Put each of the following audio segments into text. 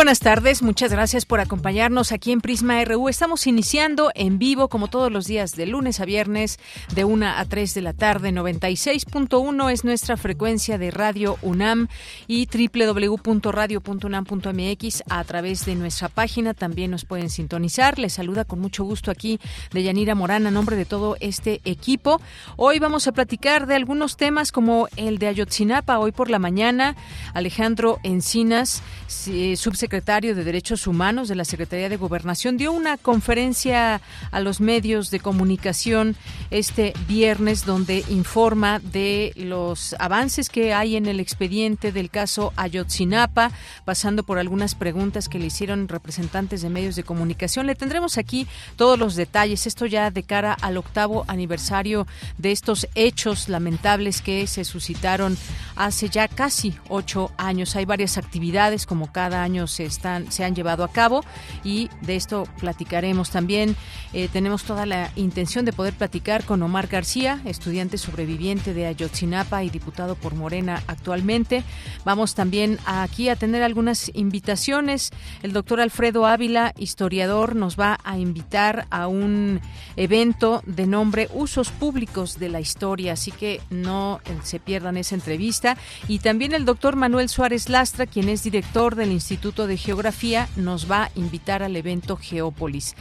Buenas tardes, muchas gracias por acompañarnos aquí en Prisma RU. Estamos iniciando en vivo, como todos los días, de lunes a viernes, de 1 a 3 de la tarde. 96.1 es nuestra frecuencia de Radio UNAM y www.radio.unam.mx a través de nuestra página. También nos pueden sintonizar. Les saluda con mucho gusto aquí de Yanira Morán a nombre de todo este equipo. Hoy vamos a platicar de algunos temas como el de Ayotzinapa. Hoy por la mañana, Alejandro Encinas, subsecretario secretario de Derechos Humanos de la Secretaría de Gobernación, dio una conferencia a los medios de comunicación este viernes donde informa de los avances que hay en el expediente del caso Ayotzinapa, pasando por algunas preguntas que le hicieron representantes de medios de comunicación. Le tendremos aquí todos los detalles, esto ya de cara al octavo aniversario de estos hechos lamentables que se suscitaron hace ya casi ocho años. Hay varias actividades como cada año se, están, se han llevado a cabo y de esto platicaremos también. Eh, tenemos toda la intención de poder platicar con Omar García, estudiante sobreviviente de Ayotzinapa y diputado por Morena actualmente. Vamos también aquí a tener algunas invitaciones. El doctor Alfredo Ávila, historiador, nos va a invitar a un evento de nombre Usos Públicos de la Historia, así que no eh, se pierdan esa entrevista. Y también el doctor Manuel Suárez Lastra, quien es director del Instituto de Geografía nos va a invitar al evento Geópolis.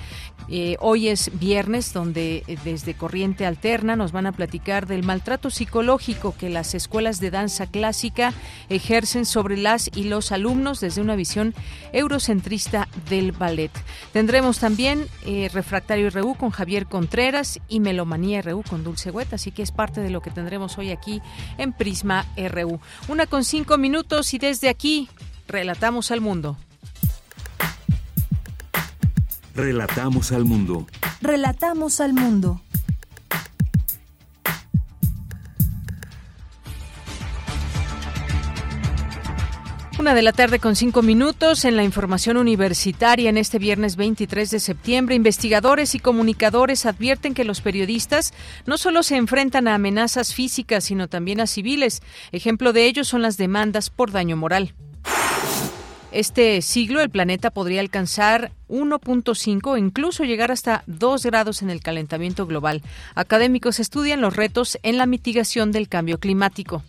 Eh, hoy es viernes, donde eh, desde Corriente Alterna nos van a platicar del maltrato psicológico que las escuelas de danza clásica ejercen sobre las y los alumnos desde una visión eurocentrista del ballet. Tendremos también eh, Refractario RU con Javier Contreras y Melomanía RU con Dulce Hueta, así que es parte de lo que tendremos hoy aquí en Prisma RU. Una con cinco minutos y desde aquí Relatamos al mundo. Relatamos al mundo. Relatamos al mundo. Una de la tarde con cinco minutos en la información universitaria en este viernes 23 de septiembre. Investigadores y comunicadores advierten que los periodistas no solo se enfrentan a amenazas físicas, sino también a civiles. Ejemplo de ello son las demandas por daño moral. Este siglo el planeta podría alcanzar 1.5 o incluso llegar hasta 2 grados en el calentamiento global. Académicos estudian los retos en la mitigación del cambio climático.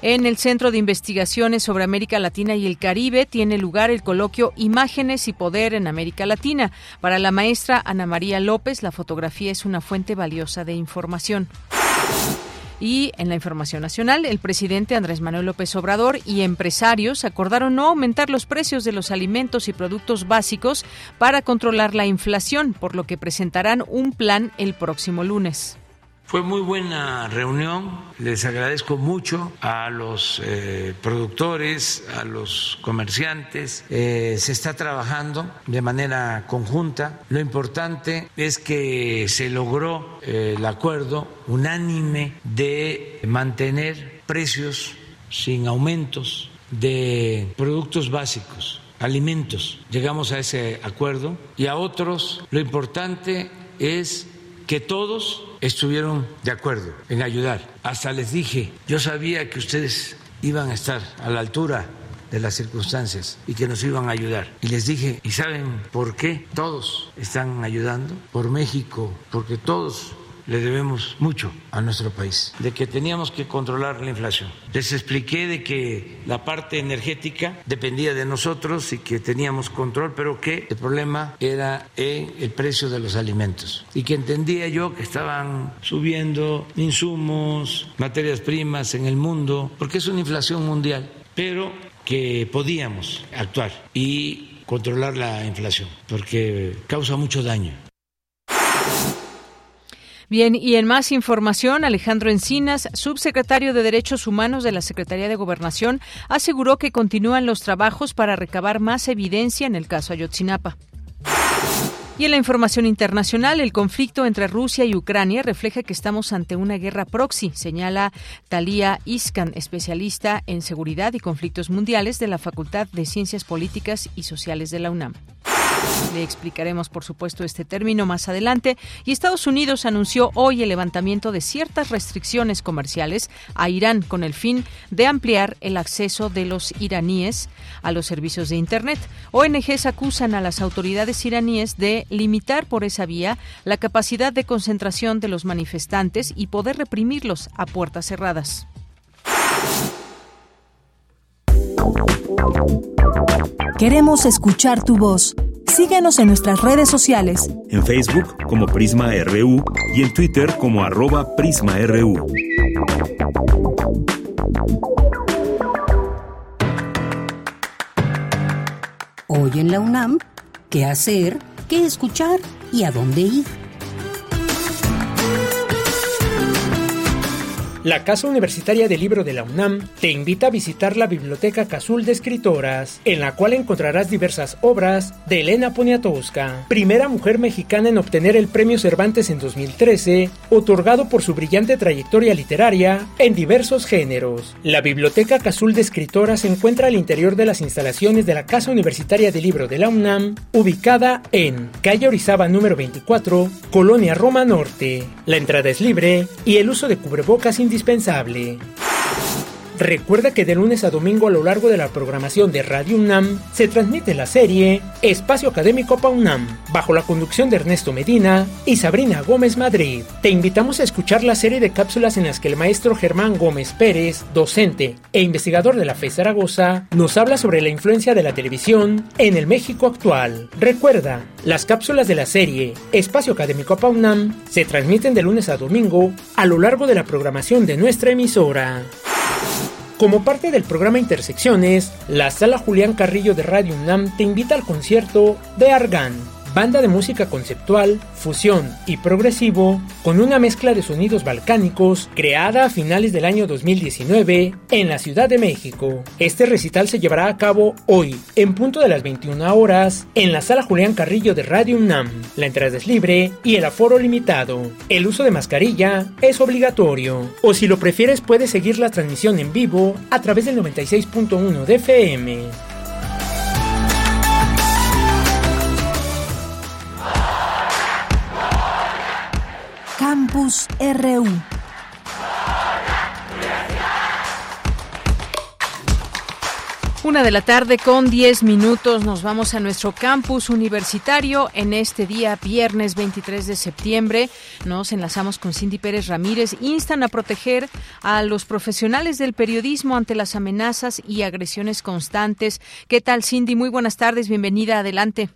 En el Centro de Investigaciones sobre América Latina y el Caribe tiene lugar el coloquio Imágenes y Poder en América Latina. Para la maestra Ana María López, la fotografía es una fuente valiosa de información. Y en la información nacional, el presidente Andrés Manuel López Obrador y empresarios acordaron no aumentar los precios de los alimentos y productos básicos para controlar la inflación, por lo que presentarán un plan el próximo lunes. Fue muy buena reunión, les agradezco mucho a los eh, productores, a los comerciantes, eh, se está trabajando de manera conjunta. Lo importante es que se logró eh, el acuerdo unánime de mantener precios sin aumentos de productos básicos, alimentos. Llegamos a ese acuerdo y a otros lo importante es que todos estuvieron de acuerdo en ayudar. Hasta les dije, yo sabía que ustedes iban a estar a la altura de las circunstancias y que nos iban a ayudar. Y les dije, ¿y saben por qué todos están ayudando? Por México, porque todos le debemos mucho a nuestro país, de que teníamos que controlar la inflación. Les expliqué de que la parte energética dependía de nosotros y que teníamos control, pero que el problema era el precio de los alimentos y que entendía yo que estaban subiendo insumos, materias primas en el mundo, porque es una inflación mundial, pero que podíamos actuar y controlar la inflación, porque causa mucho daño. Bien, y en más información, Alejandro Encinas, subsecretario de Derechos Humanos de la Secretaría de Gobernación, aseguró que continúan los trabajos para recabar más evidencia en el caso Ayotzinapa. Y en la información internacional, el conflicto entre Rusia y Ucrania refleja que estamos ante una guerra proxy, señala Talia Iskan, especialista en seguridad y conflictos mundiales de la Facultad de Ciencias Políticas y Sociales de la UNAM. Le explicaremos, por supuesto, este término más adelante. Y Estados Unidos anunció hoy el levantamiento de ciertas restricciones comerciales a Irán con el fin de ampliar el acceso de los iraníes a los servicios de Internet. ONGs acusan a las autoridades iraníes de limitar por esa vía la capacidad de concentración de los manifestantes y poder reprimirlos a puertas cerradas. Queremos escuchar tu voz. Síguenos en nuestras redes sociales. En Facebook como Prisma RU y en Twitter como arroba PrismaRU. Hoy en la UNAM, ¿qué hacer? ¿Qué escuchar? ¿Y a dónde ir? La Casa Universitaria del Libro de la UNAM te invita a visitar la Biblioteca Cazul de Escritoras, en la cual encontrarás diversas obras de Elena Poniatowska, primera mujer mexicana en obtener el Premio Cervantes en 2013, otorgado por su brillante trayectoria literaria en diversos géneros. La Biblioteca Cazul de Escritoras se encuentra al interior de las instalaciones de la Casa Universitaria del Libro de la UNAM, ubicada en calle Orizaba número 24, Colonia Roma Norte. La entrada es libre y el uso de cubrebocas indispensable indispensable. Recuerda que de lunes a domingo a lo largo de la programación de Radio UNAM se transmite la serie Espacio Académico PAUNAM, bajo la conducción de Ernesto Medina y Sabrina Gómez Madrid. Te invitamos a escuchar la serie de cápsulas en las que el maestro Germán Gómez Pérez, docente e investigador de la FE Zaragoza, nos habla sobre la influencia de la televisión en el México actual. Recuerda, las cápsulas de la serie Espacio Académico PAUNAM se transmiten de lunes a domingo a lo largo de la programación de nuestra emisora. Como parte del programa Intersecciones, la Sala Julián Carrillo de Radio UNAM te invita al concierto de Argan banda de música conceptual, fusión y progresivo, con una mezcla de sonidos balcánicos, creada a finales del año 2019 en la Ciudad de México. Este recital se llevará a cabo hoy, en punto de las 21 horas, en la sala Julián Carrillo de Radio UNAM. La entrada es libre y el aforo limitado. El uso de mascarilla es obligatorio. O si lo prefieres, puedes seguir la transmisión en vivo a través del 96.1 de FM. Campus RU. Una de la tarde con 10 minutos nos vamos a nuestro campus universitario en este día viernes 23 de septiembre. Nos enlazamos con Cindy Pérez Ramírez. Instan a proteger a los profesionales del periodismo ante las amenazas y agresiones constantes. ¿Qué tal Cindy? Muy buenas tardes, bienvenida, adelante.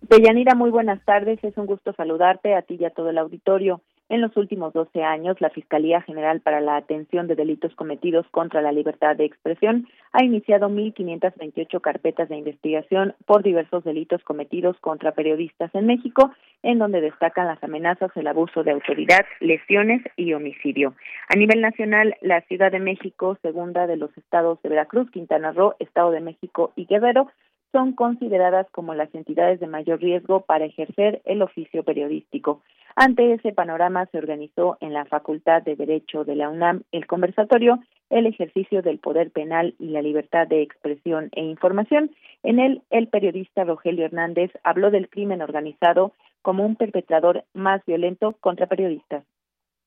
Deyanira, muy buenas tardes. Es un gusto saludarte a ti y a todo el auditorio. En los últimos 12 años, la Fiscalía General para la Atención de Delitos Cometidos contra la Libertad de Expresión ha iniciado 1.528 carpetas de investigación por diversos delitos cometidos contra periodistas en México, en donde destacan las amenazas, el abuso de autoridad, lesiones y homicidio. A nivel nacional, la Ciudad de México, segunda de los estados de Veracruz, Quintana Roo, Estado de México y Guerrero, son consideradas como las entidades de mayor riesgo para ejercer el oficio periodístico. Ante ese panorama se organizó en la Facultad de Derecho de la UNAM el conversatorio El ejercicio del poder penal y la libertad de expresión e información. En él, el periodista Rogelio Hernández habló del crimen organizado como un perpetrador más violento contra periodistas.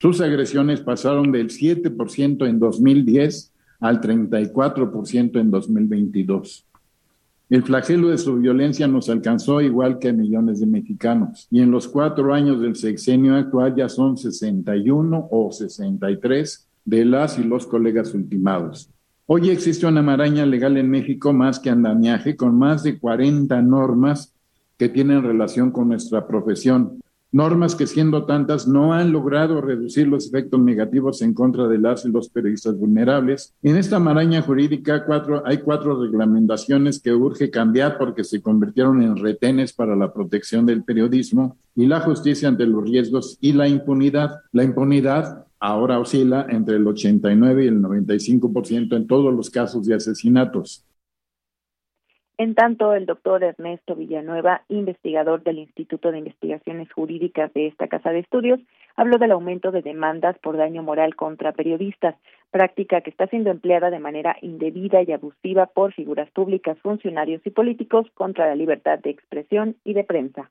Sus agresiones pasaron del 7% en 2010 al 34% en 2022 El flagelo de su violencia nos alcanzó igual que a millones de mexicanos y en los cuatro años del sexenio actual ya son 61 o 63 de las y los colegas ultimados. Hoy existe una maraña legal en México más que andamiaje con más de 40 normas que tienen relación con nuestra profesión normas que siendo tantas no han logrado reducir los efectos negativos en contra de las y los periodistas vulnerables. En esta maraña jurídica hay cuatro reglamentaciones que urge cambiar porque se convirtieron en retenes para la protección del periodismo y la justicia ante los riesgos y la impunidad. La impunidad ahora oscila entre el 89 y el 95% en todos los casos de asesinatos. En tanto, el doctor Ernesto Villanueva, investigador del Instituto de Investigaciones Jurídicas de esta Casa de Estudios, habló del aumento de demandas por daño moral contra periodistas, práctica que está siendo empleada de manera indebida y abusiva por figuras públicas, funcionarios y políticos contra la libertad de expresión y de prensa.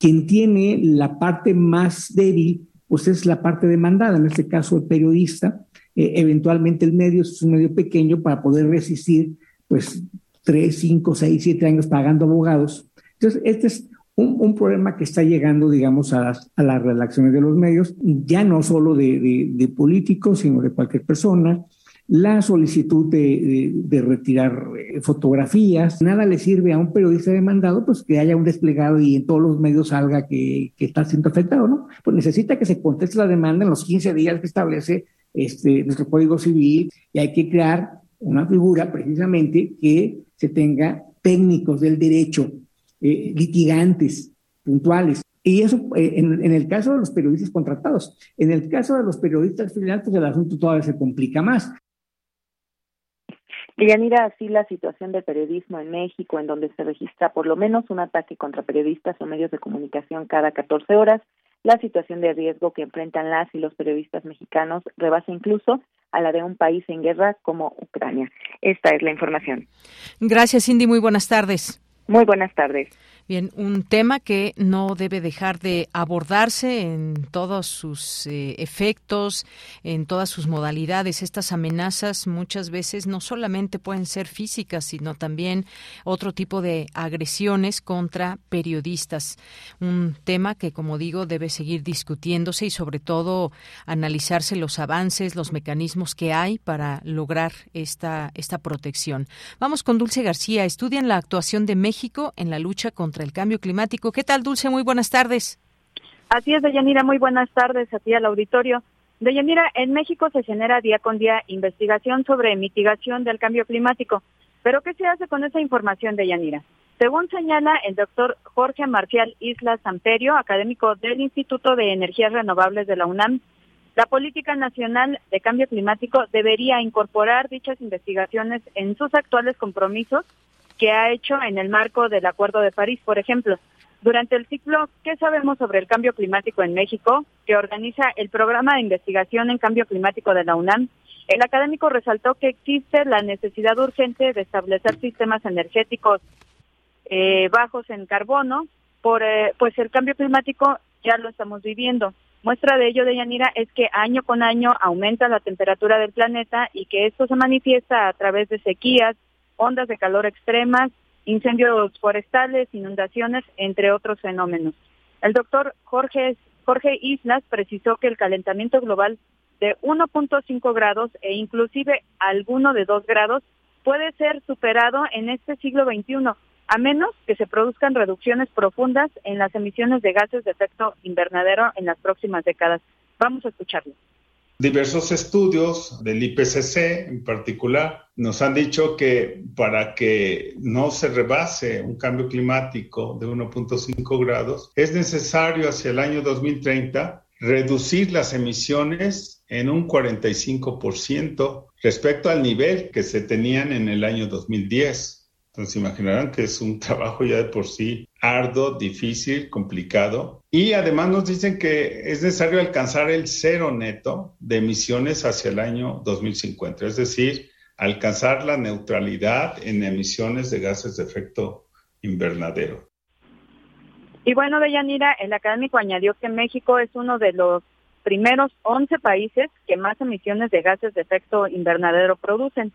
Quien tiene la parte más débil, pues es la parte demandada, en este caso el periodista, eh, eventualmente el medio es un medio pequeño para poder resistir pues tres, cinco, seis, siete años pagando abogados. Entonces, este es un, problema que está llegando, digamos, a las, a las redacciones de los medios, ya no solo de, de, políticos, sino de cualquier persona. La solicitud de, de, retirar eh, fotografías, nada le sirve a un periodista demandado, pues que haya un desplegado y en todos los medios salga que, que está siendo afectado, ¿no? Pues necesita que se conteste la demanda en los 15 días que establece este, nuestro Código Civil y hay que crear una figura precisamente que se tenga técnicos del derecho, eh, litigantes puntuales. Y eso eh, en, el caso de los periodistas contratados. En el caso de los periodistas freelance, el asunto todavía se complica más. Yanira, así la situación del periodismo en México, en donde se registra por lo menos un ataque contra periodistas o medios de comunicación cada 14 horas, la situación de riesgo que enfrentan las y los periodistas mexicanos rebasa incluso a la de un país en guerra como Ucrania. Esta es la información. Gracias, Cindy. Muy buenas tardes. Muy buenas tardes. Bien, un tema que no debe dejar de abordarse en todos sus eh, efectos, en todas sus modalidades. Estas amenazas muchas veces no solamente pueden ser físicas, sino también otro tipo de agresiones contra periodistas. Un tema que, como digo, debe seguir discutiéndose y sobre todo analizarse los avances, los mecanismos que hay para lograr esta, esta protección. Vamos con Dulce García. Estudian la actuación de México en la lucha contra contra el cambio climático. ¿Qué tal, Dulce? Muy buenas tardes. Así es, Deyanira. Muy buenas tardes a ti al auditorio. Deyanira, en México se genera día con día investigación sobre mitigación del cambio climático. ¿Pero qué se hace con esa información, Deyanira? Según señala el doctor Jorge Marcial Isla Samperio, académico del Instituto de Energías Renovables de la UNAM, la Política Nacional de Cambio Climático debería incorporar dichas investigaciones en sus actuales compromisos que ha hecho en el marco del Acuerdo de París, por ejemplo. Durante el ciclo ¿Qué sabemos sobre el cambio climático en México?, que organiza el Programa de Investigación en Cambio Climático de la UNAM, el académico resaltó que existe la necesidad urgente de establecer sistemas energéticos eh, bajos en carbono, por, eh, pues el cambio climático ya lo estamos viviendo. Muestra de ello, Deyanira, es que año con año aumenta la temperatura del planeta y que esto se manifiesta a través de sequías, ondas de calor extremas, incendios forestales, inundaciones, entre otros fenómenos. El doctor Jorge, Jorge Islas precisó que el calentamiento global de 1.5 grados e inclusive alguno de 2 grados puede ser superado en este siglo XXI, a menos que se produzcan reducciones profundas en las emisiones de gases de efecto invernadero en las próximas décadas. Vamos a escucharlo. Diversos estudios del IPCC en particular nos han dicho que para que no se rebase un cambio climático de 1.5 grados, es necesario hacia el año 2030 reducir las emisiones en un 45% respecto al nivel que se tenían en el año 2010. Entonces imaginarán que es un trabajo ya de por sí arduo, difícil, complicado. Y además nos dicen que es necesario alcanzar el cero neto de emisiones hacia el año 2050, es decir, alcanzar la neutralidad en emisiones de gases de efecto invernadero. Y bueno, Deyanira, el académico añadió que México es uno de los primeros 11 países que más emisiones de gases de efecto invernadero producen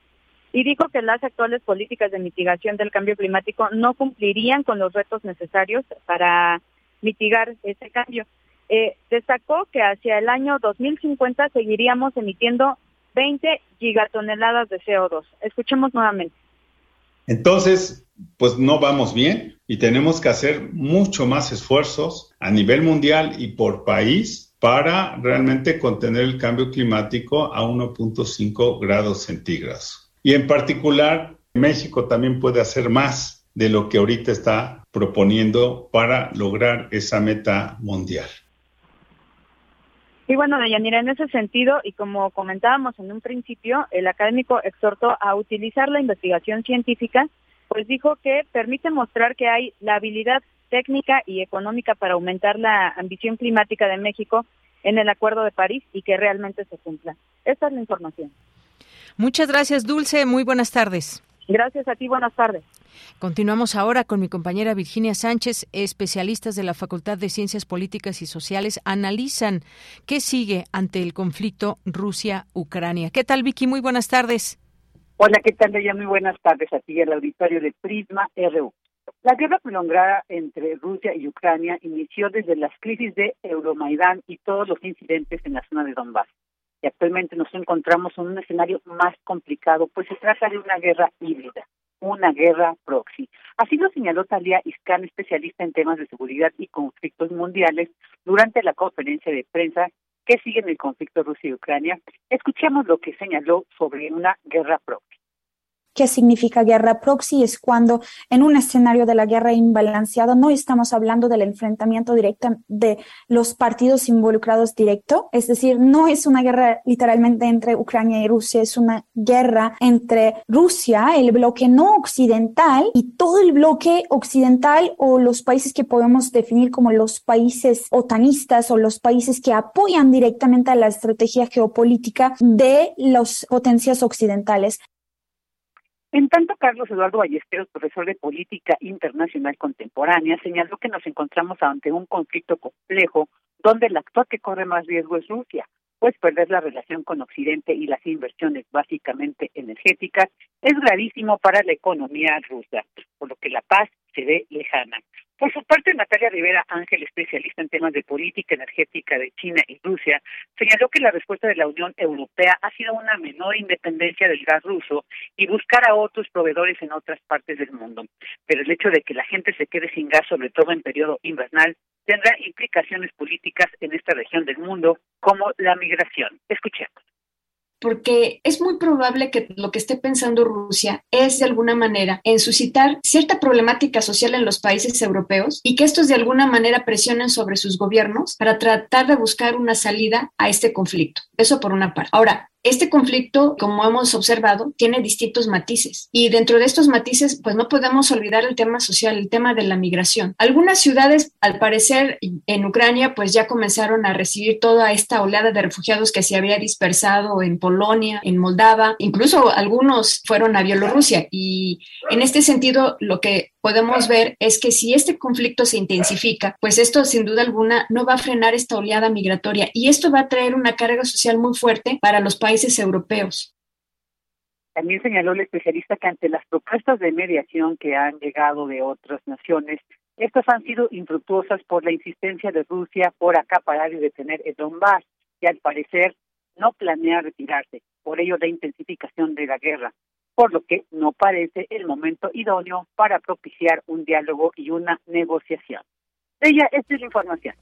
y dijo que las actuales políticas de mitigación del cambio climático no cumplirían con los retos necesarios para mitigar ese cambio. Eh, destacó que hacia el año 2050 seguiríamos emitiendo 20 gigatoneladas de CO2. Escuchemos nuevamente. Entonces, pues no vamos bien y tenemos que hacer mucho más esfuerzos a nivel mundial y por país para realmente contener el cambio climático a 1.5 grados centígrados. Y en particular, México también puede hacer más de lo que ahorita está proponiendo para lograr esa meta mundial. Y bueno, Deyanira, en ese sentido, y como comentábamos en un principio, el académico exhortó a utilizar la investigación científica, pues dijo que permite mostrar que hay la habilidad técnica y económica para aumentar la ambición climática de México en el Acuerdo de París y que realmente se cumpla. Esta es la información. Muchas gracias, Dulce. Muy buenas tardes. Gracias a ti. Buenas tardes. Continuamos ahora con mi compañera Virginia Sánchez. Especialistas de la Facultad de Ciencias Políticas y Sociales analizan qué sigue ante el conflicto Rusia-Ucrania. ¿Qué tal, Vicky? Muy buenas tardes. Hola, ¿qué tal, Ya Muy buenas tardes a ti y al auditorio de Prisma RU. La guerra prolongada entre Rusia y Ucrania inició desde las crisis de Euromaidán y todos los incidentes en la zona de Donbass. Y actualmente nos encontramos en un escenario más complicado, pues se trata de una guerra híbrida una guerra proxy. Así lo señaló Talia Iscan, especialista en temas de seguridad y conflictos mundiales, durante la conferencia de prensa que sigue en el conflicto Rusia y Ucrania. Escuchemos lo que señaló sobre una guerra proxy. ¿Qué significa guerra proxy? Es cuando en un escenario de la guerra imbalanceado no estamos hablando del enfrentamiento directo de los partidos involucrados directo, es decir, no es una guerra literalmente entre Ucrania y Rusia, es una guerra entre Rusia, el bloque no occidental y todo el bloque occidental o los países que podemos definir como los países otanistas o los países que apoyan directamente a la estrategia geopolítica de las potencias occidentales. En tanto, Carlos Eduardo Ballesteros, profesor de Política Internacional Contemporánea, señaló que nos encontramos ante un conflicto complejo donde el actor que corre más riesgo es Rusia, pues perder la relación con Occidente y las inversiones básicamente energéticas es gravísimo para la economía rusa, por lo que la paz se ve lejana. Por su parte, Natalia Rivera Ángel, especialista en temas de política energética de China y Rusia, señaló que la respuesta de la Unión Europea ha sido una menor independencia del gas ruso y buscar a otros proveedores en otras partes del mundo. Pero el hecho de que la gente se quede sin gas, sobre todo en periodo invernal, tendrá implicaciones políticas en esta región del mundo, como la migración. Escuchemos porque es muy probable que lo que esté pensando Rusia es de alguna manera en suscitar cierta problemática social en los países europeos y que estos de alguna manera presionen sobre sus gobiernos para tratar de buscar una salida a este conflicto. Eso por una parte. Ahora, este conflicto, como hemos observado, tiene distintos matices y dentro de estos matices, pues no podemos olvidar el tema social, el tema de la migración. Algunas ciudades, al parecer, en Ucrania, pues ya comenzaron a recibir toda esta oleada de refugiados que se había dispersado en Polonia, en Moldava, incluso algunos fueron a Bielorrusia y en este sentido, lo que podemos ver es que si este conflicto se intensifica, pues esto sin duda alguna no va a frenar esta oleada migratoria y esto va a traer una carga social muy fuerte para los países europeos. También señaló el especialista que ante las propuestas de mediación que han llegado de otras naciones, estas han sido infructuosas por la insistencia de Rusia por acaparar y detener el Donbass, y al parecer no planea retirarse, por ello la intensificación de la guerra, por lo que no parece el momento idóneo para propiciar un diálogo y una negociación. Ella, esta es la información.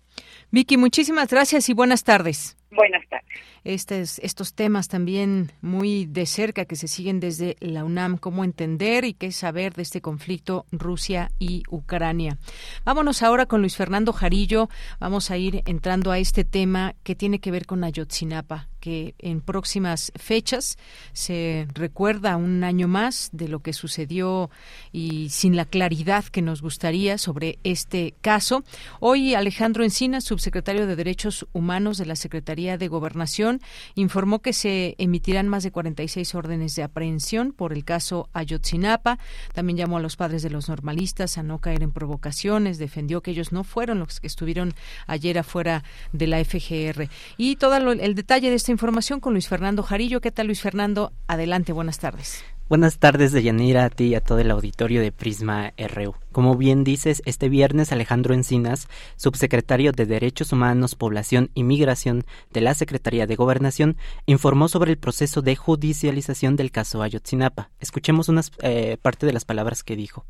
Vicky, muchísimas gracias y buenas tardes. Buenas tardes. estos temas también muy de cerca que se siguen desde la UNAM, cómo entender y qué saber de este conflicto Rusia y Ucrania. Vámonos ahora con Luis Fernando Jarillo. Vamos a ir entrando a este tema que tiene que ver con Ayotzinapa, que en próximas fechas se recuerda un año más de lo que sucedió y sin la claridad que nos gustaría sobre este caso. Hoy Alejandro Encina, subsecretario de Derechos Humanos de la Secretaría de Gobernación, informó que se emitirán más de 46 órdenes de aprehensión por el caso Ayotzinapa. También llamó a los padres de los normalistas a no caer en provocaciones, defendió que ellos no fueron los que estuvieron ayer afuera de la FGR. Y todo el detalle de esta información con Luis Fernando Jarillo. ¿Qué tal, Luis Fernando? Adelante, buenas tardes. Buenas tardes, Deyanira, a ti y a todo el auditorio de Prisma RU. Como bien dices, este viernes Alejandro Encinas, subsecretario de Derechos Humanos, Población y Migración de la Secretaría de Gobernación, informó sobre el proceso de judicialización del caso Ayotzinapa. Escuchemos una eh, parte de las palabras que dijo.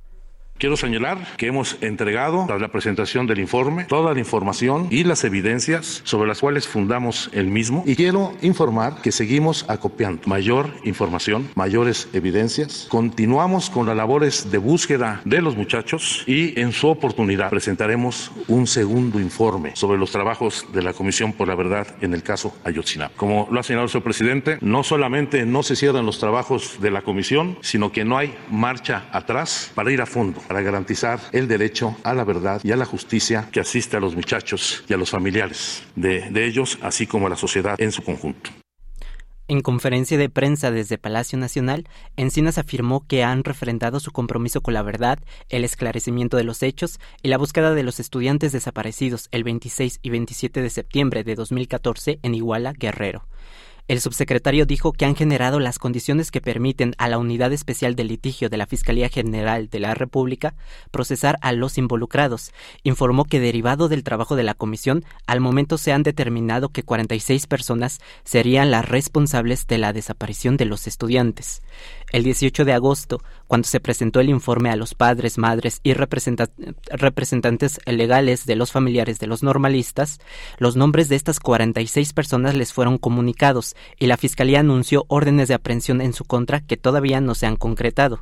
Quiero señalar que hemos entregado tras la presentación del informe toda la información y las evidencias sobre las cuales fundamos el mismo y quiero informar que seguimos acopiando mayor información, mayores evidencias. Continuamos con las labores de búsqueda de los muchachos y en su oportunidad presentaremos un segundo informe sobre los trabajos de la Comisión por la Verdad en el caso Ayotzinapa. Como lo ha señalado el presidente, no solamente no se cierran los trabajos de la Comisión, sino que no hay marcha atrás para ir a fondo para garantizar el derecho a la verdad y a la justicia que asiste a los muchachos y a los familiares de, ellos, así como a la sociedad en su conjunto. En conferencia de prensa desde Palacio Nacional, Encinas afirmó que han refrendado su compromiso con la verdad, el esclarecimiento de los hechos y la búsqueda de los estudiantes desaparecidos el 26 y 27 de septiembre de 2014 en Iguala, Guerrero. El subsecretario dijo que han generado las condiciones que permiten a la Unidad Especial de Litigio de la Fiscalía General de la República procesar a los involucrados. Informó que derivado del trabajo de la comisión, al momento se han determinado que 46 personas serían las responsables de la desaparición de los estudiantes. El 18 de agosto, cuando se presentó el informe a los padres, madres y representantes legales de los familiares de los normalistas, los nombres de estas 46 personas les fueron comunicados y la Fiscalía anunció órdenes de aprehensión en su contra que todavía no se han concretado.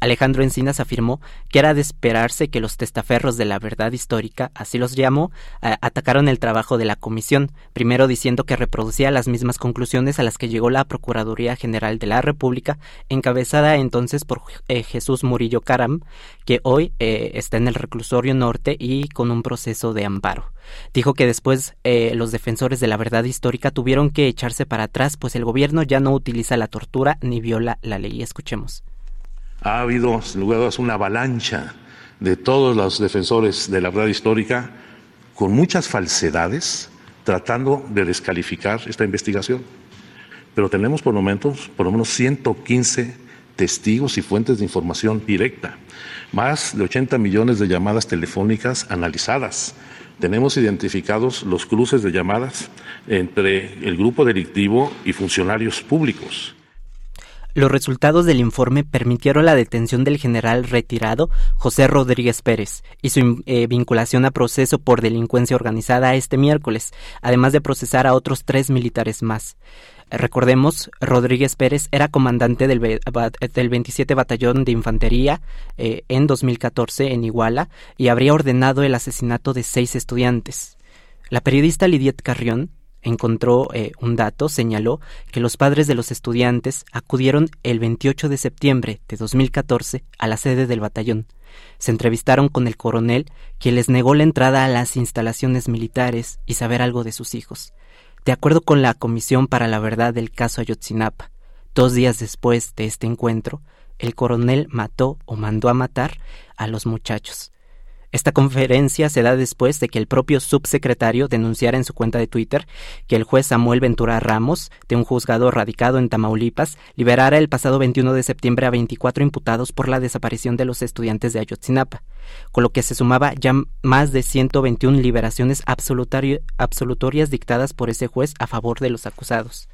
Alejandro Encinas afirmó que era de esperarse que los testaferros de la verdad histórica, así los llamó, atacaron el trabajo de la comisión, primero diciendo que reproducía las mismas conclusiones a las que llegó la Procuraduría General de la República, encabezada entonces por eh, Jesús Murillo Caram, que hoy eh, está en el reclusorio norte y con un proceso de amparo. Dijo que después eh, los defensores de la verdad histórica tuvieron que echarse para atrás, pues el gobierno ya no utiliza la tortura ni viola la ley. Escuchemos ha habido, sin lugar una avalancha de todos los defensores de la verdad histórica con muchas falsedades tratando de descalificar esta investigación. Pero tenemos por, momentos, por lo menos 115 testigos y fuentes de información directa, más de 80 millones de llamadas telefónicas analizadas. Tenemos identificados los cruces de llamadas entre el grupo delictivo y funcionarios públicos. Los resultados del informe permitieron la detención del general retirado José Rodríguez Pérez y su eh, vinculación a proceso por delincuencia organizada este miércoles, además de procesar a otros tres militares más. Recordemos, Rodríguez Pérez era comandante del, del 27 Batallón de Infantería eh, en 2014 en Iguala y habría ordenado el asesinato de seis estudiantes. La periodista Lidiet Carrión encontró eh, un dato, señaló que los padres de los estudiantes acudieron el 28 de septiembre de 2014 a la sede del batallón. Se entrevistaron con el coronel, quien les negó la entrada a las instalaciones militares y saber algo de sus hijos. De acuerdo con la Comisión para la Verdad del caso Ayotzinapa, dos días después de este encuentro, el coronel mató o mandó a matar a los muchachos. Esta conferencia se da después de que el propio subsecretario denunciara en su cuenta de Twitter que el juez Samuel Ventura Ramos, de un juzgado radicado en Tamaulipas, liberara el pasado 21 de septiembre a 24 imputados por la desaparición de los estudiantes de Ayotzinapa, con lo que se sumaba ya más de 121 liberaciones absolutorias dictadas por ese juez a favor de los acusados.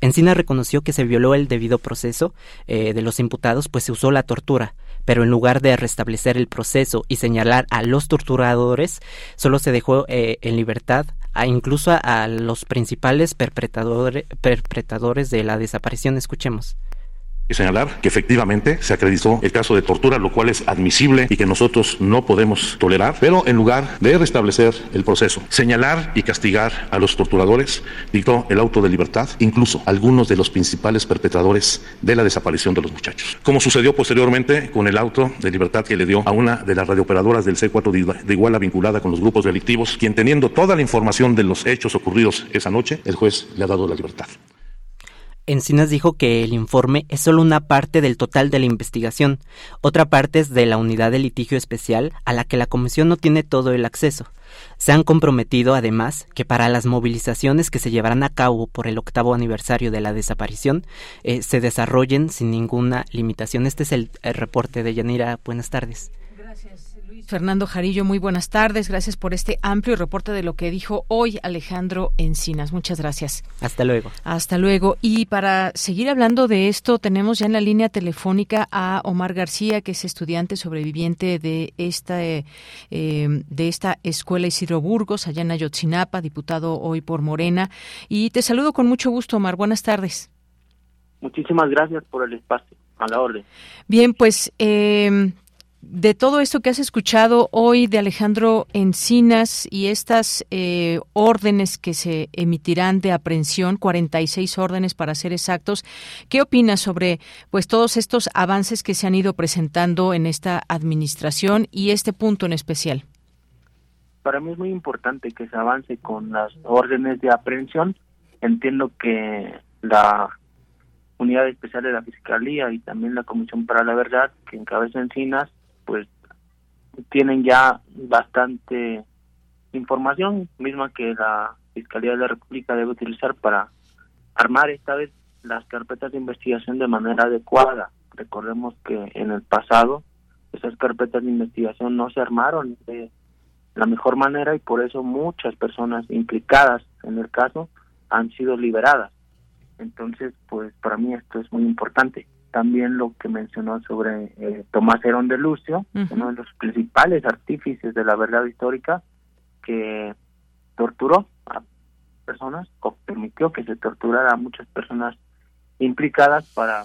Encina reconoció que se violó el debido proceso eh, de los imputados, pues se usó la tortura, pero en lugar de restablecer el proceso y señalar a los torturadores, solo se dejó eh, en libertad a incluso a, los principales perpetradores de la desaparición. Escuchemos señalar que efectivamente se acreditó el caso de tortura, lo cual es admisible y que nosotros no podemos tolerar, pero en lugar de restablecer el proceso, señalar y castigar a los torturadores, dictó el auto de libertad, incluso algunos de los principales perpetradores de la desaparición de los muchachos. Como sucedió posteriormente con el auto de libertad que le dio a una de las radiooperadoras del C4 de Iguala vinculada con los grupos delictivos, quien teniendo toda la información de los hechos ocurridos esa noche, el juez le ha dado la libertad. Encinas dijo que el informe es solo una parte del total de la investigación, otra parte es de la unidad de litigio especial a la que la Comisión no tiene todo el acceso. Se han comprometido, además, que para las movilizaciones que se llevarán a cabo por el octavo aniversario de la desaparición eh, se desarrollen sin ninguna limitación. Este es el, el reporte de Yanira. Buenas tardes. Fernando Jarillo, muy buenas tardes. Gracias por este amplio reporte de lo que dijo hoy Alejandro Encinas. Muchas gracias. Hasta luego. Hasta luego. Y para seguir hablando de esto, tenemos ya en la línea telefónica a Omar García, que es estudiante sobreviviente de esta, eh, de esta escuela Isidro Burgos, allá en Ayotzinapa, diputado hoy por Morena. Y te saludo con mucho gusto, Omar. Buenas tardes. Muchísimas gracias por el espacio. A la orden. Bien, pues eh, de todo esto que has escuchado hoy de Alejandro Encinas y estas eh, órdenes que se emitirán de aprehensión, 46 órdenes para ser exactos, ¿qué opinas sobre pues todos estos avances que se han ido presentando en esta administración y este punto en especial? Para mí es muy importante que se avance con las órdenes de aprehensión. Entiendo que la Unidad Especial de la Fiscalía y también la Comisión para la Verdad, que encabeza Encinas, pues tienen ya bastante información misma que la Fiscalía de la República debe utilizar para armar esta vez las carpetas de investigación de manera adecuada. Recordemos que en el pasado esas carpetas de investigación no se armaron de la mejor manera y por eso muchas personas implicadas en el caso han sido liberadas. Entonces, pues para mí esto es muy importante también lo que mencionó sobre eh, Tomás Herón de Lucio, uno de los principales artífices de la verdad histórica, que torturó a personas o permitió que se torturara a muchas personas implicadas para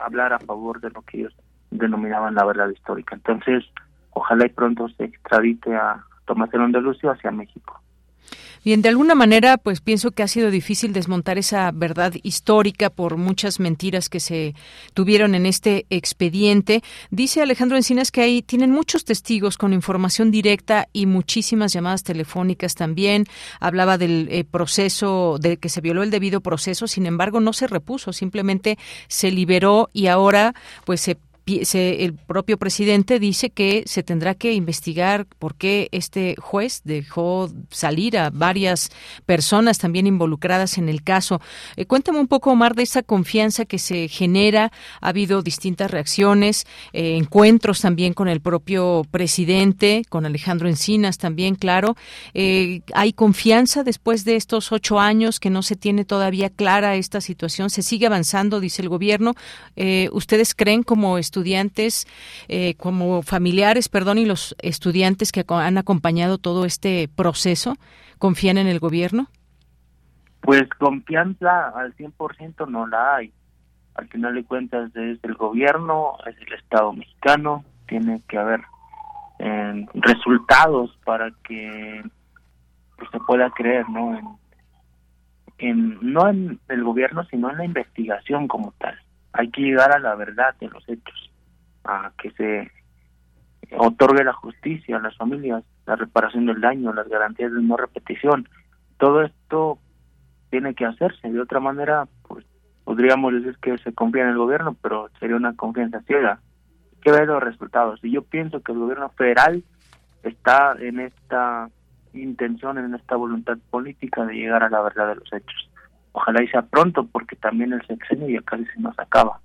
hablar a favor de lo que ellos denominaban la verdad histórica. Entonces, ojalá y pronto se extradite a Tomás Herón de Lucio hacia México. Bien, de alguna manera, pues pienso que ha sido difícil desmontar esa verdad histórica por muchas mentiras que se tuvieron en este expediente. Dice Alejandro Encinas que ahí tienen muchos testigos con información directa y muchísimas llamadas telefónicas también. Hablaba del eh, proceso, de que se violó el debido proceso, sin embargo, no se repuso, simplemente se liberó y ahora, pues se el propio presidente dice que se tendrá que investigar por qué este juez dejó salir a varias personas también involucradas en el caso. Eh, cuéntame un poco, Omar, de esa confianza que se genera. Ha habido distintas reacciones, eh, encuentros también con el propio presidente, con Alejandro Encinas también, claro. Eh, ¿Hay confianza después de estos ocho años que no se tiene todavía clara esta situación? ¿Se sigue avanzando, dice el gobierno? ¿Ustedes creen como estudiantes estudiantes, eh, como familiares, perdón, y los estudiantes que han acompañado todo este proceso, confían en el gobierno? Pues confianza al 100% no la hay. Al final de cuentas es el gobierno, es el Estado mexicano, tiene que haber eh, resultados para que pues, se pueda creer, ¿no? En, en, no en el gobierno, sino en la investigación como tal. Hay que llegar a la verdad de los hechos que se otorgue la justicia a las familias, la reparación del daño, las garantías de no repetición. Todo esto tiene que hacerse. De otra manera, pues podríamos decir que se confía en el gobierno, pero sería una confianza ciega. Hay que ver los resultados. Y yo pienso que el gobierno federal está en esta intención, en esta voluntad política de llegar a la verdad de los hechos. Ojalá y sea pronto, porque también el sexenio ya casi se nos acaba.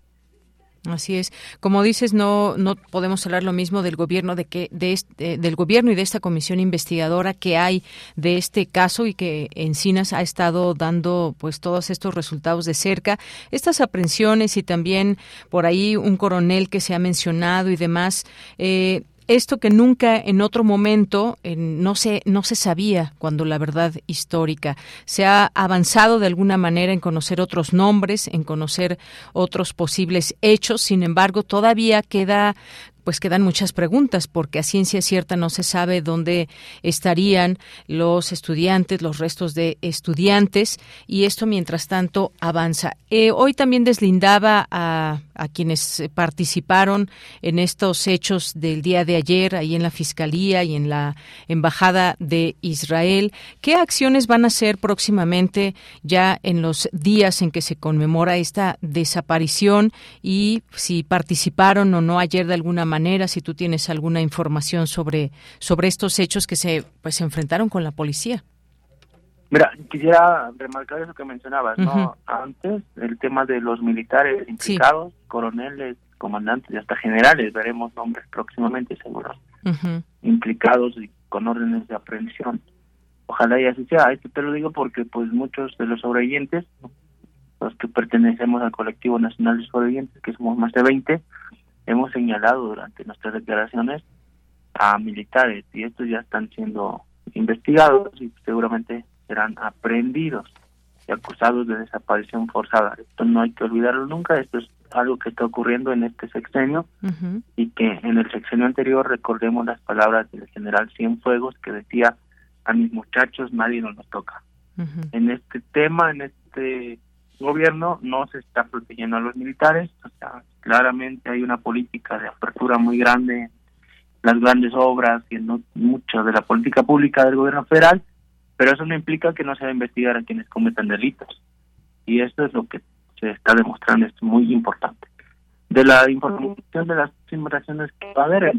Así es. Como dices, no no podemos hablar lo mismo del gobierno de que de este, del gobierno y de esta comisión investigadora que hay de este caso y que Encinas ha estado dando pues todos estos resultados de cerca, estas aprehensiones y también por ahí un coronel que se ha mencionado y demás. Eh, esto que nunca en otro momento no se no se sabía cuando la verdad histórica se ha avanzado de alguna manera en conocer otros nombres, en conocer otros posibles hechos, sin embargo, todavía queda pues quedan muchas preguntas porque a ciencia cierta no se sabe dónde estarían los estudiantes, los restos de estudiantes y esto mientras tanto avanza. Eh, hoy también deslindaba a a quienes eh, participaron en estos hechos del día de ayer ahí en la Fiscalía y en la Embajada de Israel. ¿Qué acciones van a hacer próximamente ya en los días en que se conmemora esta desaparición y si participaron o no ayer de alguna manera, si tú tienes alguna información sobre, sobre estos hechos que se pues, se enfrentaron con la policía? Mira, quisiera remarcar eso que mencionabas, ¿no? Antes, el tema de los militares implicados, coroneles, comandantes y hasta generales, veremos nombres próximamente, seguro, implicados y con órdenes de aprehensión. Ojalá y así sea. Esto te lo digo porque, pues, muchos de los sobrevivientes, los que pertenecemos al colectivo nacional de sobrevivientes, que somos más de 20, hemos señalado durante nuestras declaraciones a militares y estos ya están siendo investigados y seguramente serán aprehendidos y acusados de desaparición forzada. Esto no hay que olvidarlo nunca, esto es algo que está ocurriendo en este sexenio y que en el sexenio anterior recordemos las palabras del general Cienfuegos que decía a mis muchachos nadie nos los toca. En este tema, en este gobierno no se está protegiendo a los militares, o sea, claramente hay una política de apertura muy grande las grandes obras y en mucho de la política pública del gobierno federal, pero eso no implica que no se va a investigar a quienes cometen delitos. Y esto es lo que se está demostrando, es muy importante. De la información de las simulaciones que va a haber.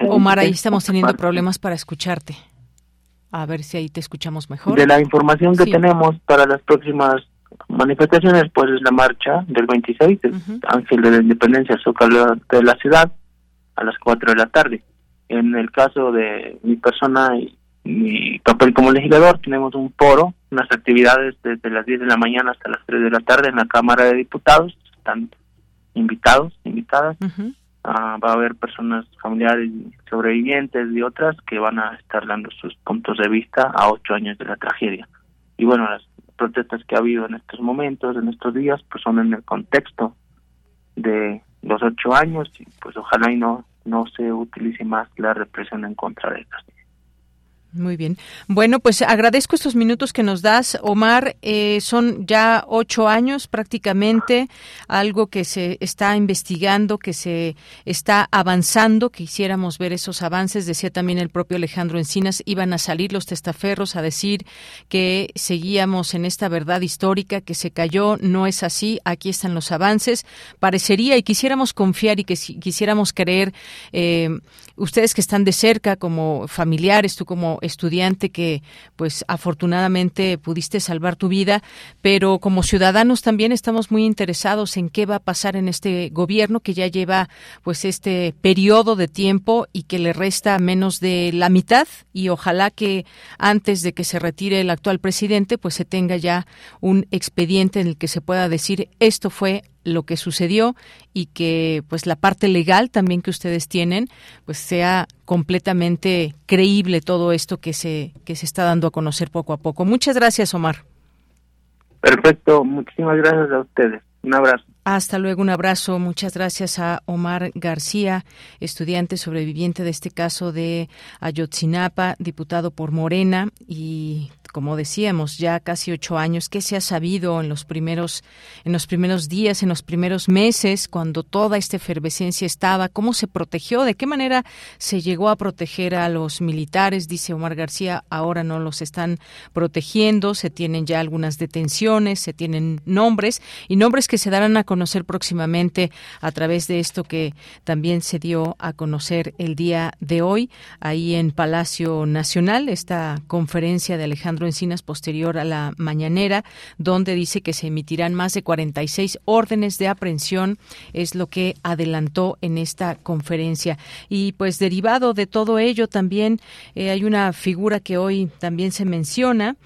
Omar, ahí estamos teniendo problemas para escucharte. A ver si ahí te escuchamos mejor. De la información que tenemos para las próximas manifestaciones, pues es la marcha del 26, del Ángel de la Independencia, Zócalo de la ciudad, a las 4 de la tarde. En el caso de mi persona y mi papel como legislador, tenemos un foro, unas actividades desde las 10 de la mañana hasta las 3 de la tarde en la Cámara de Diputados. Están invitados, invitadas. Ah, va a haber personas familiares, sobrevivientes y otras que van a estar dando sus puntos de vista a ocho años de la tragedia. Y bueno, las protestas que ha habido en estos momentos, en estos días, pues son en el contexto de los ocho años y pues ojalá y no, no se utilice más la represión en contra de ellos. Muy bien. Bueno, pues agradezco estos minutos que nos das, Omar. Eh, son ya ocho años prácticamente, algo que se está investigando, que se está avanzando. Quisiéramos ver esos avances. Decía también el propio Alejandro Encinas, iban a salir los testaferros a decir que seguíamos en esta verdad histórica, que se cayó. No es así. Aquí están los avances. Parecería y quisiéramos confiar y que quisiéramos creer, eh, ustedes que están de cerca como familiares, tú como estudiante que pues afortunadamente pudiste salvar tu vida, pero como ciudadanos también estamos muy interesados en qué va a pasar en este gobierno que ya lleva pues este periodo de tiempo y que le resta menos de la mitad y ojalá que antes de que se retire el actual presidente pues se tenga ya un expediente en el que se pueda decir esto fue lo que sucedió y que pues la parte legal también que ustedes tienen pues sea completamente creíble todo esto que se que se está dando a conocer poco a poco. Muchas gracias, Omar. Perfecto, muchísimas gracias a ustedes. Un abrazo. Hasta luego, un abrazo. Muchas gracias a Omar García, estudiante sobreviviente de este caso de Ayotzinapa, diputado por Morena y como decíamos, ya casi ocho años, ¿qué se ha sabido en los primeros, en los primeros días, en los primeros meses, cuando toda esta efervescencia estaba? ¿Cómo se protegió? ¿De qué manera se llegó a proteger a los militares? Dice Omar García, ahora no los están protegiendo, se tienen ya algunas detenciones, se tienen nombres y nombres que se darán a conocer próximamente a través de esto que también se dio a conocer el día de hoy ahí en Palacio Nacional, esta conferencia de Alejandro Encinas posterior a la mañanera, donde dice que se emitirán más de 46 órdenes de aprehensión, es lo que adelantó en esta conferencia. Y pues derivado de todo ello también eh, hay una figura que hoy también se menciona,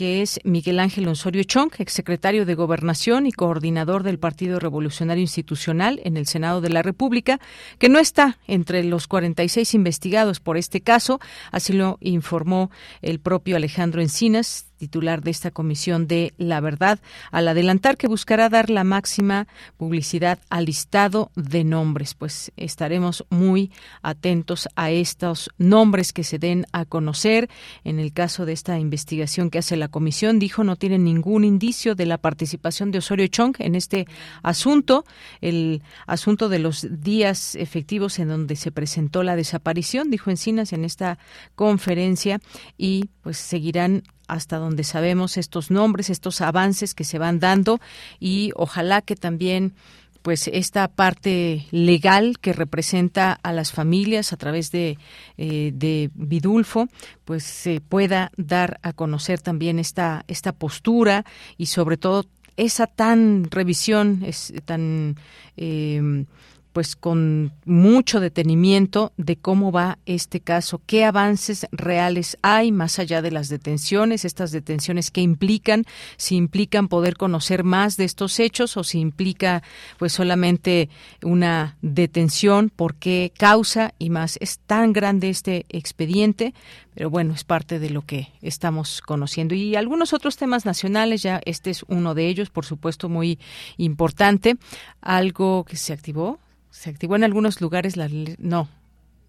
que es Miguel Ángel Osorio Chong, exsecretario de Gobernación y coordinador del Partido Revolucionario Institucional en el Senado de la República, que no está entre los 46 investigados por este caso, así lo informó el propio Alejandro Encinas titular de esta Comisión de la Verdad, al adelantar que buscará dar la máxima publicidad al listado de nombres. Pues estaremos muy atentos a estos nombres que se den a conocer. En el caso de esta investigación que hace la Comisión, dijo no tiene ningún indicio de la participación de Osorio Chong en este asunto, el asunto de los días efectivos en donde se presentó la desaparición, dijo Encinas en esta conferencia y pues seguirán hasta donde sabemos estos nombres, estos avances que se van dando y ojalá que también pues esta parte legal que representa a las familias a través de, eh, de Vidulfo, pues se pueda dar a conocer también esta, esta postura y sobre todo esa tan revisión, es tan eh, pues con mucho detenimiento de cómo va este caso, qué avances reales hay más allá de las detenciones, estas detenciones que implican, si implican poder conocer más de estos hechos o si implica pues solamente una detención, por qué causa y más. Es tan grande este expediente, pero bueno, es parte de lo que estamos conociendo. Y algunos otros temas nacionales, ya este es uno de ellos, por supuesto, muy importante. Algo que se activó, se activó en algunos lugares la no.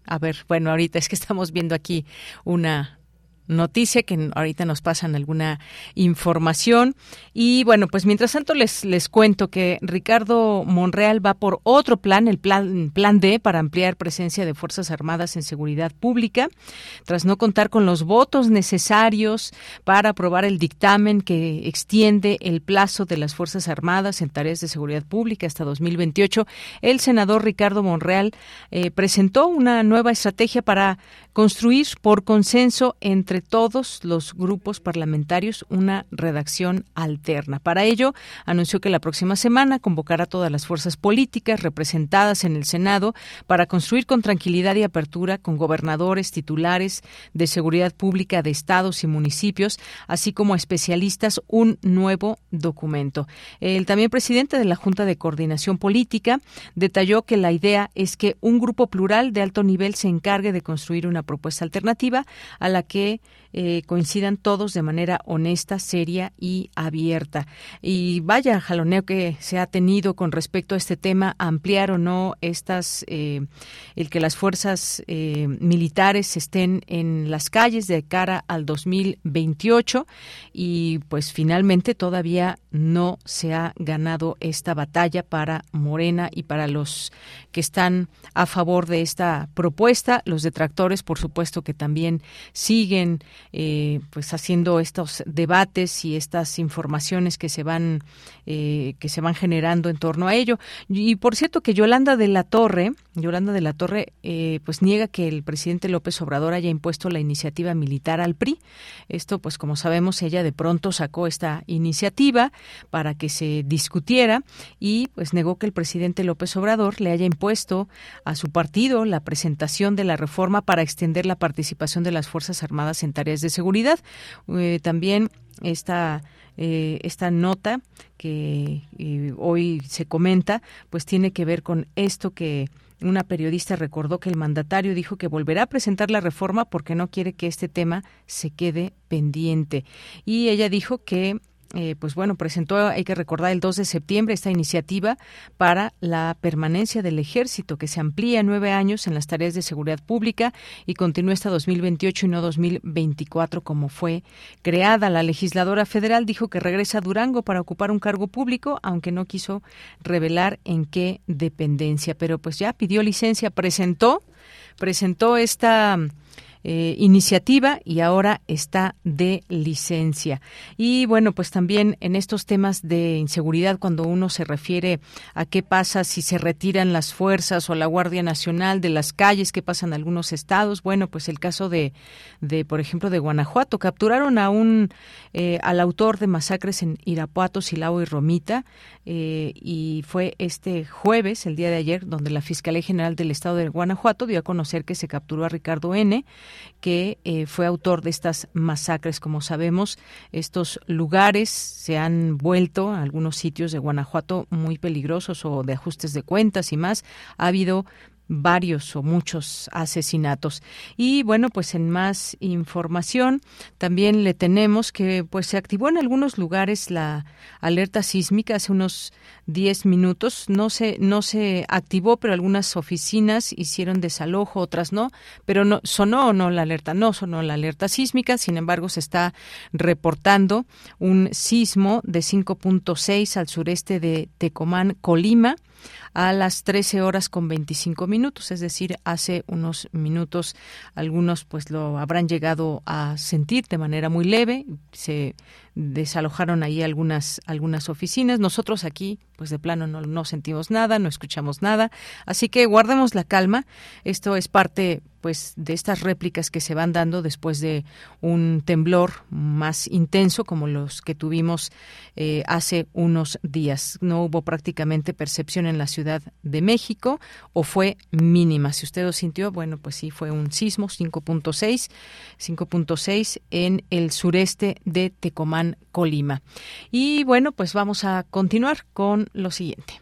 A ver, bueno, ahorita es que estamos viendo aquí una noticia que ahorita nos pasan alguna información. Y bueno, pues mientras tanto les, les cuento que Ricardo Monreal va por otro plan, el plan, plan D, para ampliar presencia de Fuerzas Armadas en seguridad pública, tras no contar con los votos necesarios para aprobar el dictamen que extiende el plazo de las Fuerzas Armadas en tareas de seguridad pública hasta 2028. El senador Ricardo Monreal eh, presentó una nueva estrategia para construir por consenso entre todos los grupos parlamentarios una redacción alterna. Para ello, anunció que la próxima semana convocará a todas las fuerzas políticas representadas en el Senado para construir con tranquilidad y apertura con gobernadores, titulares de seguridad pública de estados y municipios, así como especialistas, un nuevo documento. El también presidente de la Junta de Coordinación Política detalló que la idea es que un grupo plural de alto nivel se encargue de construir una propuesta alternativa a la que eh, coincidan todos de manera honesta, seria y abierta. Y vaya jaloneo que se ha tenido con respecto a este tema, ampliar o no estas, eh, el que las fuerzas eh, militares estén en las calles de cara al 2028 y pues finalmente todavía no se ha ganado esta batalla para Morena y para los que están a favor de esta propuesta. Los detractores, por supuesto, que también siguen eh, pues haciendo estos debates y estas informaciones que se van eh, que se van generando en torno a ello. Y por cierto que Yolanda de la Torre, Yolanda de la Torre, eh, pues niega que el presidente López Obrador haya impuesto la iniciativa militar al PRI. Esto, pues como sabemos, ella de pronto sacó esta iniciativa para que se discutiera y pues negó que el presidente López Obrador le haya impuesto a su partido la presentación de la reforma para extender la participación de las Fuerzas Armadas en tareas de seguridad. Eh, también esta eh, esta nota que eh, hoy se comenta, pues tiene que ver con esto que una periodista recordó que el mandatario dijo que volverá a presentar la reforma porque no quiere que este tema se quede pendiente. Y ella dijo que eh, pues bueno, presentó, hay que recordar, el 2 de septiembre esta iniciativa para la permanencia del ejército, que se amplía nueve años en las tareas de seguridad pública y continúa hasta 2028 y no 2024 como fue creada. La legisladora federal dijo que regresa a Durango para ocupar un cargo público, aunque no quiso revelar en qué dependencia, pero pues ya pidió licencia, presentó, presentó esta eh, iniciativa y ahora está de licencia. Y bueno, pues también en estos temas de inseguridad, cuando uno se refiere a qué pasa si se retiran las fuerzas o la Guardia Nacional de las calles, qué pasa en algunos estados, bueno, pues el caso de, de por ejemplo, de Guanajuato, capturaron a un, eh, al autor de masacres en Irapuato, Silao y Romita, eh, y fue este jueves, el día de ayer, donde la Fiscalía General del Estado de Guanajuato dio a conocer que se capturó a Ricardo N., que eh, fue autor de estas masacres. Como sabemos, estos lugares se han vuelto, algunos sitios de Guanajuato, muy peligrosos o de ajustes de cuentas y más. Ha habido varios o muchos asesinatos. Y bueno, pues en más información también le tenemos que pues se activó en algunos lugares la alerta sísmica hace unos 10 minutos. No se no se activó, pero algunas oficinas hicieron desalojo, otras no, pero no sonó o no la alerta, no sonó la alerta sísmica, sin embargo se está reportando un sismo de 5.6 al sureste de Tecomán, Colima a las 13 horas con 25 minutos, es decir, hace unos minutos algunos pues lo habrán llegado a sentir de manera muy leve, se desalojaron ahí algunas algunas oficinas, nosotros aquí pues de plano no, no sentimos nada, no escuchamos nada, así que guardemos la calma, esto es parte pues de estas réplicas que se van dando después de un temblor más intenso como los que tuvimos eh, hace unos días. No hubo prácticamente percepción en la Ciudad de México o fue mínima. Si usted lo sintió, bueno, pues sí fue un sismo 5.6, 5.6 en el sureste de Tecomán, Colima. Y bueno, pues vamos a continuar con lo siguiente.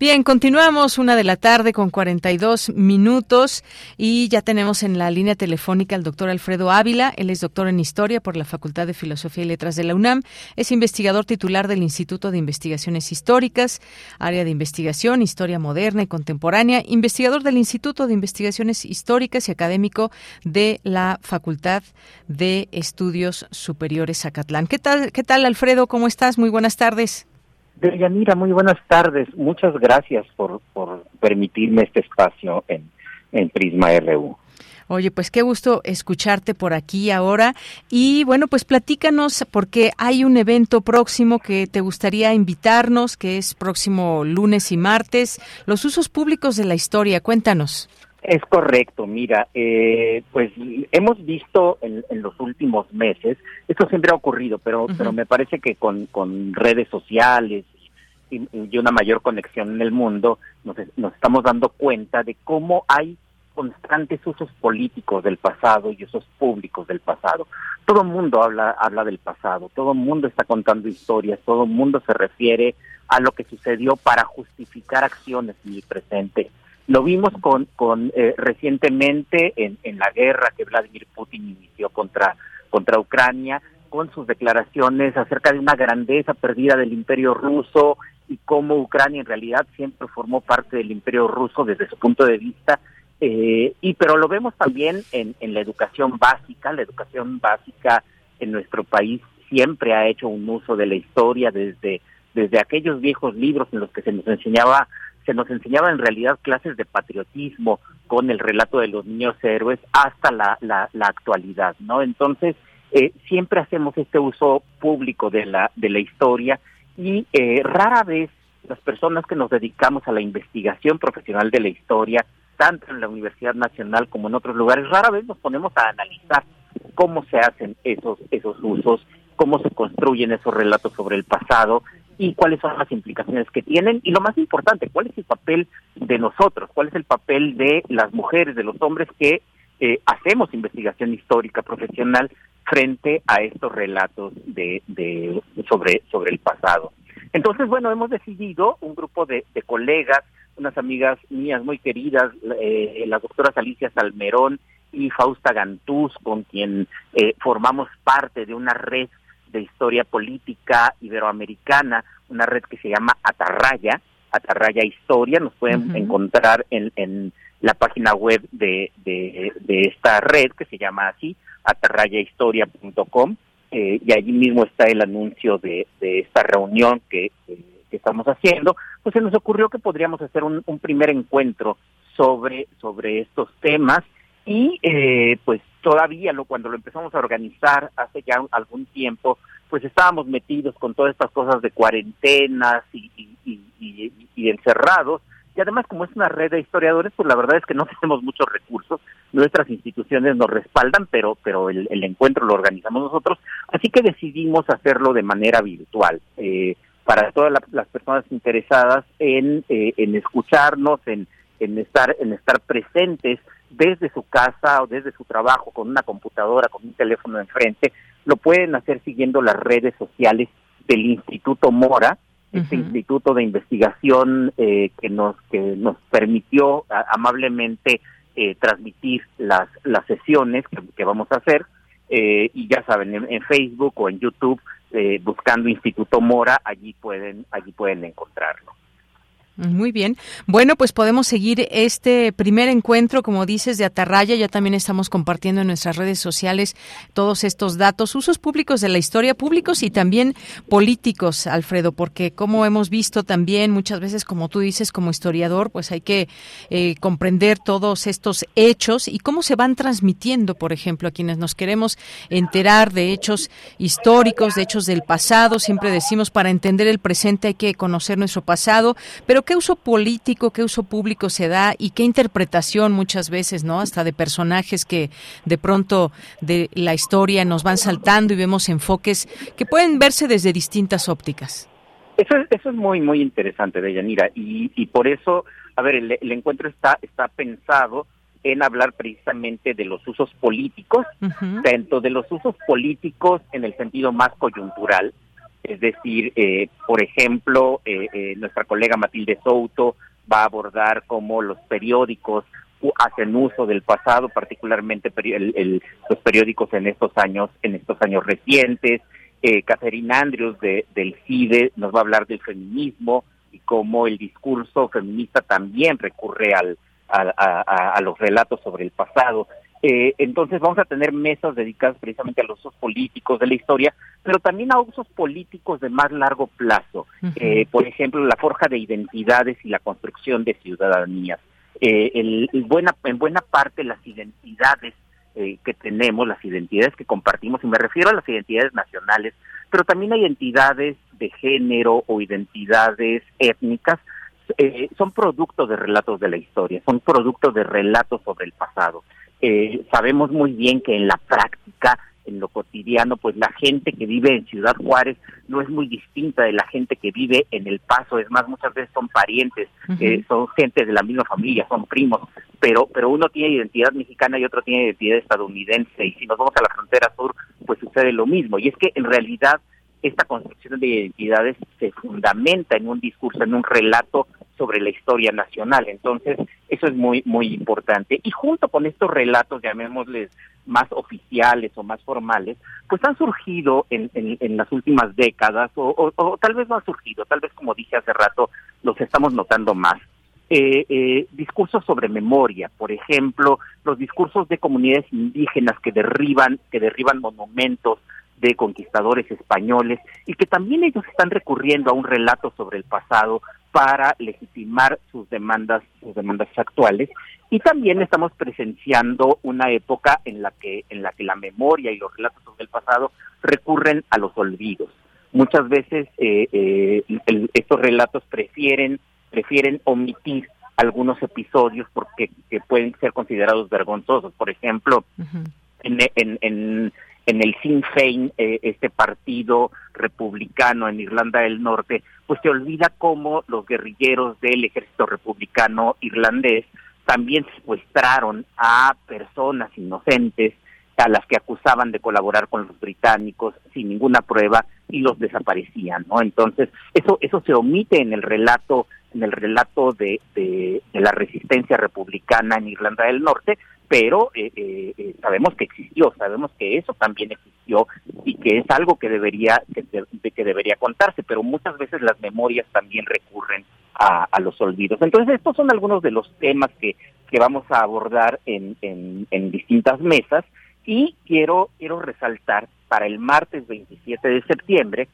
Bien, continuamos una de la tarde con 42 minutos y ya tenemos en la línea telefónica al doctor Alfredo Ávila. Él es doctor en Historia por la Facultad de Filosofía y Letras de la UNAM. Es investigador titular del Instituto de Investigaciones Históricas, área de investigación, historia moderna y contemporánea, investigador del Instituto de Investigaciones Históricas y académico de la Facultad de Estudios Superiores Zacatlán. ¿Qué tal, qué tal Alfredo? ¿Cómo estás? Muy buenas tardes. Deyanira, muy buenas tardes. Muchas gracias por, por permitirme este espacio en, en Prisma RU. Oye, pues qué gusto escucharte por aquí ahora. Y bueno, pues platícanos, porque hay un evento próximo que te gustaría invitarnos, que es próximo lunes y martes, los usos públicos de la historia. Cuéntanos. Es correcto, mira, eh, pues hemos visto en, en, los últimos meses, esto siempre ha ocurrido, pero, uh -huh. pero me parece que con, con redes sociales y, y, una mayor conexión en el mundo, nos, nos estamos dando cuenta de cómo hay constantes usos políticos del pasado y usos públicos del pasado. Todo el mundo habla, habla del pasado, todo el mundo está contando historias, todo el mundo se refiere a lo que sucedió para justificar acciones en el presente lo vimos con, con eh, recientemente en, en, la guerra que Vladimir Putin inició contra, contra Ucrania, con sus declaraciones acerca de una grandeza perdida del imperio ruso y cómo Ucrania en realidad siempre formó parte del imperio ruso desde su punto de vista. Eh, y pero lo vemos también en, en la educación básica, la educación básica en nuestro país siempre ha hecho un uso de la historia desde, desde aquellos viejos libros en los que se nos enseñaba se nos enseñaba en realidad clases de patriotismo con el relato de los niños héroes hasta la, la, la actualidad, ¿no? Entonces, eh, siempre hacemos este uso público de la, de la historia y eh, rara vez las personas que nos dedicamos a la investigación profesional de la historia, tanto en la Universidad Nacional como en otros lugares, rara vez nos ponemos a analizar cómo se hacen esos, esos usos, cómo se construyen esos relatos sobre el pasado y cuáles son las implicaciones que tienen y lo más importante, cuál es el papel de nosotros, cuál es el papel de las mujeres, de los hombres que eh, hacemos investigación histórica profesional frente a estos relatos de, de sobre sobre el pasado. Entonces, bueno, hemos decidido un grupo de, colegas, unas amigas mías muy queridas, eh, las doctoras Alicia Salmerón y Fausta Gantús, con quien eh, formamos parte de una red de historia política iberoamericana, una red que se llama Atarraya, Atarraya Historia, nos pueden uh -huh. encontrar en, en, la página web de, de, de, esta red que se llama así, atarrayahistoria.com, eh, y allí mismo está el anuncio de, de esta reunión que, que, que, estamos haciendo, pues se nos ocurrió que podríamos hacer un, un primer encuentro sobre, sobre estos temas y eh, pues todavía lo cuando lo empezamos a organizar hace ya algún tiempo pues estábamos metidos con todas estas cosas de cuarentenas y, encerrados. Y además como es una red de historiadores, pues la verdad es que no tenemos muchos recursos, nuestras instituciones nos respaldan, pero, pero el, encuentro lo organizamos nosotros, así que decidimos hacerlo de manera virtual. Eh, para todas las personas interesadas en, eh, en escucharnos, en, en, estar, en estar presentes desde su casa o desde su trabajo con una computadora, con un teléfono enfrente, lo pueden hacer siguiendo las redes sociales del Instituto Mora, este instituto de investigación eh, que nos que nos permitió amablemente eh, transmitir las las sesiones que, vamos a hacer eh, y ya saben en, Facebook o en YouTube buscando Instituto Mora allí pueden allí pueden encontrarlo muy bien. Bueno, pues podemos seguir este primer encuentro, como dices, de Atarraya. Ya también estamos compartiendo en nuestras redes sociales todos estos datos, usos públicos de la historia, públicos y también políticos, Alfredo, porque como hemos visto también muchas veces, como tú dices, como historiador, pues hay que eh, comprender todos estos hechos y cómo se van transmitiendo, por ejemplo, a quienes nos queremos enterar de hechos históricos, de hechos del pasado. Siempre decimos, para entender el presente hay que conocer nuestro pasado, pero qué uso político, qué uso público se da y qué interpretación muchas veces, ¿no? Hasta de personajes que de pronto de la historia nos van saltando y vemos enfoques que pueden verse desde distintas ópticas. Eso es, eso es muy, muy interesante, Deyanira, y, y por eso, a ver, el, encuentro está, está pensado en hablar precisamente de los usos políticos, tanto de los usos políticos en el sentido más coyuntural, es decir, eh, por ejemplo, eh, eh, nuestra colega Matilde Souto va a abordar cómo los periódicos hacen uso del pasado, particularmente los periódicos en estos años, en estos años recientes. Eh, Catherine Andrews de, del CIDE nos va a hablar del feminismo y cómo el discurso feminista también recurre al, a los relatos sobre el pasado. Eh, entonces vamos a tener mesas dedicadas precisamente a los usos políticos de la historia, pero también a usos políticos de más largo plazo. Eh, por ejemplo, la forja de identidades y la construcción de ciudadanías. Eh, el, buena, en buena parte las identidades que tenemos, las identidades que compartimos, y me refiero a las identidades nacionales, pero también hay identidades de género o identidades étnicas, son productos de relatos de la historia, son productos de relatos sobre el pasado. Eh, sabemos muy bien que en la práctica, en lo cotidiano, pues la gente que vive en Ciudad Juárez no es muy distinta de la gente que vive en El Paso, es más, muchas veces son parientes, eh, son gente de la misma familia, son primos, pero, pero uno tiene identidad mexicana y otro tiene identidad estadounidense, y si nos vamos a la frontera sur, pues sucede lo mismo, y es que en realidad esta construcción de identidades se fundamenta en un discurso, en un relato sobre la historia nacional. Entonces, eso es muy, muy importante. Y junto con estos relatos, llamémosles más oficiales o más formales, pues han surgido en, las últimas décadas, o, o, tal vez no han surgido, tal vez como dije hace rato, los estamos notando más. Eh, eh, discursos sobre memoria, por ejemplo, los discursos de comunidades indígenas que derriban, que derriban monumentos de conquistadores españoles y que también ellos están recurriendo a un relato sobre el pasado para legitimar sus demandas, sus demandas actuales. Y también estamos presenciando una época en la que, en la que la memoria y los relatos sobre el pasado recurren a los olvidos. Muchas veces eh, eh, estos relatos prefieren, prefieren omitir algunos episodios porque que pueden ser considerados vergonzosos. Por ejemplo, en, en, en el Sinn Féin, eh, este partido republicano en Irlanda del Norte, pues se olvida cómo los guerrilleros del ejército republicano irlandés también secuestraron a personas inocentes a las que acusaban de colaborar con los británicos sin ninguna prueba y los desaparecían, ¿no? Entonces, eso eso se omite en el relato en el relato de, de la resistencia republicana en Irlanda del Norte, pero eh, eh, eh, sabemos que existió, sabemos que eso también existió y que es algo que debería que, que debería contarse, pero muchas veces las memorias también recurren a, los olvidos. Entonces estos son algunos de los temas que, que vamos a abordar en, en, distintas mesas y quiero quiero resaltar para el martes 27 de septiembre,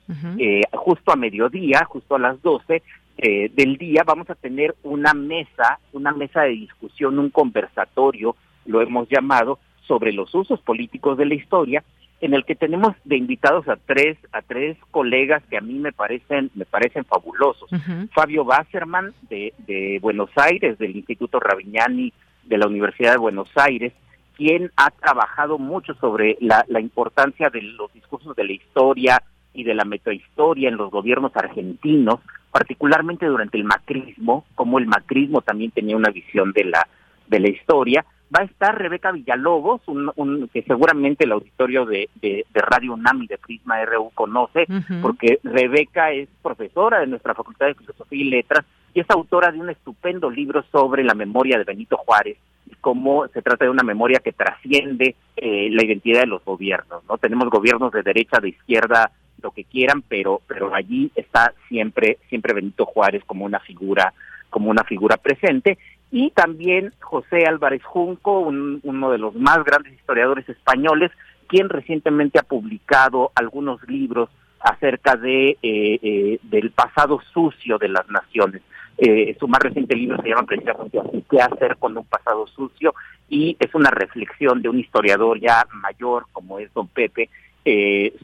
justo a mediodía, justo a las 12, del día vamos a tener una mesa, una mesa de discusión, un conversatorio lo hemos llamado, sobre los usos políticos de la historia, en el que tenemos de invitados a tres a tres colegas que a mí me parecen me parecen fabulosos. Fabio Basserman de, de Buenos Aires, del Instituto Ravignani de la Universidad de Buenos Aires, quien ha trabajado mucho sobre la, la importancia de los discursos de la historia y de la metahistoria en los gobiernos argentinos, particularmente durante el macrismo, como el macrismo también tenía una visión de la de la historia. Va a estar Rebeca Villalobos, un, que seguramente el auditorio de, de, Radio UNAM y de Prisma RU conoce, porque Rebeca es profesora de nuestra Facultad de Filosofía y Letras y es autora de un estupendo libro sobre la memoria de Benito Juárez y cómo se trata de una memoria que trasciende eh, la identidad de los gobiernos. no Tenemos gobiernos de derecha, de izquierda, lo que quieran, pero pero allí está siempre siempre Benito Juárez como una figura como una figura presente y también José Álvarez Junco, uno de los más grandes historiadores españoles, quien recientemente ha publicado algunos libros acerca de eh, eh, del pasado sucio de las naciones. Eh, su más reciente libro se llama precisamente así, ¿Qué hacer con un pasado sucio? Y es una reflexión de un historiador ya mayor como es don Pepe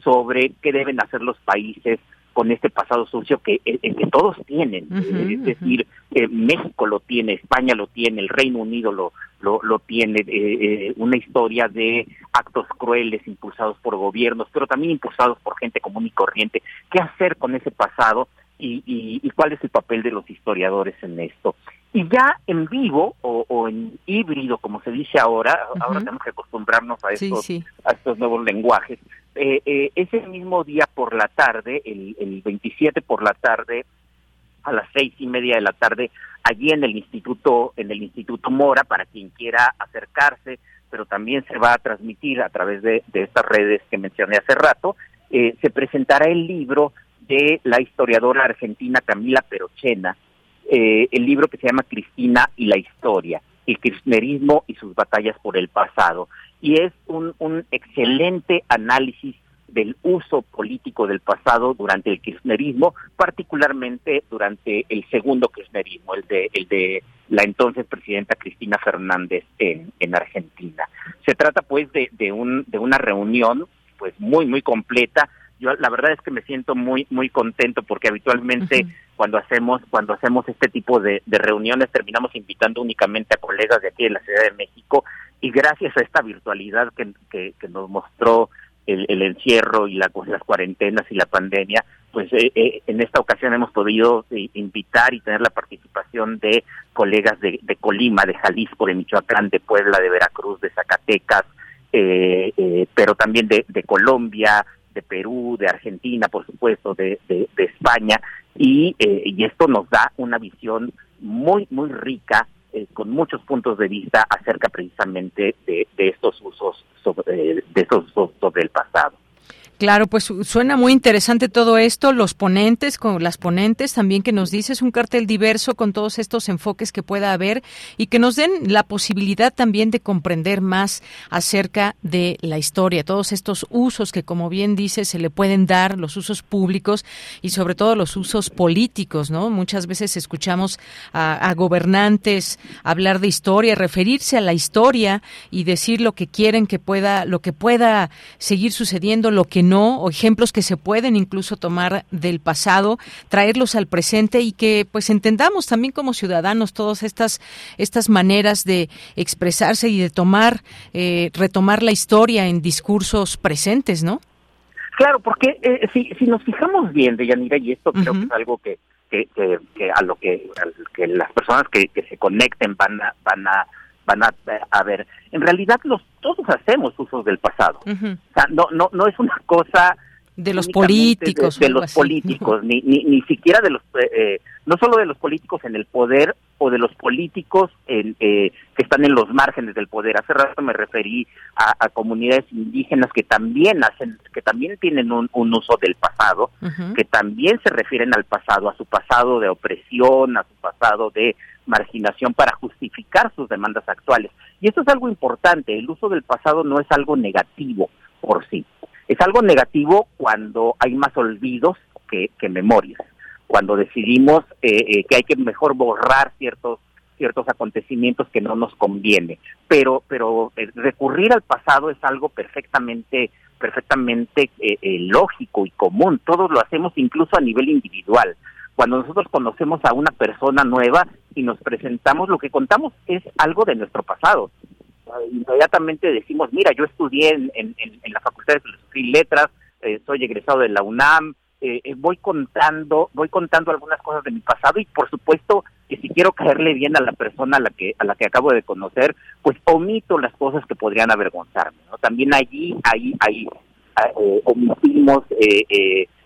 sobre qué deben hacer los países con este pasado sucio que, eh, eh, que todos tienen. es decir, eh, México lo tiene, España lo tiene, el Reino Unido lo, lo, tiene, una historia de actos crueles impulsados por gobiernos, pero también impulsados por gente común y corriente. ¿Qué hacer con ese pasado y, y, cuál es el papel de los historiadores en esto? Y ya en vivo o, en híbrido, como se dice ahora, ahora tenemos que acostumbrarnos a estos, a estos nuevos lenguajes, eh, eh, ese mismo día por la tarde, el, el 27 por la tarde, a las seis y media de la tarde, allí en el Instituto, en el Instituto Mora, para quien quiera acercarse, pero también se va a transmitir a través de, estas redes que mencioné hace rato, eh, se presentará el libro de la historiadora argentina Camila Perochena, eh, el libro que se llama Cristina y la historia, el kirchnerismo y sus batallas por el pasado y es un, un excelente análisis del uso político del pasado durante el kirchnerismo, particularmente durante el segundo kirchnerismo, el de, el de la entonces presidenta Cristina Fernández en, en Argentina. Se trata pues de, de, un, de una reunión pues muy, muy completa. Yo la verdad es que me siento muy, muy contento porque habitualmente cuando hacemos, cuando hacemos este tipo de, de reuniones terminamos invitando únicamente a colegas de aquí de la Ciudad de México y gracias a esta virtualidad que, que, nos mostró el, el, encierro y la, las cuarentenas y la pandemia, pues eh, eh, en esta ocasión hemos podido eh, invitar y tener la participación de colegas de, de, Colima, de Jalisco, de Michoacán, de Puebla, de Veracruz, de Zacatecas, pero también de, de, Colombia, de Perú, de Argentina, por supuesto, de, de España, y, y esto nos da una visión muy, muy rica eh, con muchos puntos de vista acerca precisamente de, de estos usos sobre, de estos usos sobre. Claro, pues suena muy interesante todo esto, los ponentes, con las ponentes también que nos dices un cartel diverso con todos estos enfoques que pueda haber y que nos den la posibilidad también de comprender más acerca de la historia, todos estos usos que como bien dices se le pueden dar, los usos públicos y sobre todo los usos políticos, ¿no? Muchas veces escuchamos a, gobernantes hablar de historia, referirse a la historia y decir lo que quieren que pueda, lo que pueda seguir sucediendo, lo que o ejemplos que se pueden incluso tomar del pasado, traerlos al presente y que pues entendamos también como ciudadanos todas estas, estas maneras de expresarse y de tomar, eh, retomar la historia en discursos presentes, ¿no? Claro, porque eh, si, si nos fijamos bien, Deyanira, y esto creo que es algo que, que, que, a lo que, que las personas que, que se conecten van a, van a van a, ver. En realidad los todos hacemos usos del pasado. O sea, no, no, no es una cosa de los políticos de, los políticos ni, ni ni siquiera de los eh, eh, no solo de los políticos en el poder o de los políticos en, eh, que están en los márgenes del poder. Hace rato me referí a, comunidades indígenas que también hacen que también tienen un, uso del pasado que también se refieren al pasado a su pasado de opresión a su pasado de marginación para justificar sus demandas actuales. Y esto es algo importante, el uso del pasado no es algo negativo por sí, es algo negativo cuando hay más olvidos que, memorias, cuando decidimos eh, eh, que hay que mejor borrar ciertos ciertos acontecimientos que no nos conviene, pero pero eh, recurrir al pasado es algo perfectamente perfectamente eh, eh, lógico y común. Todos lo hacemos incluso a nivel individual. Cuando nosotros conocemos a una persona nueva y nos presentamos, lo que contamos es algo de nuestro pasado. Inmediatamente decimos, mira, yo estudié en, la Facultad de Filosofía y Letras, eh, soy egresado de la UNAM, eh, eh, voy contando, voy contando algunas cosas de mi pasado y por supuesto que si quiero caerle bien a la persona a la que a la que acabo de conocer, pues omito las cosas que podrían avergonzarme. ¿no? También allí, ahí, ahí eh, omitimos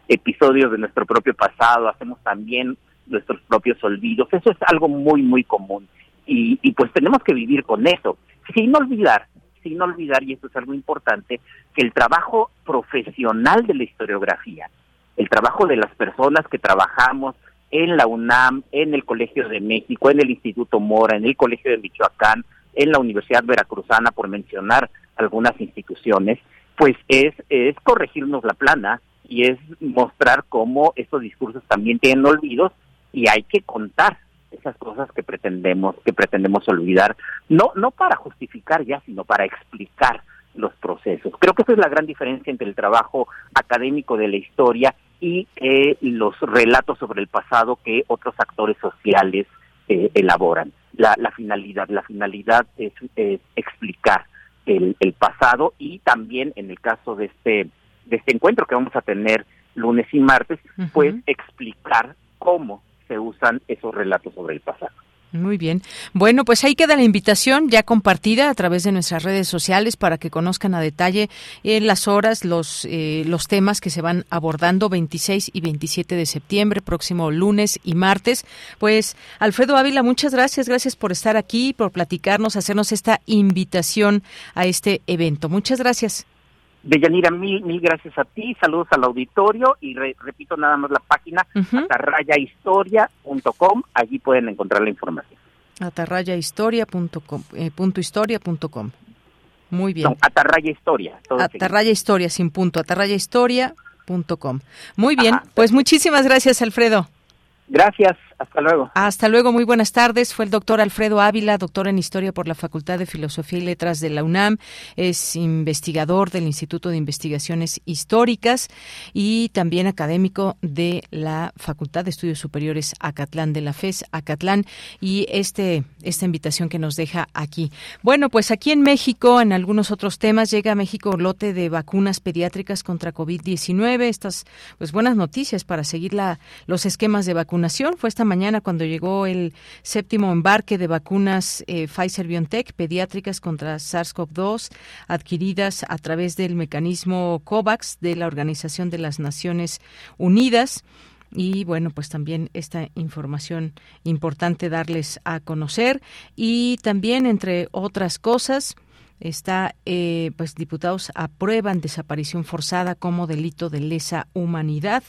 episodios de nuestro propio pasado, hacemos también nuestros propios olvidos. Eso es algo muy muy común y, y pues tenemos que vivir con eso, sin olvidar sin olvidar, y esto es algo importante, que el trabajo profesional de la historiografía, el trabajo de las personas que trabajamos en la UNAM, en el Colegio de México, en el Instituto Mora, en el Colegio de Michoacán, en la Universidad Veracruzana, por mencionar algunas instituciones, pues es, es corregirnos la plana y es mostrar cómo estos discursos también tienen olvidos y hay que contar esas cosas que pretendemos que pretendemos olvidar no no para justificar ya sino para explicar los procesos. Creo que esa es la gran diferencia entre el trabajo académico de la historia y eh, los relatos sobre el pasado que otros actores sociales eh, elaboran. La, la, finalidad la finalidad es, explicar el, el, pasado y también en el caso de este de este encuentro que vamos a tener lunes y martes pues explicar cómo se usan esos relatos sobre el pasado. Muy bien. Bueno, pues ahí queda la invitación ya compartida a través de nuestras redes sociales para que conozcan a detalle eh, las horas, los, eh, los temas que se van abordando 26 y 27 de septiembre, próximo lunes y martes. Pues Alfredo Ávila, muchas gracias. Gracias por estar aquí, por platicarnos, hacernos esta invitación a este evento. Muchas gracias. Deyanira, mil, mil gracias a ti, saludos al auditorio y repito nada más la página uh atarrayahistoria.com, allí pueden encontrar la información. atarrayahistoria.com, eh, punto historia punto com. Muy bien. No, atarraya historia. Atarraya historia, sin punto, atarrayahistoria.com. Muy bien, pues muchísimas gracias, Alfredo. Gracias, hasta luego. Hasta luego, muy buenas tardes. Fue el doctor Alfredo Ávila, doctor en Historia por la Facultad de Filosofía y Letras de la UNAM. Es investigador del Instituto de Investigaciones Históricas y también académico de la Facultad de Estudios Superiores Acatlán de la FES, Acatlán. Y este, esta invitación que nos deja aquí. Bueno, pues aquí en México, en algunos otros temas, llega a México lote de vacunas pediátricas contra COVID-19. Estas, pues buenas noticias para seguir la, los esquemas de vacunación fue esta mañana cuando llegó el séptimo embarque de vacunas eh, Pfizer BioNTech pediátricas contra SARS-CoV-2 adquiridas a través del mecanismo COVAX de la Organización de las Naciones Unidas. Y bueno, pues también esta información importante darles a conocer. Y también, entre otras cosas, está, eh, pues diputados aprueban desaparición forzada como delito de lesa humanidad.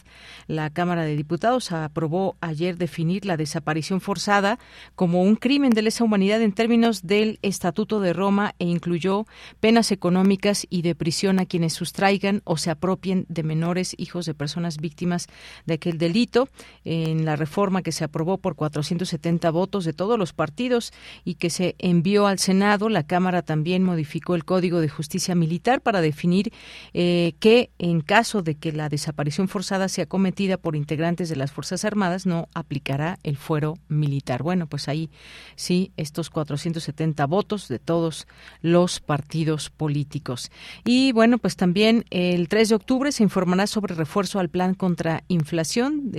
La Cámara de Diputados aprobó ayer definir la desaparición forzada como un crimen de lesa humanidad en términos del Estatuto de Roma e incluyó penas económicas y de prisión a quienes sustraigan o se apropien de menores hijos de personas víctimas de aquel delito. En la reforma que se aprobó por 470 votos de todos los partidos y que se envió al Senado, la Cámara también modificó el Código de Justicia Militar para definir eh, que en caso de que la desaparición forzada sea cometida por integrantes de las Fuerzas Armadas no aplicará el fuero militar. Bueno, pues ahí sí, estos 470 votos de todos los partidos políticos. Y bueno, pues también el 3 de octubre se informará sobre refuerzo al plan contra inflación.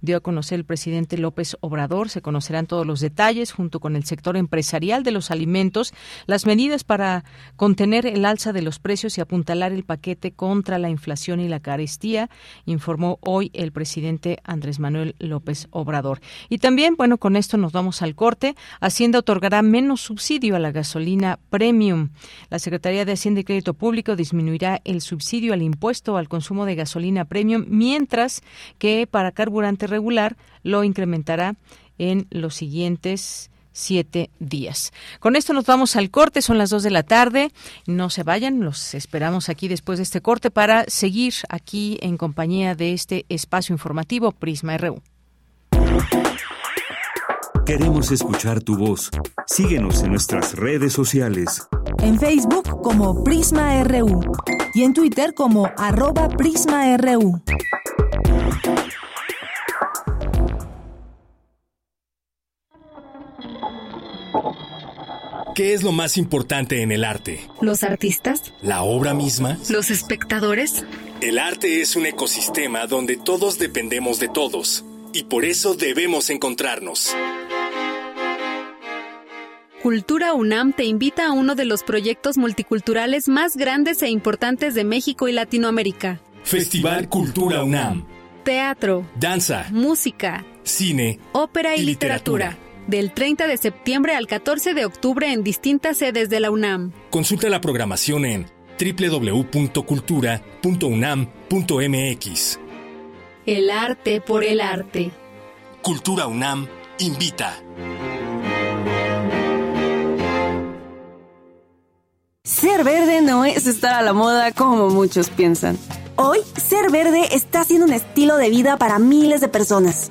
Dio a conocer el presidente López Obrador. Se conocerán todos los detalles junto con el sector empresarial de los alimentos, las medidas para para contener el alza de los precios y apuntalar el paquete contra la inflación y la carestía, informó hoy el presidente Andrés Manuel López Obrador. Y también, bueno, con esto nos vamos al corte. Hacienda otorgará menos subsidio a la gasolina premium. La Secretaría de Hacienda y Crédito Público disminuirá el subsidio al impuesto al consumo de gasolina premium, mientras que para carburante regular lo incrementará en los siguientes siete días. Con esto nos vamos al corte, son las dos de la tarde. No se vayan, los esperamos aquí después de este corte para seguir aquí en compañía de este espacio informativo Prisma RU. Queremos escuchar tu voz. Síguenos en nuestras redes sociales. en Facebook como Prisma RU y en Twitter como arroba PrismaRU. ¿Qué es lo más importante en el arte? ¿Los artistas? ¿La obra misma? ¿Los espectadores? El arte es un ecosistema donde todos dependemos de todos y por eso debemos encontrarnos. Cultura UNAM te invita a uno de los proyectos multiculturales más grandes e importantes de México y Latinoamérica. Festival Cultura UNAM. Teatro, danza, música, cine, ópera y, literatura. Del 30 de septiembre al 14 de octubre en distintas sedes de la UNAM. Consulta la programación en www.cultura.unam.mx. El arte por el arte. Cultura UNAM invita. Ser verde no es estar a la moda como muchos piensan. Hoy, ser verde está siendo un estilo de vida para miles de personas.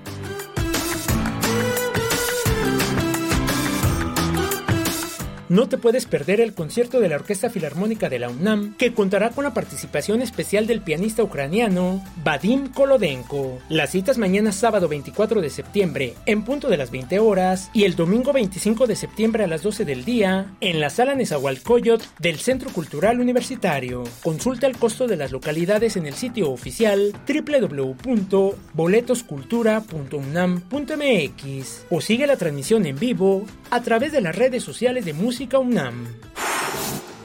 No te puedes perder el concierto de la Orquesta Filarmónica de la UNAM, que contará con la participación especial del pianista ucraniano Vadim Kolodenko. Las citas mañana sábado 24 de septiembre en punto de las 20 horas y el domingo 25 de septiembre a las 12 del día en la sala Nezahualcóyotl del Centro Cultural Universitario. Consulta el costo de las localidades en el sitio oficial www.boletoscultura.unam.mx o sigue la transmisión en vivo a través de las redes sociales de música UNAM.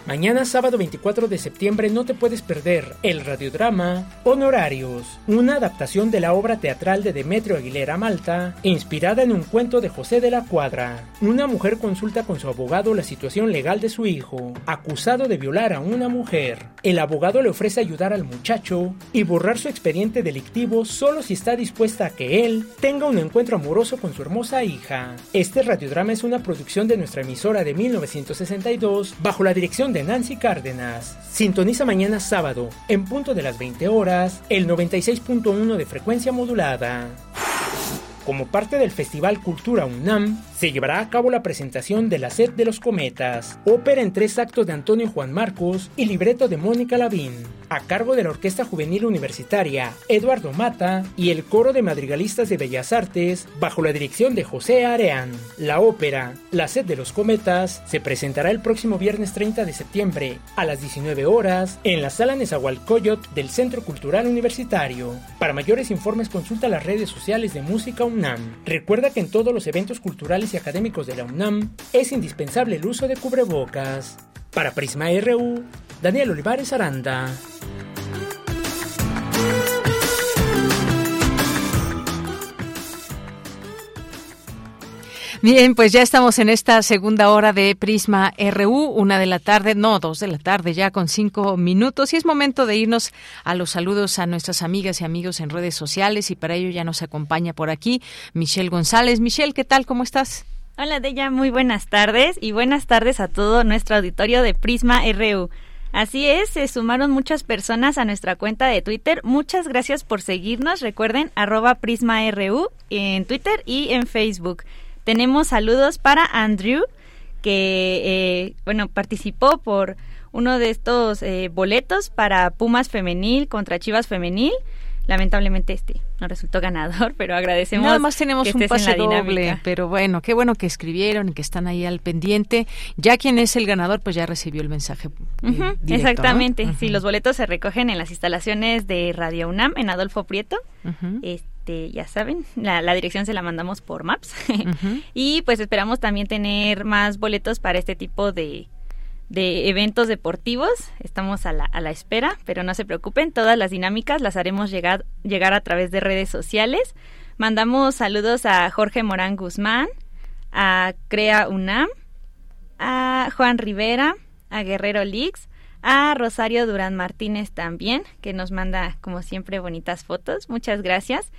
Mañana sábado 24 de septiembre no te puedes perder el radiodrama Honorarios, una adaptación de la obra teatral de Demetrio Aguilera Malta, inspirada en un cuento de José de la Cuadra. Una mujer consulta con su abogado la situación legal de su hijo, acusado de violar a una mujer. El abogado le ofrece ayudar al muchacho y borrar su expediente delictivo solo si está dispuesta a que él tenga un encuentro amoroso con su hermosa hija. Este radiodrama es una producción de nuestra emisora de 1962 bajo la dirección de Nancy Cárdenas. Sintoniza mañana sábado, en punto de las 20 horas, el 96.1 de frecuencia modulada. Como parte del Festival Cultura UNAM, se llevará a cabo la presentación de La Sed de los Cometas, ópera en tres actos de Antonio Juan Marcos y libreto de Mónica Lavín, a cargo de la Orquesta Juvenil Universitaria Eduardo Mata y el Coro de Madrigalistas de Bellas Artes, bajo la dirección de José Areán. La ópera La Sed de los Cometas se presentará el próximo viernes 30 de septiembre a las 19 horas en la Sala Nezahualcóyotl del Centro Cultural Universitario. Para mayores informes consulta las redes sociales de Música UNAM. Recuerda que en todos los eventos culturales y académicos de la UNAM es indispensable el uso de cubrebocas. Para Prisma RU, Daniel Olivares Aranda. Bien, pues ya estamos en esta segunda hora de Prisma RU, una de la tarde, no, dos de la tarde, ya con cinco minutos. Y es momento de irnos a los saludos a nuestras amigas y amigos en redes sociales. Y para ello ya nos acompaña por aquí Michelle González. Michelle, ¿qué tal? ¿Cómo estás? Hola, Deya, muy buenas tardes. Y buenas tardes a todo nuestro auditorio de Prisma RU. Así es, se sumaron muchas personas a nuestra cuenta de Twitter. Muchas gracias por seguirnos. Recuerden, arroba PrismaRU en Twitter y en Facebook. Tenemos saludos para Andrew, que, eh, bueno, participó por uno de estos eh, boletos para Pumas Femenil contra Chivas Femenil lamentablemente este no resultó ganador, pero agradecemos. Nada más tenemos un pase doble, pero bueno, qué bueno que escribieron y que están ahí al pendiente. Ya quien es el ganador, pues ya recibió el mensaje. Eh, exactamente, sí, los boletos se recogen en las instalaciones de Radio UNAM en Adolfo Prieto. Este, ya saben, la, la, dirección se la mandamos por Maps. y pues esperamos también tener más boletos para este tipo de de eventos deportivos. Estamos a la, a la espera, pero no se preocupen, todas las dinámicas las haremos llegar, llegar a través de redes sociales. Mandamos saludos a Jorge Morán Guzmán, a Crea UNAM, a Juan Rivera, a Guerrero Lix, a Rosario Durán Martínez también, que nos manda como siempre bonitas fotos. Muchas gracias.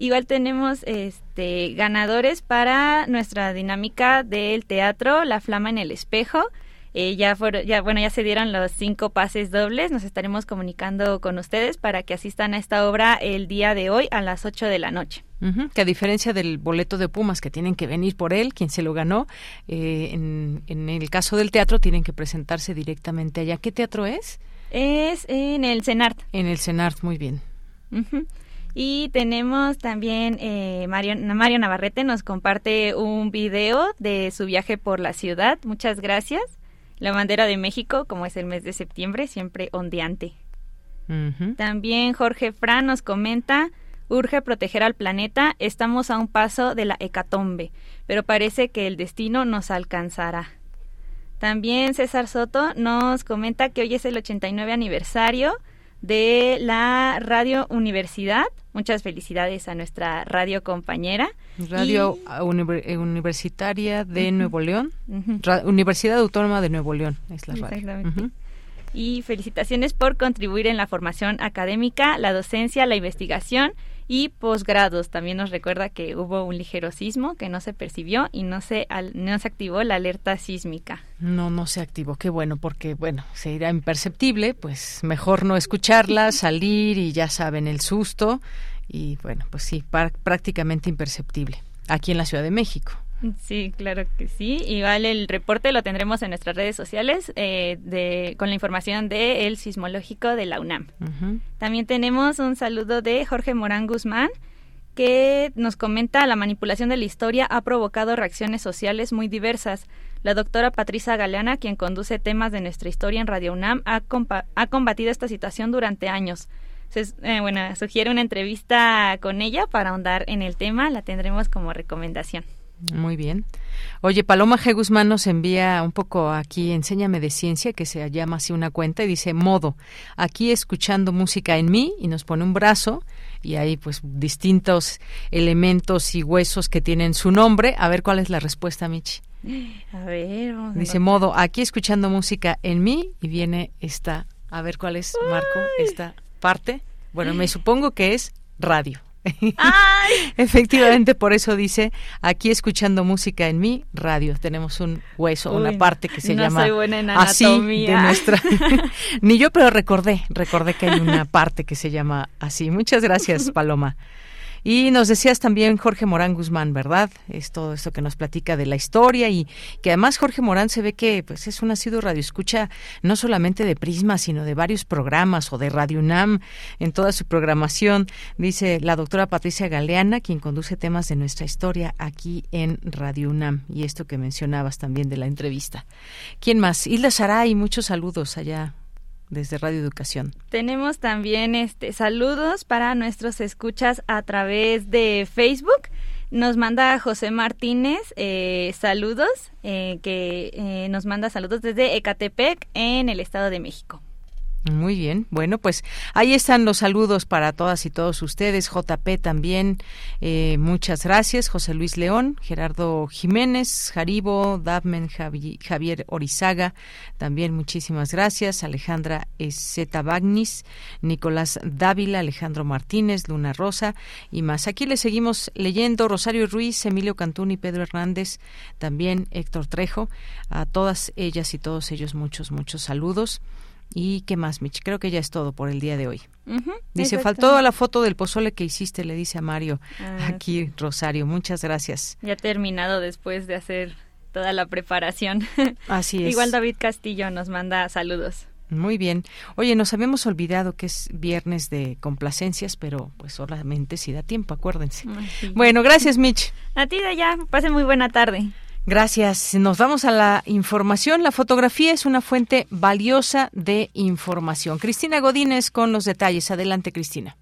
Igual tenemos este ganadores para nuestra dinámica del teatro La Flama en el Espejo. Eh, ya, ya, bueno, ya se dieron los cinco pases dobles. Nos estaremos comunicando con ustedes para que asistan a esta obra el día de hoy a las 8 de la noche. que a diferencia del boleto de Pumas, que tienen que venir por él, quien se lo ganó, eh, en, en, el caso del teatro tienen que presentarse directamente allá. ¿Qué teatro es? Es en el CENART. En el CENART, muy bien. Y tenemos también eh, Mario, Mario Navarrete nos comparte un video de su viaje por la ciudad. Muchas gracias. La bandera de México, como es el mes de septiembre, siempre ondeante. También Jorge Fran nos comenta, urge proteger al planeta, estamos a un paso de la hecatombe, pero parece que el destino nos alcanzará. También César Soto nos comenta que hoy es el 89 aniversario de la Radio Universidad. Muchas felicidades a nuestra radio compañera. Radio eh, Universitaria de Nuevo León. Universidad Autónoma de Nuevo León es la radio. Y felicitaciones por contribuir en la formación académica, la docencia, la investigación y posgrados. También nos recuerda que hubo un ligero sismo que no se percibió y no se, no se activó la alerta sísmica. No, no se activó. Qué bueno, porque bueno, se irá imperceptible, pues mejor no escucharla, salir y ya saben el susto. Y bueno, pues sí, prácticamente imperceptible aquí en la Ciudad de México. Sí, claro que sí. Igual el reporte lo tendremos en nuestras redes sociales eh, de, con la información del sismológico de la UNAM. También tenemos un saludo de Jorge Morán Guzmán que nos comenta la manipulación de la historia ha provocado reacciones sociales muy diversas. La doctora Patricia Galeana, quien conduce temas de nuestra historia en Radio UNAM, ha, ha combatido esta situación durante años. Eh, bueno, sugiere una entrevista con ella para ahondar en el tema, la tendremos como recomendación. Muy bien. Oye, Paloma G. Guzmán nos envía un poco aquí, enséñame de ciencia, que se llama así una cuenta, y dice, modo, aquí escuchando música en mí, y nos pone un brazo, y hay pues distintos elementos y huesos que tienen su nombre. A ver cuál es la respuesta, Michi. A ver, vamos Dice, modo, aquí escuchando música en mí, y viene esta, a ver cuál es, Marco, esta parte. Bueno, me supongo que es radio. Efectivamente, por eso dice, aquí escuchando música en mi radio, tenemos un hueso, una parte que se llama así de nuestra. Ni yo, pero recordé, recordé que hay una parte que se llama así. Muchas gracias, Paloma. Y nos decías también Jorge Morán Guzmán, ¿verdad? Es todo esto que nos platica de la historia y que además Jorge Morán se ve que pues es un radio radioescucha no solamente de Prisma, sino de varios programas o de Radio UNAM en toda su programación, dice la doctora Patricia Galeana, quien conduce temas de nuestra historia aquí en Radio UNAM y esto que mencionabas también de la entrevista. ¿Quién más? Hilda Saray, muchos saludos allá desde Radio Educación. Tenemos también este saludos para nuestros escuchas a través de Facebook. Nos manda José Martínez eh, saludos, eh, que eh, nos manda saludos desde Ecatepec, en el Estado de México. Muy bien, bueno, pues ahí están los saludos para todas y todos ustedes. JP también, eh, muchas gracias. José Luis León, Gerardo Jiménez, Jaribo, Dabmen, Javier Orizaga, también muchísimas gracias. Alejandra Zeta Bagnis, Nicolás Dávila, Alejandro Martínez, Luna Rosa y más. Aquí le seguimos leyendo Rosario Ruiz, Emilio Cantún y Pedro Hernández, también Héctor Trejo. A todas ellas y todos ellos muchos, muchos saludos. ¿Y qué más, Mitch? Creo que ya es todo por el día de hoy. dice, faltó la foto del pozole que hiciste, le dice a Mario. Ah, aquí, Rosario, muchas gracias. Ya terminado después de hacer toda la preparación. Así es. Igual David Castillo nos manda saludos. Muy bien. Oye, nos habíamos olvidado que es viernes de complacencias, pero pues solamente si da tiempo, acuérdense. Bueno, gracias, Mitch. A ti, de ya. Pase muy buena tarde. Gracias. Nos vamos a la información. La fotografía es una fuente valiosa de información. Cristina Godínez con los detalles. Adelante, Cristina.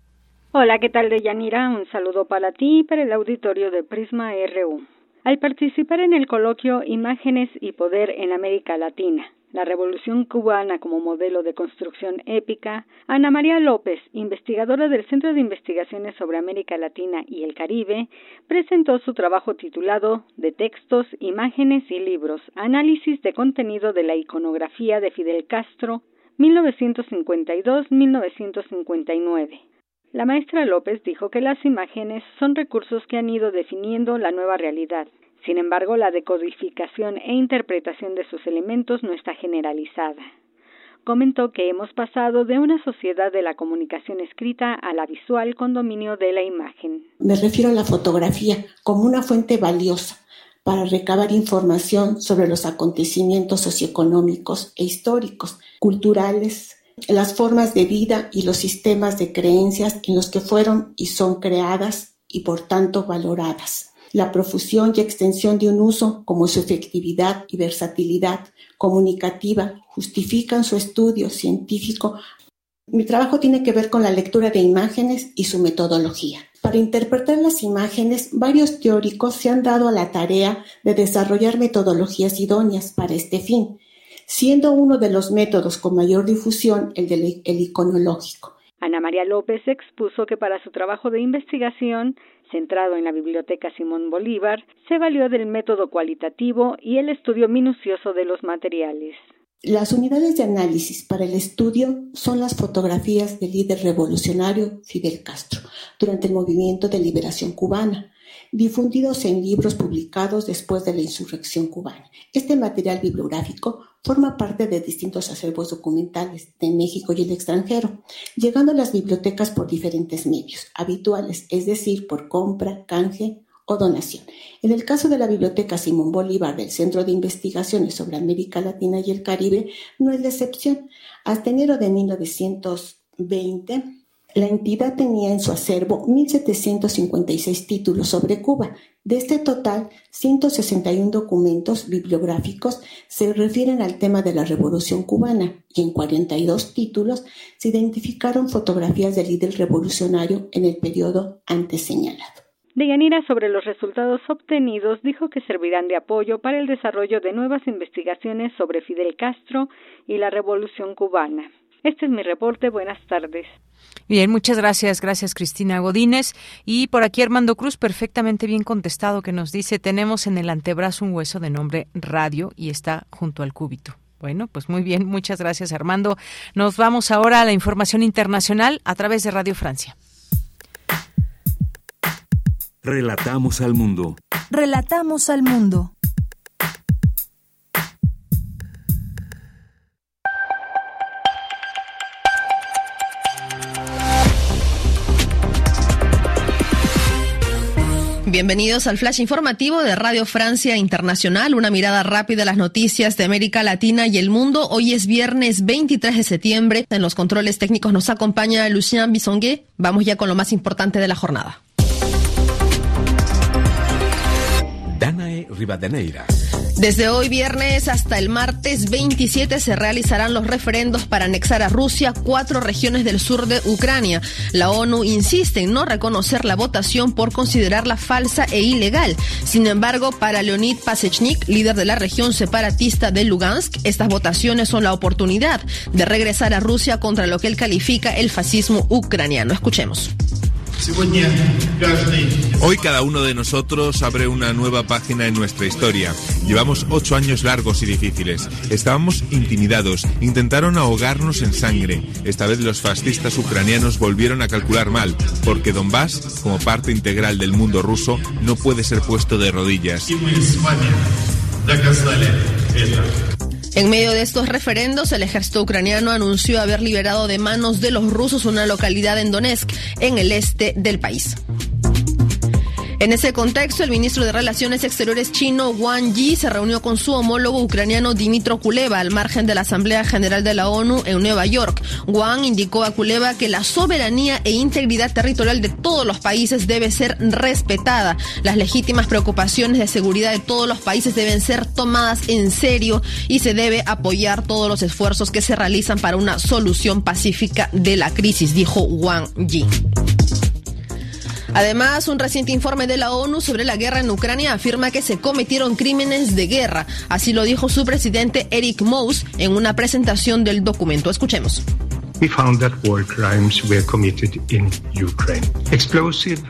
Hola, ¿qué tal, Deyanira? Un saludo para ti y para el auditorio de Prisma RU. Al participar en el coloquio Imágenes y Poder en América Latina, la Revolución cubana como modelo de construcción épica, Ana María López, investigadora del Centro de Investigaciones sobre América Latina y el Caribe, presentó su trabajo titulado De textos, imágenes y libros, análisis de contenido de la iconografía de Fidel Castro, 1952-1959. La maestra López dijo que las imágenes son recursos que han ido definiendo la nueva realidad sin embargo, la decodificación e interpretación de sus elementos no está generalizada. Comentó que hemos pasado de una sociedad de la comunicación escrita a la visual con dominio de la imagen. Me refiero a la fotografía como una fuente valiosa para recabar información sobre los acontecimientos socioeconómicos e históricos, culturales, las formas de vida y los sistemas de creencias en los que fueron y son creadas y por tanto valoradas la profusión y extensión de un uso, como su efectividad y versatilidad comunicativa, justifican su estudio científico. Mi trabajo tiene que ver con la lectura de imágenes y su metodología. Para interpretar las imágenes, varios teóricos se han dado a la tarea de desarrollar metodologías idóneas para este fin, siendo uno de los métodos con mayor difusión el del iconológico. Ana María López expuso que para su trabajo de investigación centrado en la Biblioteca Simón Bolívar, se valió del método cualitativo y el estudio minucioso de los materiales. Las unidades de análisis para el estudio son las fotografías del líder revolucionario Fidel Castro durante el movimiento de liberación cubana, difundidos en libros publicados después de la insurrección cubana. Este material bibliográfico forma parte de distintos acervos documentales de México y el extranjero, llegando a las bibliotecas por diferentes medios habituales, es decir, por compra, canje o donación. En el caso de la Biblioteca Simón Bolívar del Centro de Investigaciones sobre América Latina y el Caribe, no es la excepción. Hasta enero de 1920, la entidad tenía en su acervo 1.756 títulos sobre Cuba. De este total, 161 documentos bibliográficos se refieren al tema de la Revolución cubana y en 42 títulos se identificaron fotografías del líder revolucionario en el periodo antes señalado. Deyanira sobre los resultados obtenidos dijo que servirán de apoyo para el desarrollo de nuevas investigaciones sobre Fidel Castro y la Revolución cubana. Este es mi reporte. Buenas tardes. Bien, muchas gracias, gracias Cristina Godínez. Y por aquí Armando Cruz, perfectamente bien contestado, que nos dice, tenemos en el antebrazo un hueso de nombre radio y está junto al cúbito. Bueno, pues muy bien, muchas gracias Armando. Nos vamos ahora a la información internacional a través de Radio Francia. Relatamos al mundo. Relatamos al mundo. Bienvenidos al flash informativo de Radio Francia Internacional, una mirada rápida a las noticias de América Latina y el mundo. Hoy es viernes 23 de septiembre. En los controles técnicos nos acompaña Lucien Bisonguet. Vamos ya con lo más importante de la jornada. Danae Rivadeneira. Desde hoy viernes hasta el martes 27 se realizarán los referendos para anexar a Rusia cuatro regiones del sur de Ucrania. La ONU insiste en no reconocer la votación por considerarla falsa e ilegal. Sin embargo, para Leonid Pasechnik, líder de la región separatista de Lugansk, estas votaciones son la oportunidad de regresar a Rusia contra lo que él califica el fascismo ucraniano. Escuchemos. Hoy cada uno de nosotros abre una nueva página en nuestra historia. Llevamos ocho años largos y difíciles. Estábamos intimidados, intentaron ahogarnos en sangre. Esta vez los fascistas ucranianos volvieron a calcular mal, porque Donbass, como parte integral del mundo ruso, no puede ser puesto de rodillas. En medio de estos referendos, el ejército ucraniano anunció haber liberado de manos de los rusos una localidad en Donetsk, en el este del país. En ese contexto, el ministro de Relaciones Exteriores chino Wang Yi se reunió con su homólogo ucraniano Dimitro Kuleva al margen de la Asamblea General de la ONU en Nueva York. Wang indicó a Kuleva que la soberanía e integridad territorial de todos los países debe ser respetada. Las legítimas preocupaciones de seguridad de todos los países deben ser tomadas en serio y se debe apoyar todos los esfuerzos que se realizan para una solución pacífica de la crisis, dijo Wang Yi. Además, un reciente informe de la ONU sobre la guerra en Ucrania afirma que se cometieron crímenes de guerra. Así lo dijo su presidente Eric Mous en una presentación del documento. Escuchemos. We found that war crimes were committed in Ukraine. Explosive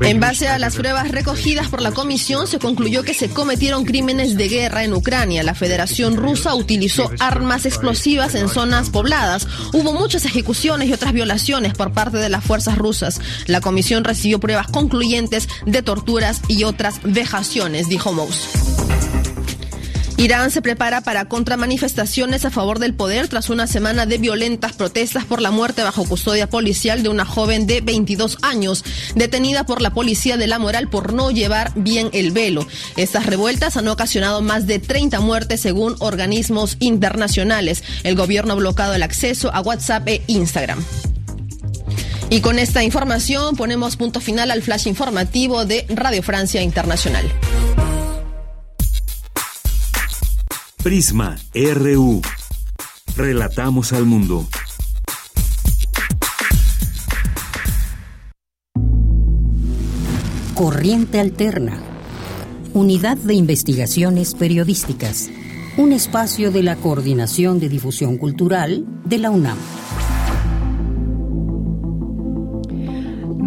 en base a las pruebas recogidas por la comisión, se concluyó que se cometieron crímenes de guerra en Ucrania. La Federación Rusa utilizó armas explosivas en zonas pobladas. Hubo muchas ejecuciones y otras violaciones por parte de las fuerzas rusas. La comisión recibió pruebas concluyentes de torturas y otras vejaciones, dijo Mous. Irán se prepara para contramanifestaciones a favor del poder tras una semana de violentas protestas por la muerte bajo custodia policial de una joven de 22 años, detenida por la policía de la moral por no llevar bien el velo. Estas revueltas han ocasionado más de 30 muertes según organismos internacionales. El gobierno ha bloqueado el acceso a WhatsApp e Instagram. Y con esta información ponemos punto final al flash informativo de Radio Francia Internacional. Prisma RU. Relatamos al mundo. Corriente Alterna. Unidad de Investigaciones Periodísticas. Un espacio de la Coordinación de Difusión Cultural de la UNAM.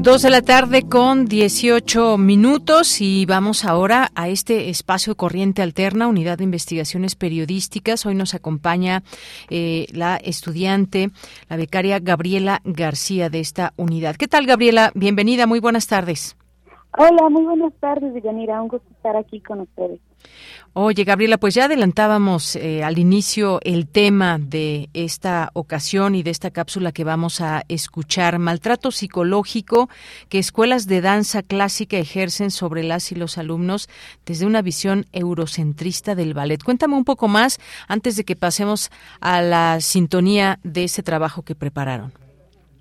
Dos de la tarde con 18 minutos y vamos ahora a este espacio de corriente alterna, unidad de investigaciones periodísticas. Hoy nos acompaña eh, la estudiante, la becaria Gabriela García de esta unidad. ¿Qué tal, Gabriela? Bienvenida, muy buenas tardes. Hola, muy buenas tardes, Yanira. Un gusto estar aquí con ustedes. Oye, Gabriela, pues ya adelantábamos eh, al inicio el tema de esta ocasión y de esta cápsula que vamos a escuchar, maltrato psicológico que escuelas de danza clásica ejercen sobre las y los alumnos desde una visión eurocentrista del ballet. Cuéntame un poco más antes de que pasemos a la sintonía de ese trabajo que prepararon.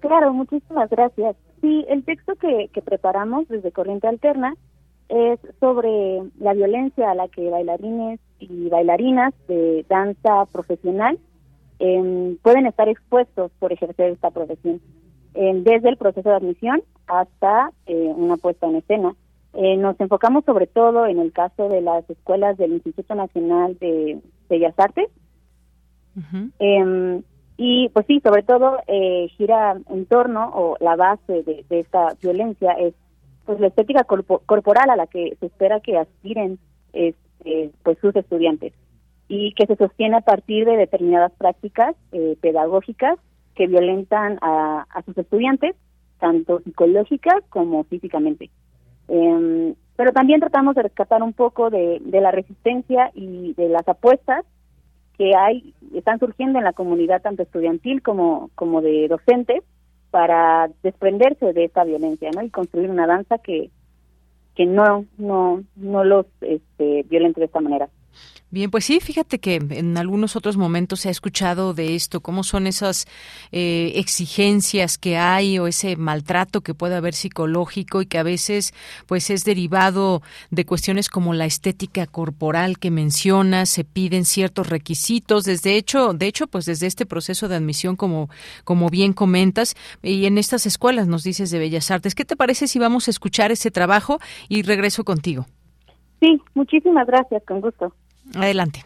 Claro, muchísimas gracias. Sí, el texto que, que preparamos desde Corriente Alterna es sobre la violencia a la que bailarines y bailarinas de danza profesional em, pueden estar expuestos por ejercer esta profesión, em, desde el proceso de admisión hasta eh, una puesta en escena. Eh, nos enfocamos sobre todo en el caso de las escuelas del Instituto Nacional de Bellas Artes. Em, y pues sí, sobre todo eh, gira en torno, o la base de esta violencia es pues la estética corporal a la que se espera que aspiren este, pues sus estudiantes y que se sostiene a partir de determinadas prácticas eh, pedagógicas que violentan a, sus estudiantes tanto psicológicas como físicamente. Em, pero también tratamos de rescatar un poco de, de la resistencia y de las apuestas que hay están surgiendo en la comunidad tanto estudiantil como como de docentes para desprenderse de esta violencia, ¿no? Y construir una danza que que no no no los este, violente de esta manera. Bien, pues sí, fíjate que en algunos otros momentos se ha escuchado de esto, cómo son esas eh, exigencias que hay o ese maltrato que puede haber psicológico y que a veces pues es derivado de cuestiones como la estética corporal que mencionas, se piden ciertos requisitos, desde hecho, de hecho, pues desde este proceso de admisión como como bien comentas y en estas escuelas nos dices de Bellas Artes, ¿qué te parece si vamos a escuchar ese trabajo y regreso contigo? Sí, muchísimas gracias, con gusto. Adelante.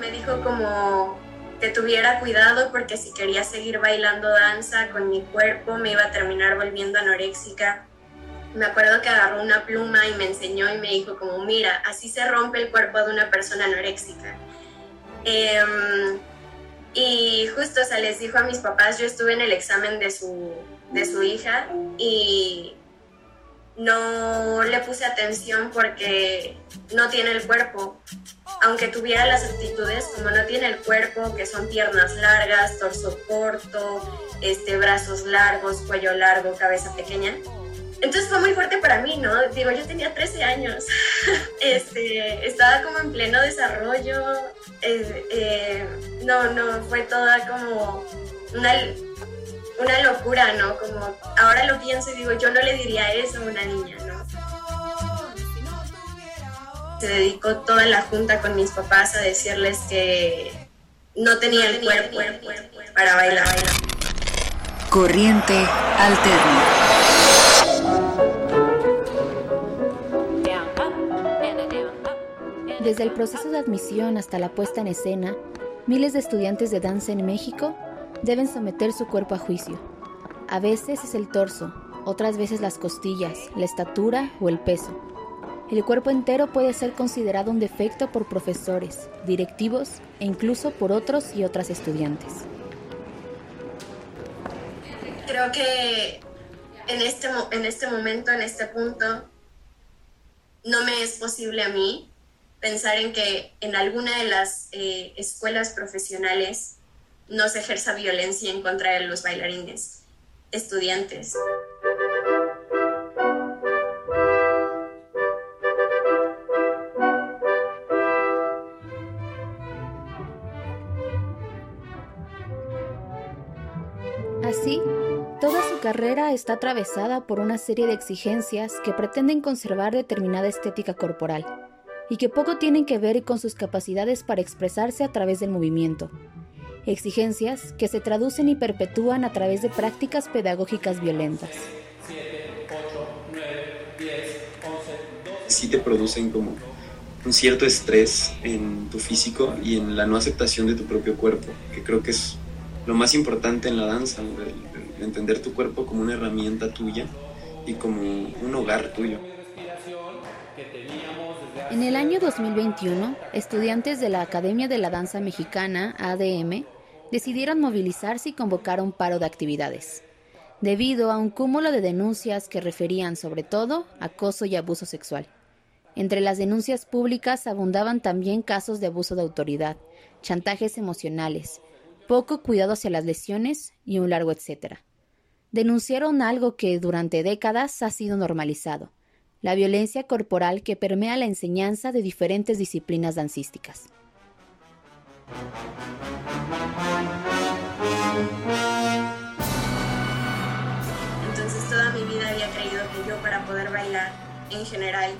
Me dijo como que tuviera cuidado porque si quería seguir bailando danza con mi cuerpo me iba a terminar volviendo anoréxica. Me acuerdo que agarró una pluma y me enseñó y me dijo como, mira, así se rompe el cuerpo de una persona anoréxica. Em, y justo, o les dijo a mis papás, yo estuve en el examen de su, de su hija y no le puse atención porque no tiene el cuerpo. Aunque tuviera las actitudes, como no tiene el cuerpo, que son piernas largas, torso corto, este, brazos largos, cuello largo, cabeza pequeña. Entonces fue muy fuerte para mí, ¿no? Digo, yo tenía 13 años, este, estaba como en pleno desarrollo, eh, eh, no, no, fue toda como una una locura, ¿no? Como ahora lo pienso y digo, yo no le diría eso a una niña, ¿no? Se dedicó toda la junta con mis papás a decirles que no tenía el cuerpo para bailar. Corriente alterna. Desde el proceso de admisión hasta la puesta en escena, miles de estudiantes de danza en México deben someter su cuerpo a juicio. A veces es el torso, otras veces las costillas, la estatura o el peso. El cuerpo entero puede ser considerado un defecto por profesores, directivos e incluso por otros y otras estudiantes. Creo que en este, en este momento, en este punto, no me es posible a mí pensar en que en alguna de las eh, escuelas profesionales no se ejerza violencia en contra de los bailarines, estudiantes. Así, toda su carrera está atravesada por una serie de exigencias que pretenden conservar determinada estética corporal y que poco tienen que ver con sus capacidades para expresarse a través del movimiento, exigencias que se traducen y perpetúan a través de prácticas pedagógicas violentas. Sí te producen como un cierto estrés en tu físico y en la no aceptación de tu propio cuerpo, que creo que es lo más importante en la danza, entender tu cuerpo como una herramienta tuya y como un hogar tuyo. En el año 2021, estudiantes de la Academia de la Danza Mexicana, ADM, decidieron movilizarse y convocar un paro de actividades, debido a un cúmulo de denuncias que referían sobre todo acoso y abuso sexual. Entre las denuncias públicas abundaban también casos de abuso de autoridad, chantajes emocionales, poco cuidado hacia las lesiones y un largo etcétera. Denunciaron algo que durante décadas ha sido normalizado, la violencia corporal que permea la enseñanza de diferentes disciplinas dancísticas. Entonces toda mi vida había creído que yo para poder bailar en general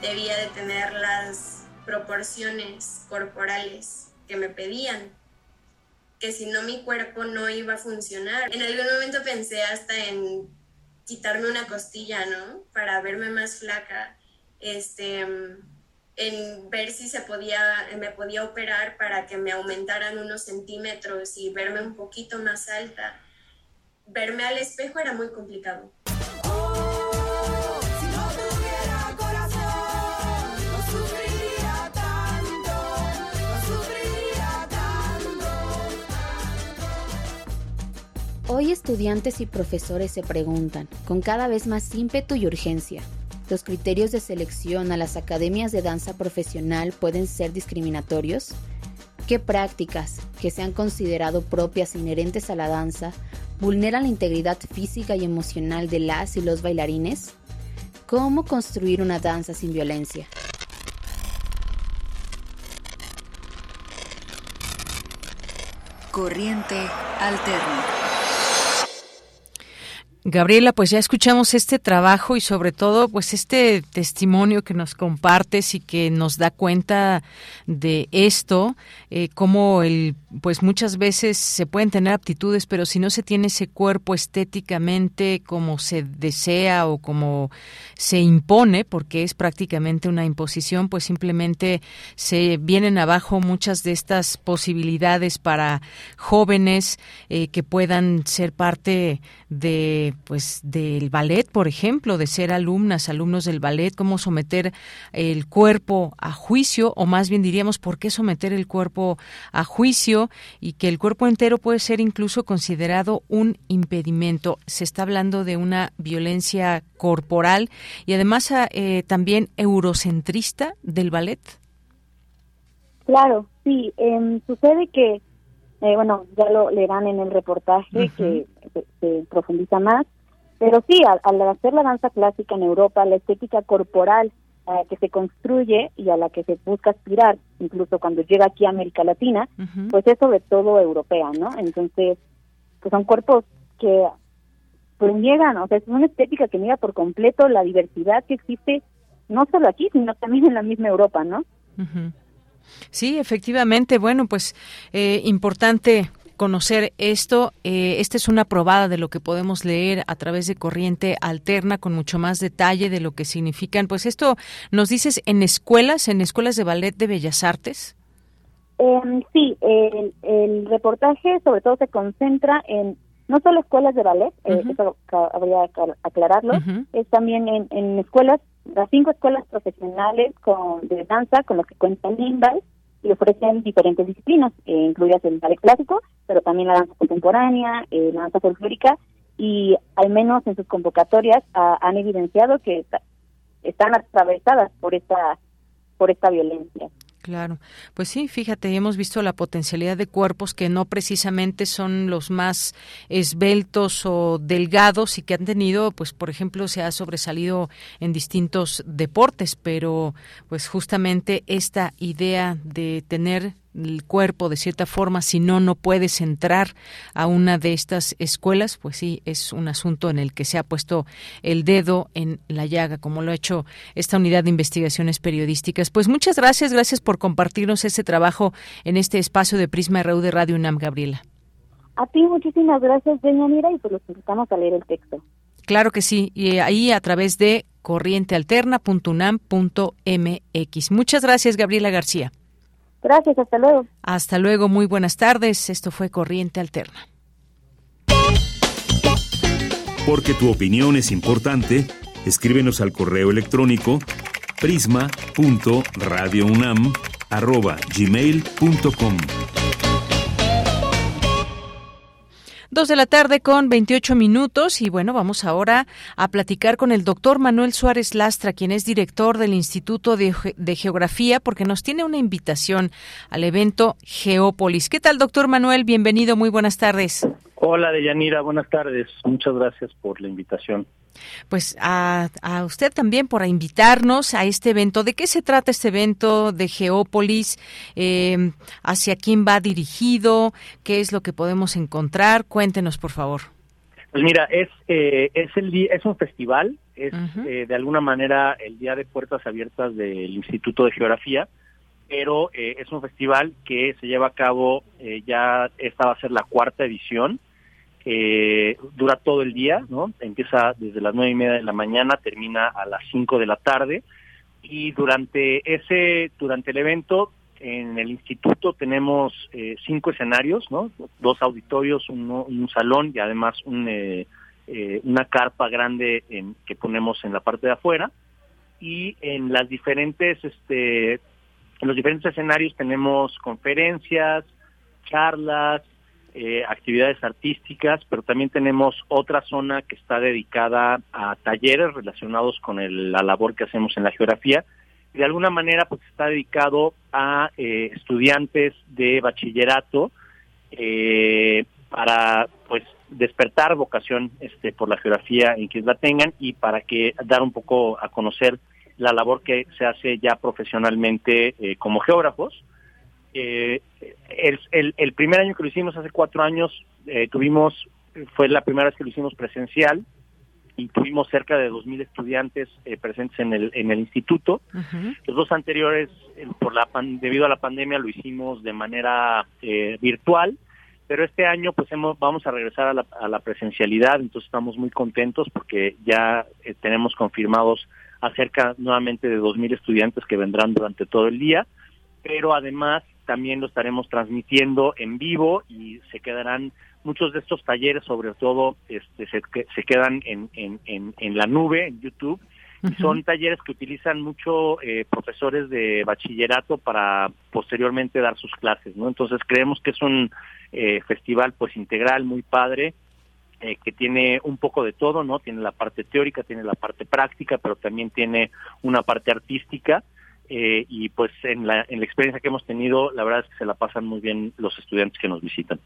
debía de tener las proporciones corporales que me pedían, que si no mi cuerpo no iba a funcionar. En algún momento pensé hasta en quitarme una costilla, ¿no? Para verme más flaca, este, en ver si se podía, me podía operar para que me aumentaran unos centímetros y verme un poquito más alta. Verme al espejo era muy complicado. Hoy estudiantes y profesores se preguntan, con cada vez más ímpetu y urgencia, ¿los criterios de selección a las academias de danza profesional pueden ser discriminatorios? ¿Qué prácticas, que se han considerado propias e inherentes a la danza, vulneran la integridad física y emocional de las y los bailarines? ¿Cómo construir una danza sin violencia? Corriente alterna. Gabriela, pues ya escuchamos este trabajo y sobre todo pues este testimonio que nos compartes y que nos da cuenta de esto, eh, como el pues muchas veces se pueden tener aptitudes, pero si no se tiene ese cuerpo estéticamente como se desea o como se impone, porque es prácticamente una imposición, pues simplemente se vienen abajo muchas de estas posibilidades para jóvenes eh, que puedan ser parte de pues del ballet, por ejemplo, de ser alumnas, alumnos del ballet, cómo someter el cuerpo a juicio, o más bien diríamos, ¿por qué someter el cuerpo a juicio? Y que el cuerpo entero puede ser incluso considerado un impedimento. Se está hablando de una violencia corporal y además ah, eh, también eurocentrista del ballet. Claro, sí. Em, sucede que eh, bueno, ya lo leerán en el reportaje que se, profundiza más, pero sí, al, hacer la danza clásica en Europa, la estética corporal que se construye y a la que se busca aspirar, incluso cuando llega aquí a América Latina, pues es sobre todo europea, ¿no? Entonces, pues son cuerpos que pues niegan, o sea, es una estética que niega por completo la diversidad que existe no solo aquí, sino también en la misma Europa, ¿no? Sí, efectivamente. Bueno, pues eh, importante conocer esto. Eh, esta es una probada de lo que podemos leer a través de Corriente Alterna con mucho más detalle de lo que significan. Pues esto nos dices en escuelas, en escuelas de ballet de Bellas Artes. Em, sí, el, reportaje sobre todo se concentra en no solo escuelas de ballet, eh, eso habría que aclararlo, es también en, en escuelas las cinco escuelas profesionales con, de danza con las que cuentan Limbal y ofrecen diferentes disciplinas, eh, incluidas el ballet clásico, pero también la danza contemporánea, eh, la danza folclórica, y al menos en sus convocatorias han evidenciado que están atravesadas por esta por esta violencia. Claro, pues sí, fíjate, hemos visto la potencialidad de cuerpos que no precisamente son los más esbeltos o delgados y que han tenido, pues por ejemplo, se ha sobresalido en distintos deportes, pero pues justamente esta idea de tener el cuerpo de cierta forma, si no, no puedes entrar a una de estas escuelas, pues sí, es un asunto en el que se ha puesto el dedo en la llaga, como lo ha hecho esta unidad de investigaciones periodísticas. Pues muchas gracias, gracias por compartirnos ese trabajo en este espacio de Prisma RU de Radio UNAM, Gabriela. A ti muchísimas gracias, doña Mira, y pues los invitamos a leer el texto. Claro que sí, y ahí a través de corrientealterna.unam.mx. Muchas gracias, Gabriela García. Gracias, hasta luego. Hasta luego, muy buenas tardes. Esto fue Corriente Alterna. Porque tu opinión es importante, escríbenos al correo electrónico prisma.radiounam@gmail.com. Dos de la tarde con 28 minutos y bueno, vamos ahora a platicar con el doctor Manuel Suárez Lastra, quien es director del Instituto de, Geografía, porque nos tiene una invitación al evento Geópolis. ¿Qué tal, doctor Manuel? Bienvenido, muy buenas tardes. Hola, Deyanira, buenas tardes. Muchas gracias por la invitación. Pues a, usted también por invitarnos a este evento. ¿De qué se trata este evento de Geópolis? Em, ¿Hacia quién va dirigido? ¿Qué es lo que podemos encontrar? Cuéntenos, por favor. Pues mira, es eh, es el es un festival, es eh, de alguna manera el día de puertas abiertas del Instituto de Geografía, pero eh, es un festival que se lleva a cabo ya esta va a ser la cuarta edición eh, dura todo el día, ¿no? Empieza desde las nueve y media de la mañana, termina a las cinco de la tarde y durante ese, durante el evento en el instituto tenemos eh, cinco escenarios, ¿no? Dos auditorios, un salón y además un, eh, eh, una carpa grande en, que ponemos en la parte de afuera y en las diferentes, este, en los diferentes escenarios tenemos conferencias, charlas, eh, actividades artísticas, pero también tenemos otra zona que está dedicada a talleres relacionados con la labor que hacemos en la geografía. De alguna manera, pues está dedicado a eh, estudiantes de bachillerato eh, para, pues, despertar vocación este, por la geografía en quienes la tengan y para que dar un poco a conocer la labor que se hace ya profesionalmente eh, como geógrafos. Eh, el, el, primer año que lo hicimos, hace cuatro años, eh, tuvimos, fue la primera vez que lo hicimos presencial y tuvimos cerca de 2.000 estudiantes presentes en el, en el instituto. Los dos anteriores, por la debido a la pandemia, lo hicimos de manera virtual pero este año pues hemos, vamos a regresar a la, a la presencialidad, entonces estamos muy contentos porque ya eh, tenemos confirmados acerca nuevamente de 2.000 estudiantes que vendrán durante todo el día, pero además también lo estaremos transmitiendo en vivo y se quedarán muchos de estos talleres, sobre todo, este, se, se quedan en, en, en, en la nube, en YouTube, son talleres que utilizan mucho eh, profesores de bachillerato para posteriormente dar sus clases, ¿no? Entonces creemos que es un eh, festival pues integral, muy padre, eh, que tiene un poco de todo, ¿no? Tiene la parte teórica, tiene la parte práctica, pero también tiene una parte artística. Y pues en la, en la experiencia que hemos tenido, la verdad es que se la pasan muy bien los estudiantes que nos visitan.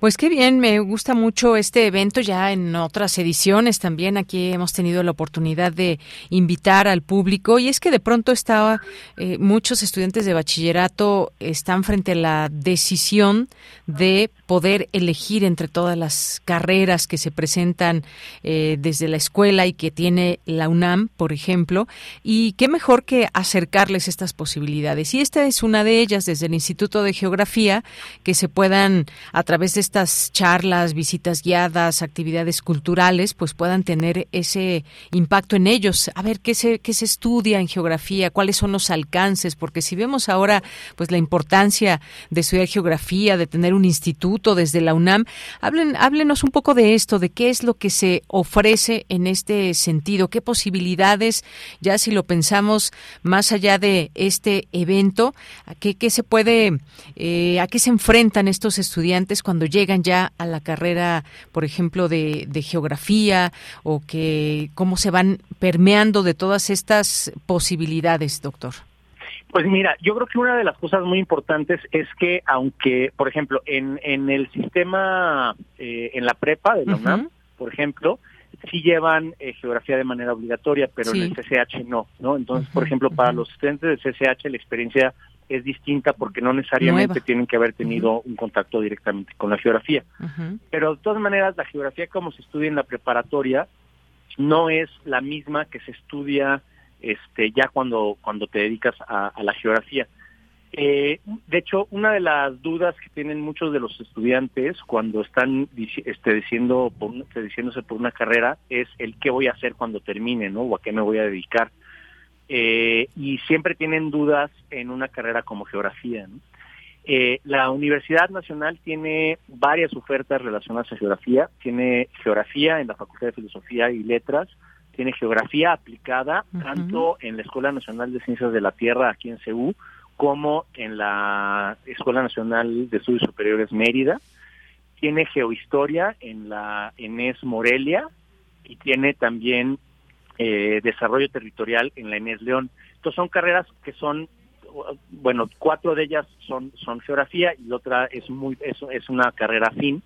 Pues qué bien, me gusta mucho este evento ya en otras ediciones también. Aquí hemos tenido la oportunidad de invitar al público y es que de pronto estaba eh, muchos estudiantes de bachillerato están frente a la decisión de poder elegir entre todas las carreras que se presentan eh, desde la escuela y que tiene la UNAM, por ejemplo, y qué mejor que acercarles estas posibilidades. Y esta es una de ellas desde el Instituto de Geografía que se puedan a través de estas charlas, visitas guiadas, actividades culturales, pues puedan tener ese impacto en ellos. A ver qué se, qué se estudia en geografía, cuáles son los alcances, porque si vemos ahora pues la importancia de estudiar geografía, de tener un instituto desde la UNAM, hablen, háblenos un poco de esto, de qué es lo que se ofrece en este sentido, qué posibilidades, ya si lo pensamos más allá de este evento, a qué, qué se puede, eh, a qué se enfrentan estos estudiantes cuando llegan ya a la carrera, por ejemplo, de, geografía o que cómo se van permeando de todas estas posibilidades, doctor? Pues mira, yo creo que una de las cosas muy importantes es que aunque, por ejemplo, en, en el sistema, eh, en la prepa de la UNAM, por ejemplo, sí llevan eh, geografía de manera obligatoria, pero en el CCH no, ¿no? Entonces, por ejemplo, para los estudiantes del CCH la experiencia es distinta porque no necesariamente tienen que haber tenido un contacto directamente con la geografía. Pero de todas maneras, la geografía como se estudia en la preparatoria no es la misma que se estudia este ya cuando cuando te dedicas a, la geografía. Eh, de hecho, una de las dudas que tienen muchos de los estudiantes cuando están este, diciendo, por, diciéndose por una carrera es el qué voy a hacer cuando termine, ¿no? O a qué me voy a dedicar. Eh, y siempre tienen dudas en una carrera como geografía. Eh, la Universidad Nacional tiene varias ofertas relacionadas a geografía. Tiene geografía en la Facultad de Filosofía y Letras, tiene geografía aplicada tanto en la Escuela Nacional de Ciencias de la Tierra aquí en CEU como en la Escuela Nacional de Estudios Superiores Mérida. Tiene geohistoria en la ENES Morelia y tiene también eh, desarrollo territorial en la Inés León. Entonces son carreras que son, bueno, cuatro de ellas son, son geografía y la otra es, muy, es, es una carrera fin.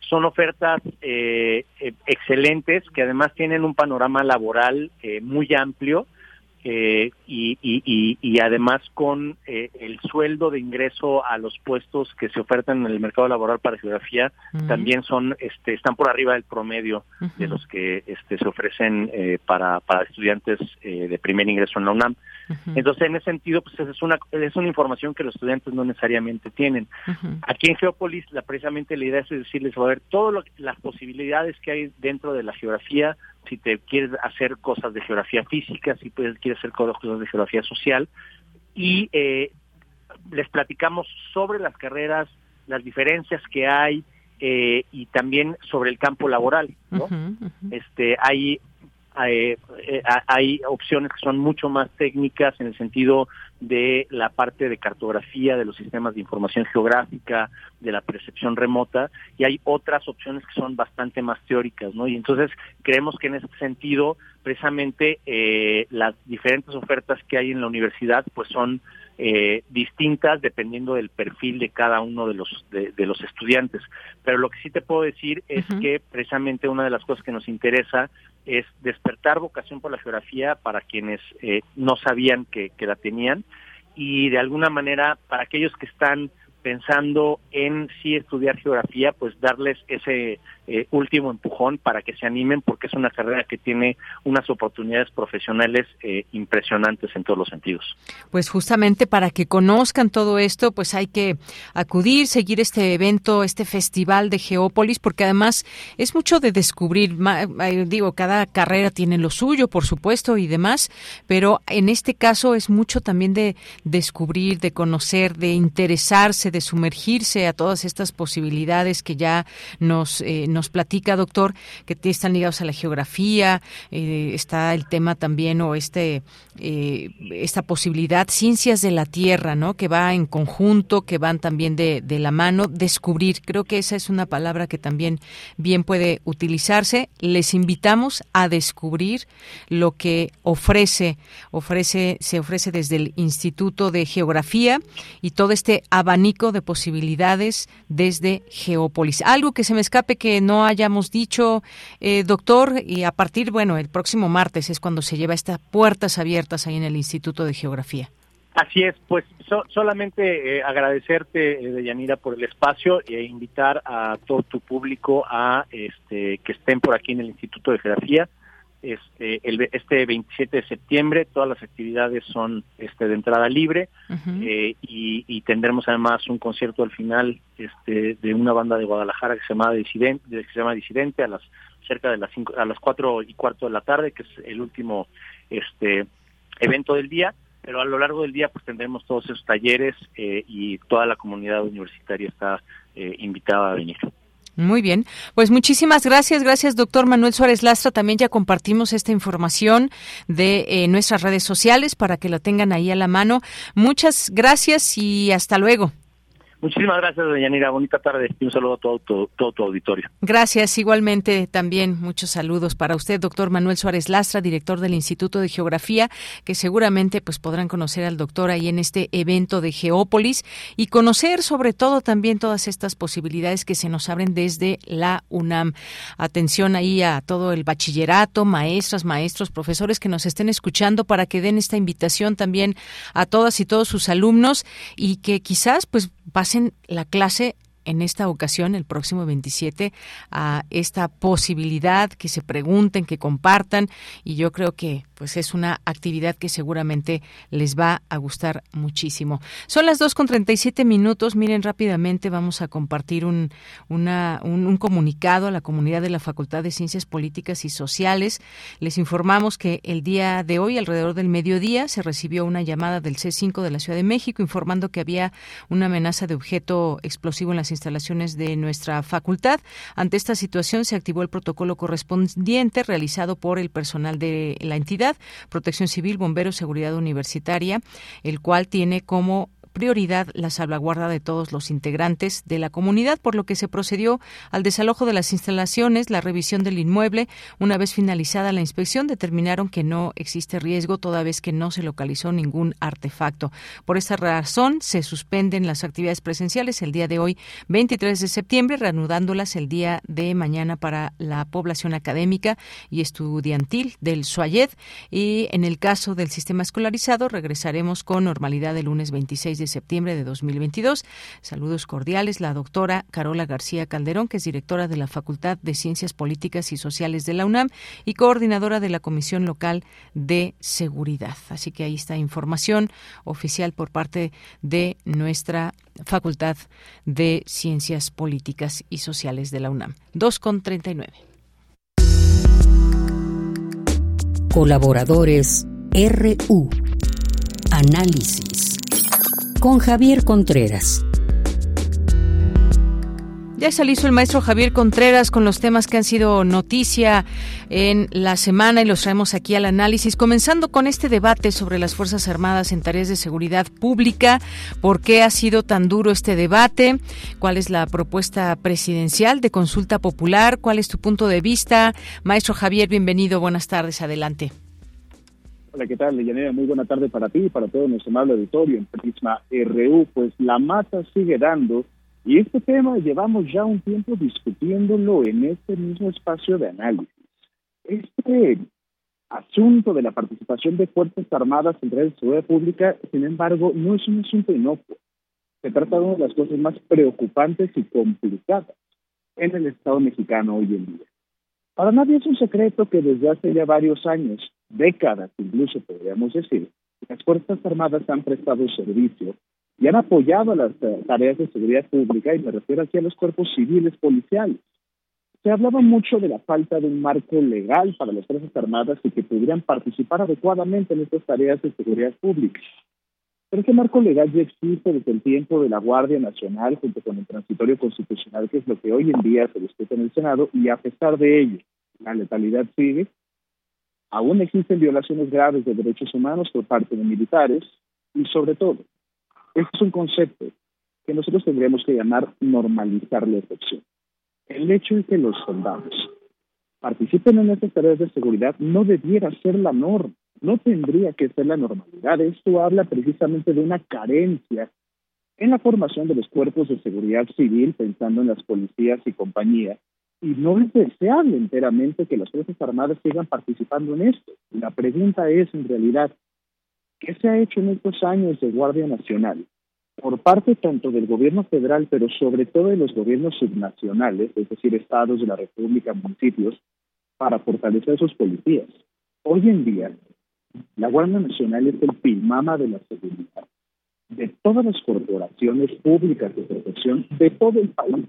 Son ofertas eh, eh, excelentes que además tienen un panorama laboral muy amplio eh, y, y, y, además con eh, el sueldo de ingreso a los puestos que se ofertan en el mercado laboral para geografía también son este están por arriba del promedio de los que este se ofrecen eh, para para estudiantes de primer ingreso en la UNAM entonces en ese sentido pues es una es una información que los estudiantes no necesariamente tienen aquí en Geópolis la precisamente la idea es decirles a ver todas las posibilidades que hay dentro de la geografía si te quieres hacer cosas de geografía física, si puedes, quieres hacer cosas de geografía social. Y eh, les platicamos sobre las carreras, las diferencias que hay eh, y también sobre el campo laboral. ¿no? Este, hay eh, hay opciones que son mucho más técnicas en el sentido de la parte de cartografía de los sistemas de información geográfica, de la percepción remota, y hay otras opciones que son bastante más teóricas, ¿no? Y entonces creemos que en ese sentido, precisamente, eh, las diferentes ofertas que hay en la universidad, pues son eh, distintas dependiendo del perfil de cada uno de los de, los estudiantes. Pero lo que sí te puedo decir es que precisamente una de las cosas que nos interesa es despertar vocación por la geografía para quienes eh, no sabían que, que la tenían y de alguna manera para aquellos que están pensando en sí estudiar geografía, pues darles ese eh, último empujón para que se animen porque es una carrera que tiene unas oportunidades profesionales eh, impresionantes en todos los sentidos. Pues justamente para que conozcan todo esto, pues hay que acudir, seguir este evento, este festival de Geópolis, porque además es mucho de descubrir, eh, digo, cada carrera tiene lo suyo, por supuesto, y demás, pero en este caso es mucho también de descubrir, de conocer, de interesarse, de sumergirse a todas estas posibilidades que ya nos nos platica, doctor, que están ligados a la geografía, eh, está el tema también o este eh, esta posibilidad, ciencias de la tierra, ¿no? Que va en conjunto, que van también de, de la mano, descubrir. Creo que esa es una palabra que también bien puede utilizarse. Les invitamos a descubrir lo que ofrece, ofrece, se ofrece desde el Instituto de Geografía y todo este abanico de posibilidades desde Geópolis. Algo que se me escape que no hayamos dicho, eh, doctor, y a partir, bueno, el próximo martes es cuando se lleva estas puertas abiertas ahí en el Instituto de Geografía. Así es, pues solamente eh, agradecerte, eh, Deyanira, por el espacio e invitar a todo tu público a este, que estén por aquí en el Instituto de Geografía este, el, este 27 de septiembre todas las actividades son este, de entrada libre eh, y, tendremos además un concierto al final este, de una banda de Guadalajara que se llama Disidente, que se llama Disidente a las cerca de las cinco, a las cuatro y cuarto de la tarde que es el último este evento del día pero a lo largo del día pues tendremos todos esos talleres eh, y toda la comunidad universitaria está eh, invitada a venir. Muy bien, pues muchísimas gracias, gracias doctor Manuel Suárez Lastra. También ya compartimos esta información de eh, nuestras redes sociales para que la tengan ahí a la mano. Muchas gracias y hasta luego. Muchísimas gracias, doña Yanira. Bonita tarde y un saludo a todo, todo, tu auditorio. Gracias. Igualmente, también muchos saludos para usted, doctor Manuel Suárez Lastra, director del Instituto de Geografía, que seguramente pues podrán conocer al doctor ahí en este evento de Geópolis y conocer sobre todo también todas estas posibilidades que se nos abren desde la UNAM. Atención ahí a todo el bachillerato, maestras, maestros, profesores que nos estén escuchando para que den esta invitación también a todas y todos sus alumnos y que quizás pues pasen la clase en esta ocasión, el próximo 27, a esta posibilidad, que se pregunten, que compartan, y yo creo que pues es una actividad que seguramente les va a gustar muchísimo. Son las 2 con 37 minutos. Miren, rápidamente vamos a compartir un, una, un, comunicado a la comunidad de la Facultad de Ciencias Políticas y Sociales. Les informamos que el día de hoy, alrededor del mediodía, se recibió una llamada del C5 de la Ciudad de México informando que había una amenaza de objeto explosivo en las instalaciones de nuestra facultad. Ante esta situación se activó el protocolo correspondiente realizado por el personal de la entidad, Protección Civil, Bomberos, Seguridad Universitaria, el cual tiene como prioridad la salvaguarda de todos los integrantes de la comunidad, por lo que se procedió al desalojo de las instalaciones, la revisión del inmueble. Una vez finalizada la inspección, determinaron que no existe riesgo toda vez que no se localizó ningún artefacto. Por esta razón, se suspenden las actividades presenciales el día de hoy, 23 de septiembre, reanudándolas el día de mañana para la población académica y estudiantil del SUAYED. Y en el caso del sistema escolarizado, regresaremos con normalidad el lunes 26 de septiembre de 2022. Saludos cordiales, la doctora Carola García Calderón, que es directora de la Facultad de Ciencias Políticas y Sociales de la UNAM y coordinadora de la Comisión Local de Seguridad. Así que ahí está información oficial por parte de nuestra Facultad de Ciencias Políticas y Sociales de la UNAM. 2 con 39. Colaboradores RU. Análisis con Javier Contreras. Ya se el maestro Javier Contreras con los temas que han sido noticia en la semana y los traemos aquí al análisis, comenzando con este debate sobre las Fuerzas Armadas en tareas de seguridad pública. ¿Por qué ha sido tan duro este debate? ¿Cuál es la propuesta presidencial de consulta popular? ¿Cuál es tu punto de vista? Maestro Javier, bienvenido. Buenas tardes. Adelante. Hola, ¿qué tal, Leyanera? Muy buena tarde para ti y para todo nuestro amable auditorio en Prisma RU. Pues la mata sigue dando y este tema llevamos ya un tiempo discutiéndolo en este mismo espacio de análisis. Este asunto de la participación de Fuerzas Armadas en redes de seguridad pública, sin embargo, no es un asunto inocuo. Se trata de una de las cosas más preocupantes y complicadas en el Estado mexicano hoy en día. Para nadie es un secreto que desde hace ya varios años, décadas incluso podríamos decir, las Fuerzas Armadas han prestado servicio y han apoyado las eh, tareas de seguridad pública, y me refiero aquí a los cuerpos civiles policiales. Se hablaba mucho de la falta de un marco legal para las Fuerzas Armadas y que pudieran participar adecuadamente en estas tareas de seguridad pública. Pero ese marco legal ya existe desde el tiempo de la Guardia Nacional junto con el transitorio constitucional, que es lo que hoy en día se discute en el Senado, y a pesar de ello, la letalidad sigue. Aún existen violaciones graves de derechos humanos por parte de militares y sobre todo, este es un concepto que nosotros tendríamos que llamar normalizar la excepción. El hecho de que los soldados participen en estas tareas de seguridad no debiera ser la norma, no tendría que ser la normalidad. Esto habla precisamente de una carencia en la formación de los cuerpos de seguridad civil, pensando en las policías y compañías, y no es deseable enteramente que las Fuerzas Armadas sigan participando en esto. La pregunta es, en realidad, ¿Qué se ha hecho en estos años de Guardia Nacional por parte tanto del gobierno federal, pero sobre todo de los gobiernos subnacionales, es decir, estados de la República, municipios, para fortalecer sus policías? Hoy en día, la Guardia Nacional es el pilmama de la seguridad de todas las corporaciones públicas de protección de todo el país.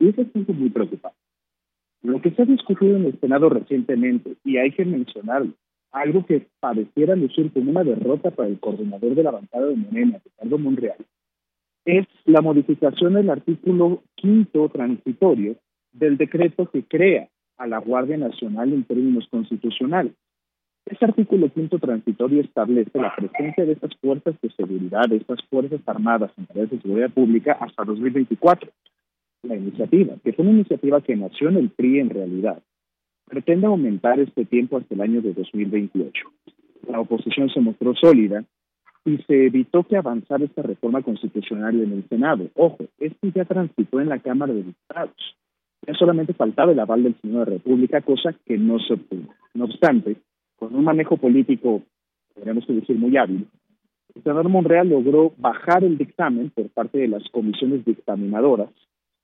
Y eso es muy preocupante. Lo que se ha discutido en el Senado recientemente, y hay que mencionarlo, algo que pareciera lucir como una derrota para el coordinador de la bancada de Morena, Ricardo Monreal, es la modificación del artículo quinto transitorio del decreto que crea a la Guardia Nacional en términos constitucionales. Este artículo quinto transitorio establece la presencia de estas fuerzas de seguridad, de estas fuerzas armadas en tareas de seguridad pública hasta 2024. La iniciativa, que fue una iniciativa que nació en el PRI en realidad, pretende aumentar este tiempo hasta el año de 2028. La oposición se mostró sólida y se evitó que avanzara esta reforma constitucional en el Senado. Ojo, esto ya transitó en la Cámara de Diputados. Ya solamente faltaba el aval del Senado de la República, cosa que no se obtuvo. No obstante, con un manejo político, podríamos decir, muy hábil, el senador Monreal logró bajar el dictamen por parte de las comisiones dictaminadoras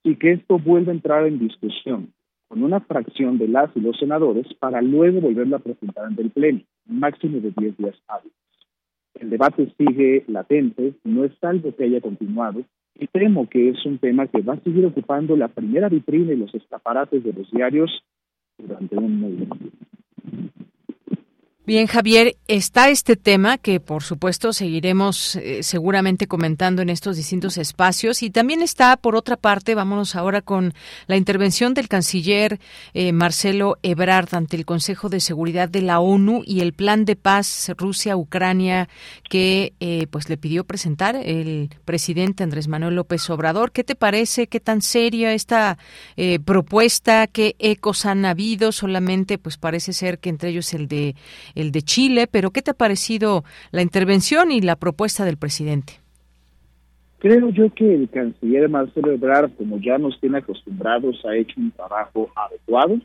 y que esto vuelva a entrar en discusión con una fracción de las y los senadores para luego volverla a presentar ante el Pleno, máximo de 10 días hábiles. El debate sigue latente, no es algo que haya continuado, y temo que es un tema que va a seguir ocupando la primera vitrina y los escaparates de los diarios durante un muy tiempo. Bien, Javier, está este tema que por supuesto seguiremos eh, seguramente comentando en estos distintos espacios y también está, por otra parte, vámonos ahora con la intervención del canciller eh, Marcelo Ebrard ante el Consejo de Seguridad de la ONU y el plan de paz Rusia-Ucrania que eh, pues le pidió presentar el presidente Andrés Manuel López Obrador. ¿Qué te parece? ¿Qué tan seria esta propuesta? ¿Qué ecos han habido? Solamente pues parece ser que entre ellos el de el de Chile, pero ¿qué te ha parecido la intervención y la propuesta del presidente? Creo yo que el canciller Marcelo Ebrard, como ya nos tiene acostumbrados, ha hecho un trabajo adecuado,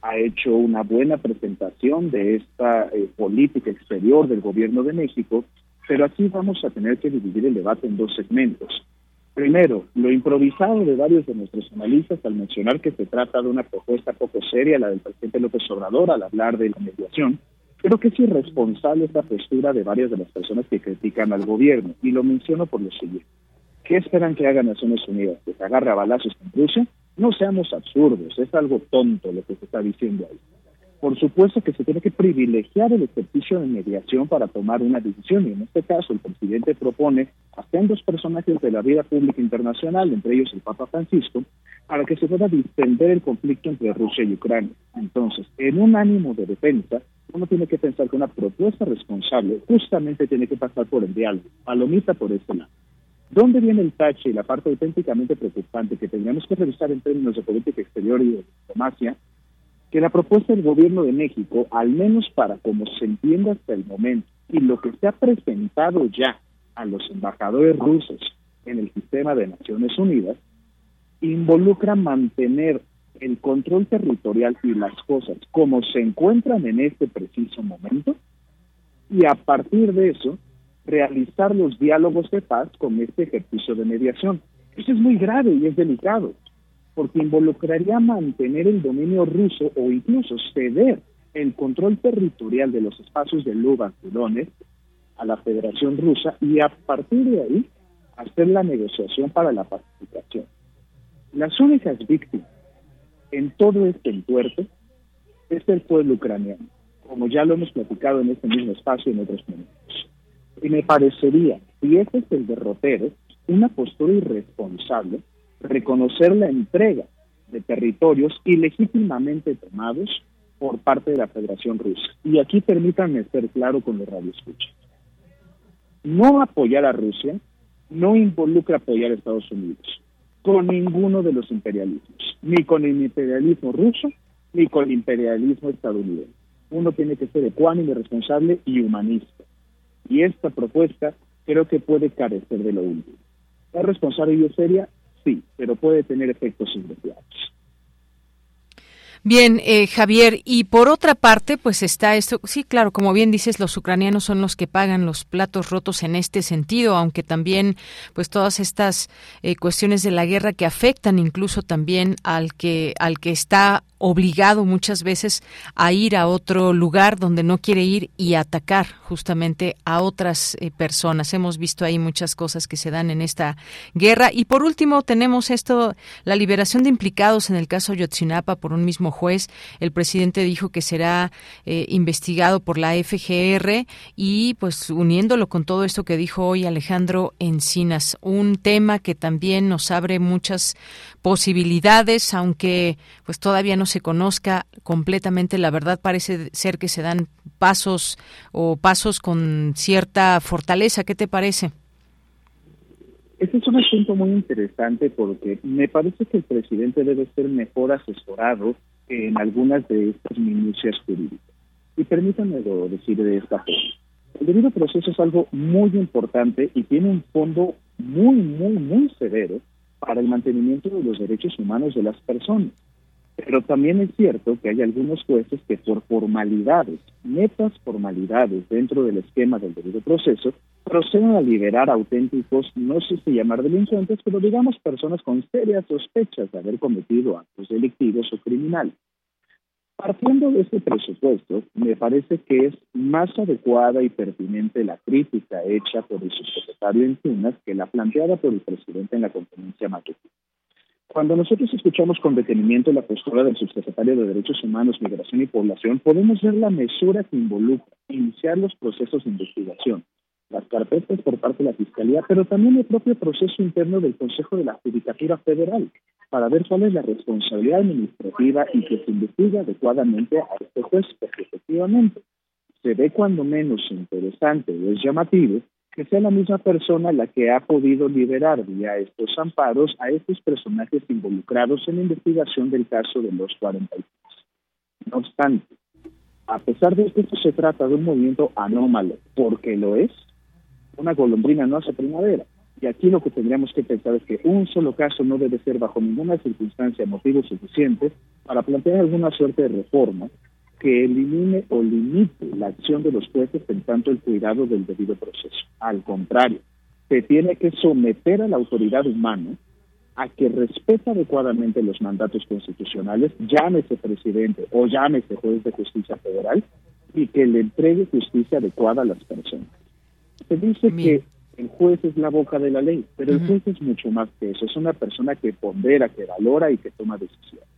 ha hecho una buena presentación de esta eh, política exterior del gobierno de México, pero aquí vamos a tener que dividir el debate en dos segmentos. Primero, lo improvisado de varios de nuestros analistas al mencionar que se trata de una propuesta poco seria, la del presidente López Obrador, al hablar de la mediación, Creo que es irresponsable esta postura de varias de las personas que critican al gobierno, y lo menciono por lo siguiente. ¿Qué esperan que haga Naciones Unidas? ¿Que se agarre a balazos con Rusia? No seamos absurdos, es algo tonto lo que se está diciendo ahí. Por supuesto que se tiene que privilegiar el ejercicio de mediación para tomar una decisión, y en este caso el presidente propone a dos personajes de la vida pública internacional, entre ellos el Papa Francisco, para que se pueda distender el conflicto entre Rusia y Ucrania. Entonces, en un ánimo de defensa, uno tiene que pensar que una propuesta responsable justamente tiene que pasar por el diálogo, palomita por este lado. ¿Dónde viene el tache y la parte auténticamente preocupante que tendríamos que revisar en términos de política exterior y de diplomacia? que la propuesta del gobierno de México, al menos para como se entiende hasta el momento, y lo que se ha presentado ya a los embajadores rusos en el sistema de Naciones Unidas, involucra mantener el control territorial y las cosas como se encuentran en este preciso momento y a partir de eso realizar los diálogos de paz con este ejercicio de mediación. Eso es muy grave y es delicado, porque involucraría mantener el dominio ruso o incluso ceder el control territorial de los espacios de Luba y Donetsk a la Federación Rusa y a partir de ahí hacer la negociación para la pacificación. Las únicas víctimas en todo este entuerto es el pueblo ucraniano, como ya lo hemos platicado en este mismo espacio en otros momentos. Y me parecería, si ese es el derrotero, una postura irresponsable reconocer la entrega de territorios ilegítimamente tomados por parte de la Federación Rusa. Y aquí permítanme ser claro con los radioescuchas. No apoyar a Rusia no involucra apoyar a Estados Unidos con ninguno de los imperialismos, ni con el imperialismo ruso, ni con el imperialismo estadounidense. Uno tiene que ser ecuánime, responsable y humanista. Y esta propuesta creo que puede carecer de lo último. ¿Es responsable y seria? Sí, pero puede tener efectos indeseados. Bien, eh, Javier, y por otra parte, pues está esto, sí, claro, como bien dices, los ucranianos son los que pagan los platos rotos en este sentido, aunque también, pues todas estas eh, cuestiones de la guerra que afectan incluso también al que al que está obligado muchas veces a ir a otro lugar donde no quiere ir y atacar justamente a otras eh, personas. Hemos visto ahí muchas cosas que se dan en esta guerra. Y por último tenemos esto, la liberación de implicados en el caso Yotzinapa por un mismo juez. El presidente dijo que será eh, investigado por la FGR y pues uniéndolo con todo esto que dijo hoy Alejandro Encinas, un tema que también nos abre muchas posibilidades, aunque pues todavía no se conozca completamente la verdad, parece ser que se dan pasos o pasos con cierta fortaleza. ¿Qué te parece? Este es un asunto muy interesante porque me parece que el presidente debe ser mejor asesorado en algunas de estas minucias jurídicas. Y permítanme decir de esta forma. El debido proceso es algo muy importante y tiene un fondo muy, muy, muy severo para el mantenimiento de los derechos humanos de las personas. Pero también es cierto que hay algunos jueces que por formalidades, netas formalidades dentro del esquema del debido proceso, proceden a liberar auténticos, no sé si llamar delincuentes, pero digamos personas con serias sospechas de haber cometido actos delictivos o criminales. Partiendo de este presupuesto, me parece que es más adecuada y pertinente la crítica hecha por el subsecretario Encinas que la planteada por el presidente en la conferencia matutina. Cuando nosotros escuchamos con detenimiento la postura del subsecretario de Derechos Humanos, Migración y Población, podemos ver la mesura que involucra iniciar los procesos de investigación, las carpetas por parte de la Fiscalía, pero también el propio proceso interno del Consejo de la Judicatura Federal, para ver cuál es la responsabilidad administrativa y que se investigue adecuadamente a este juez, porque efectivamente se ve cuando menos interesante o es llamativo que sea la misma persona la que ha podido liberar vía estos amparos a estos personajes involucrados en la investigación del caso de los 43. No obstante, a pesar de que esto se trata de un movimiento anómalo, porque lo es, una golondrina no hace primavera. Y aquí lo que tendríamos que pensar es que un solo caso no debe ser bajo ninguna circunstancia motivo suficiente para plantear alguna suerte de reforma que elimine o limite la acción de los jueces en tanto el cuidado del debido proceso. Al contrario, se tiene que someter a la autoridad humana a que respete adecuadamente los mandatos constitucionales, llámese presidente o llámese juez de justicia federal, y que le entregue justicia adecuada a las personas. Se dice que el juez es la boca de la ley, pero el juez es mucho más que eso, es una persona que pondera, que valora y que toma decisiones.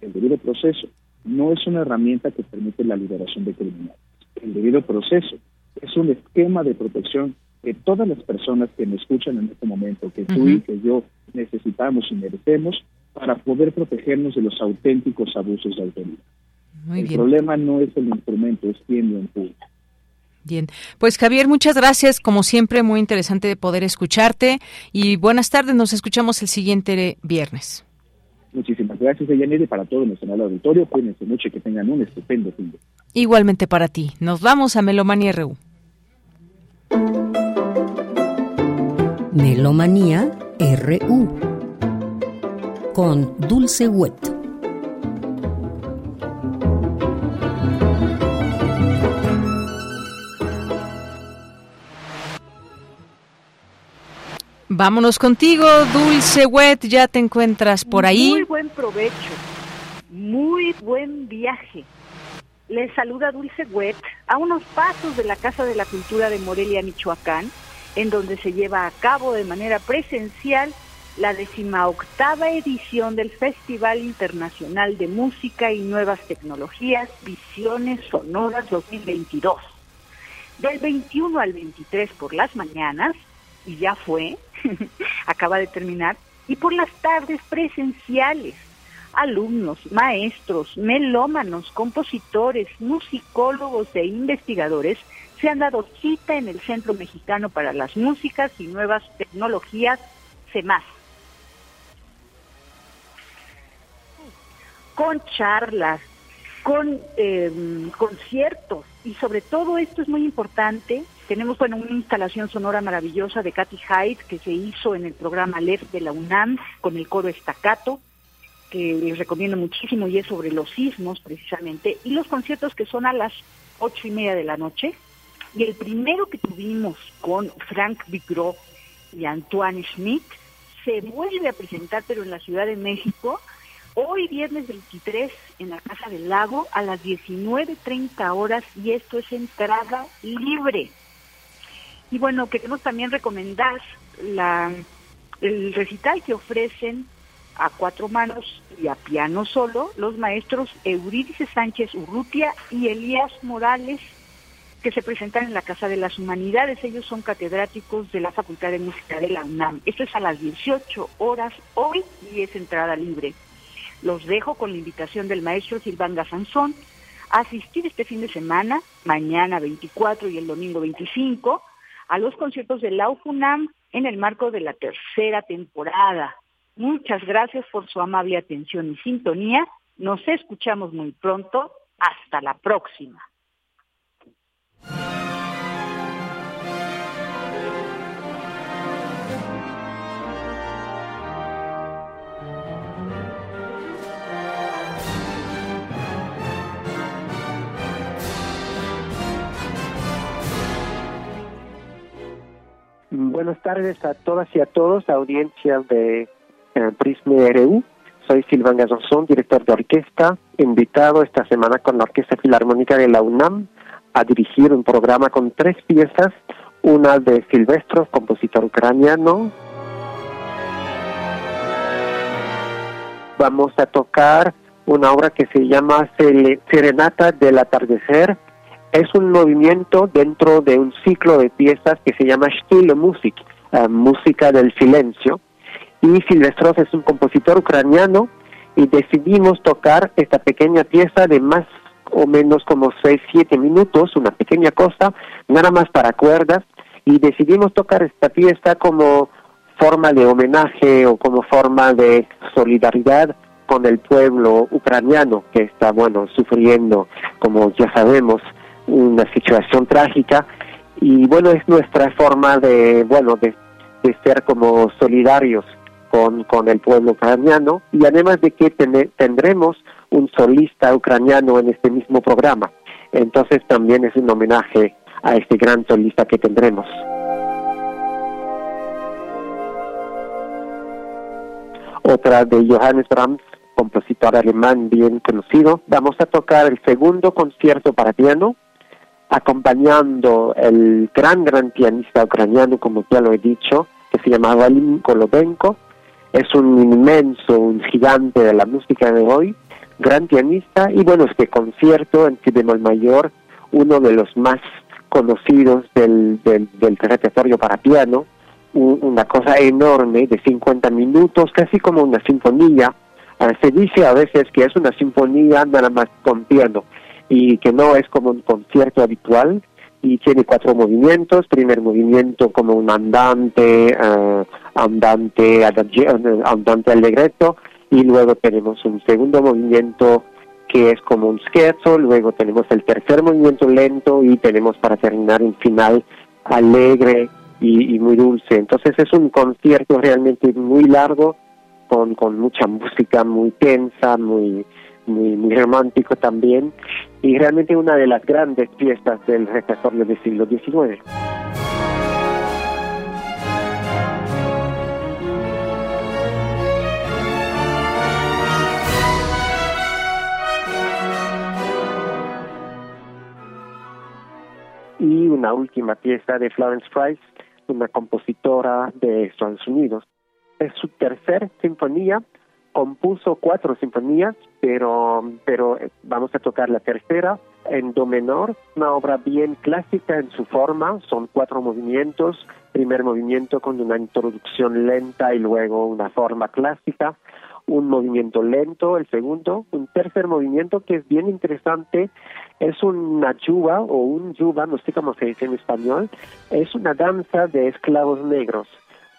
El debido proceso no es una herramienta que permite la liberación de criminales. El debido proceso es un esquema de protección que todas las personas que me escuchan en este momento, que tú y que yo necesitamos y merecemos para poder protegernos de los auténticos abusos de autoridad. el problema no es el instrumento, es quien lo empuja. Bien, pues Javier, muchas gracias. Como siempre, muy interesante poder escucharte y buenas tardes. Nos escuchamos el siguiente viernes. Muchísimas gracias, Yanira, y para todo nuestro auditorio. Cuídense mucho y que tengan un estupendo fin de Igualmente para ti. Nos vamos a Melomanía RU. Melomanía RU con Dulce Wet. Vámonos contigo, Dulce Wet, ya te encuentras por ahí. Muy buen provecho, muy buen viaje. Les saluda Dulce Wet a unos pasos de la Casa de la Cultura de Morelia, Michoacán, en donde se lleva a cabo de manera presencial la decimoctava edición del Festival Internacional de Música y Nuevas Tecnologías Visiones Sonoras 2022. Del 21 al 23 por las mañanas, y ya fue, acaba de terminar, y por las tardes presenciales. Alumnos, maestros, melómanos, compositores, musicólogos e investigadores se han dado cita en el Centro Mexicano para las Músicas y Nuevas Tecnologías, CEMAS. Con charlas, con eh, conciertos y sobre todo esto es muy importante, tenemos bueno una instalación sonora maravillosa de Katy Hyde que se hizo en el programa LEF de la UNAM con el coro estacato, que les recomiendo muchísimo y es sobre los sismos precisamente, y los conciertos que son a las ocho y media de la noche. Y el primero que tuvimos con Frank Vigro y Antoine Schmidt se vuelve a presentar, pero en la Ciudad de México, hoy viernes 23 en la Casa del Lago a las 19.30 horas y esto es entrada libre. Y bueno, queremos también recomendar el recital que ofrecen a cuatro manos y a piano solo los maestros Eurídice Sánchez Urrutia y Elías Morales que se presentan en la Casa de las Humanidades. Ellos son catedráticos de la Facultad de Música de la UNAM. Esto es a las 18 horas hoy y es entrada libre. Los dejo con la invitación del maestro Silván Gazanzón a asistir este fin de semana, mañana 24 y el domingo 25, a los conciertos de la UFUNAM en el marco de la tercera temporada. Muchas gracias por su amable atención y sintonía. Nos escuchamos muy pronto. Hasta la próxima. Buenas tardes a todas y a todos, audiencia de eh, Prisma RU. Soy Silván Gazonzón, director de orquesta, invitado esta semana con la Orquesta Filarmónica de la UNAM a dirigir un programa con tres piezas, una de Silvestro, compositor ucraniano. Vamos a tocar una obra que se llama Serenata del Atardecer, es un movimiento dentro de un ciclo de piezas que se llama Stille Musik, uh, música del silencio. Y Silvestrov es un compositor ucraniano y decidimos tocar esta pequeña pieza de más o menos como 6, 7 minutos, una pequeña cosa, nada más para cuerdas, y decidimos tocar esta pieza como forma de homenaje o como forma de solidaridad con el pueblo ucraniano que está, bueno, sufriendo, como ya sabemos, una situación trágica y bueno, es nuestra forma de, bueno, de, ser como solidarios con, con el pueblo ucraniano y además de que tendremos un solista ucraniano en este mismo programa. Entonces también es un homenaje a este gran solista que tendremos. Otra de Johannes Brahms, compositor alemán bien conocido. Vamos a tocar el segundo concierto para piano acompañando el gran, gran pianista ucraniano, como ya lo he dicho, que se llama Valim Kolobenko. Es un inmenso, un gigante de la música de hoy, gran pianista, y bueno, este concierto en si bemol mayor, uno de los más conocidos del, del, del repertorio para piano, una cosa enorme de 50 minutos, casi como una sinfonía. Ah, se dice a veces que es una sinfonía nada más con piano, y que no es como un concierto habitual y tiene cuatro movimientos. Primer movimiento como un andante, uh, andante, andante allegretto y luego tenemos un segundo movimiento que es como un scherzo, luego tenemos el tercer movimiento lento y tenemos para terminar un final alegre y, muy dulce. Entonces es un concierto realmente muy largo, con, con mucha música muy tensa, muy, muy romántico también, y realmente una de las grandes fiestas del repertorio del siglo XIX. y una última pieza de Florence Price, una compositora de Estados Unidos. Es su tercera sinfonía, compuso cuatro sinfonías, pero, pero vamos a tocar la tercera. En do menor, una obra bien clásica en su forma, son cuatro movimientos, primer movimiento con una introducción lenta y luego una forma clásica, un movimiento lento, el segundo, un tercer movimiento que es bien interesante, es una yuba o un yuba, no sé cómo se dice en español, es una danza de esclavos negros,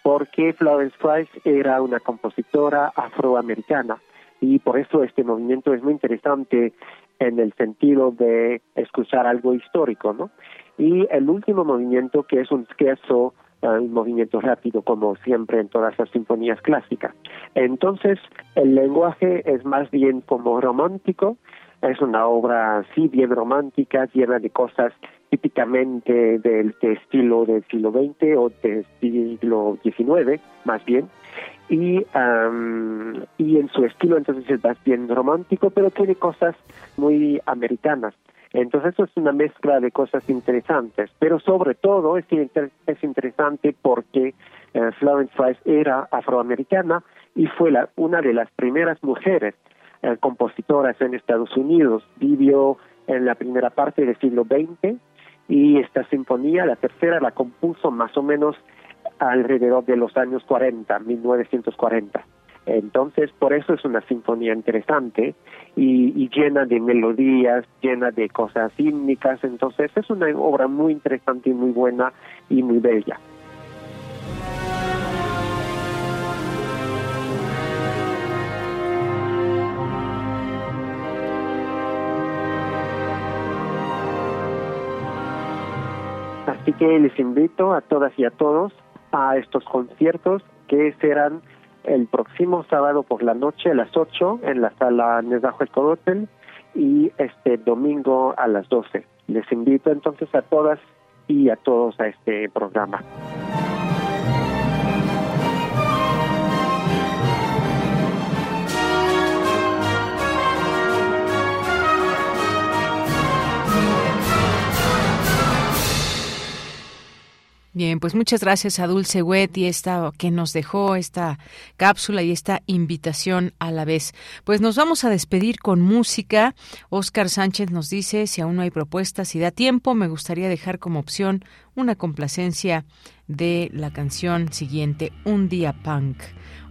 porque Florence Price era una compositora afroamericana y por eso este movimiento es muy interesante en el sentido de escuchar algo histórico, ¿no? Y el último movimiento que es un scherzo un movimiento rápido como siempre en todas las sinfonías clásicas. Entonces el lenguaje es más bien como romántico, es una obra sí bien romántica, llena de cosas típicamente del estilo del siglo XX o del siglo XIX, más bien, y, y en su estilo entonces es más bien romántico, pero tiene cosas muy americanas. Entonces eso es una mezcla de cosas interesantes, pero sobre todo es, es interesante porque eh, Florence Price era afroamericana y fue la, una de las primeras mujeres eh, compositoras en Estados Unidos. Vivió en la primera parte del siglo XX y esta sinfonía, la tercera, la compuso más o menos alrededor de los años 40, 1940. Entonces, por eso es una sinfonía interesante y, llena de melodías, llena de cosas hímnicas. Entonces, es una obra muy interesante y muy buena y muy bella. Así que les invito a todas y a todos a estos conciertos que serán el próximo sábado por la noche a las 8 en la sala Nezahualcóyotl y este domingo a las 12. Les invito entonces a todas y a todos a este programa. Bien, pues muchas gracias a Dulce Wet y esta que nos dejó esta cápsula y esta invitación a la vez. Pues nos vamos a despedir con música. Oscar Sánchez nos dice, si aún no hay propuestas, si da tiempo, me gustaría dejar como opción una complacencia de la canción siguiente, Un día punk.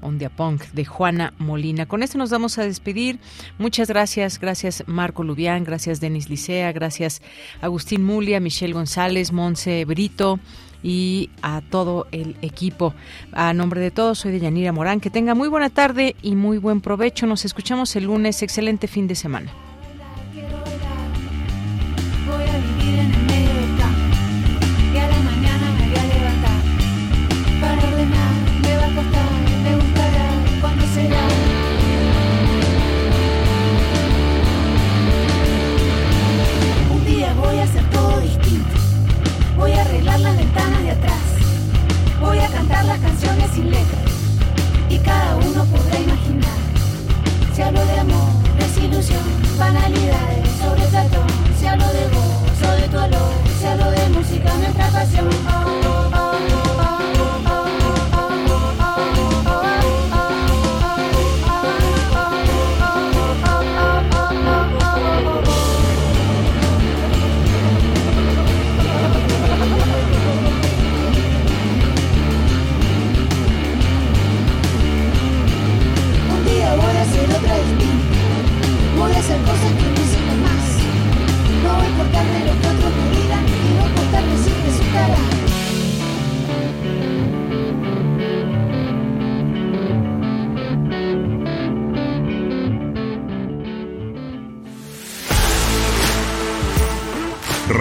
Un día punk de Juana Molina. Con esto nos vamos a despedir. Muchas gracias, gracias Marco Lubián, gracias Denis Licea, gracias Agustín Mulia, Michelle González, Monse Brito, y a todo el equipo. A nombre de todos, soy de Yanira Morán. Que tenga muy buena tarde y muy buen provecho. Nos escuchamos el lunes. Excelente fin de semana. Las canciones sin letra y cada uno podrá imaginar. Si hablo de amor, desilusión, banalidades, sobre tratón, si hablo de voz o de tu olor, si hablo de música, nuestra pasión. hacer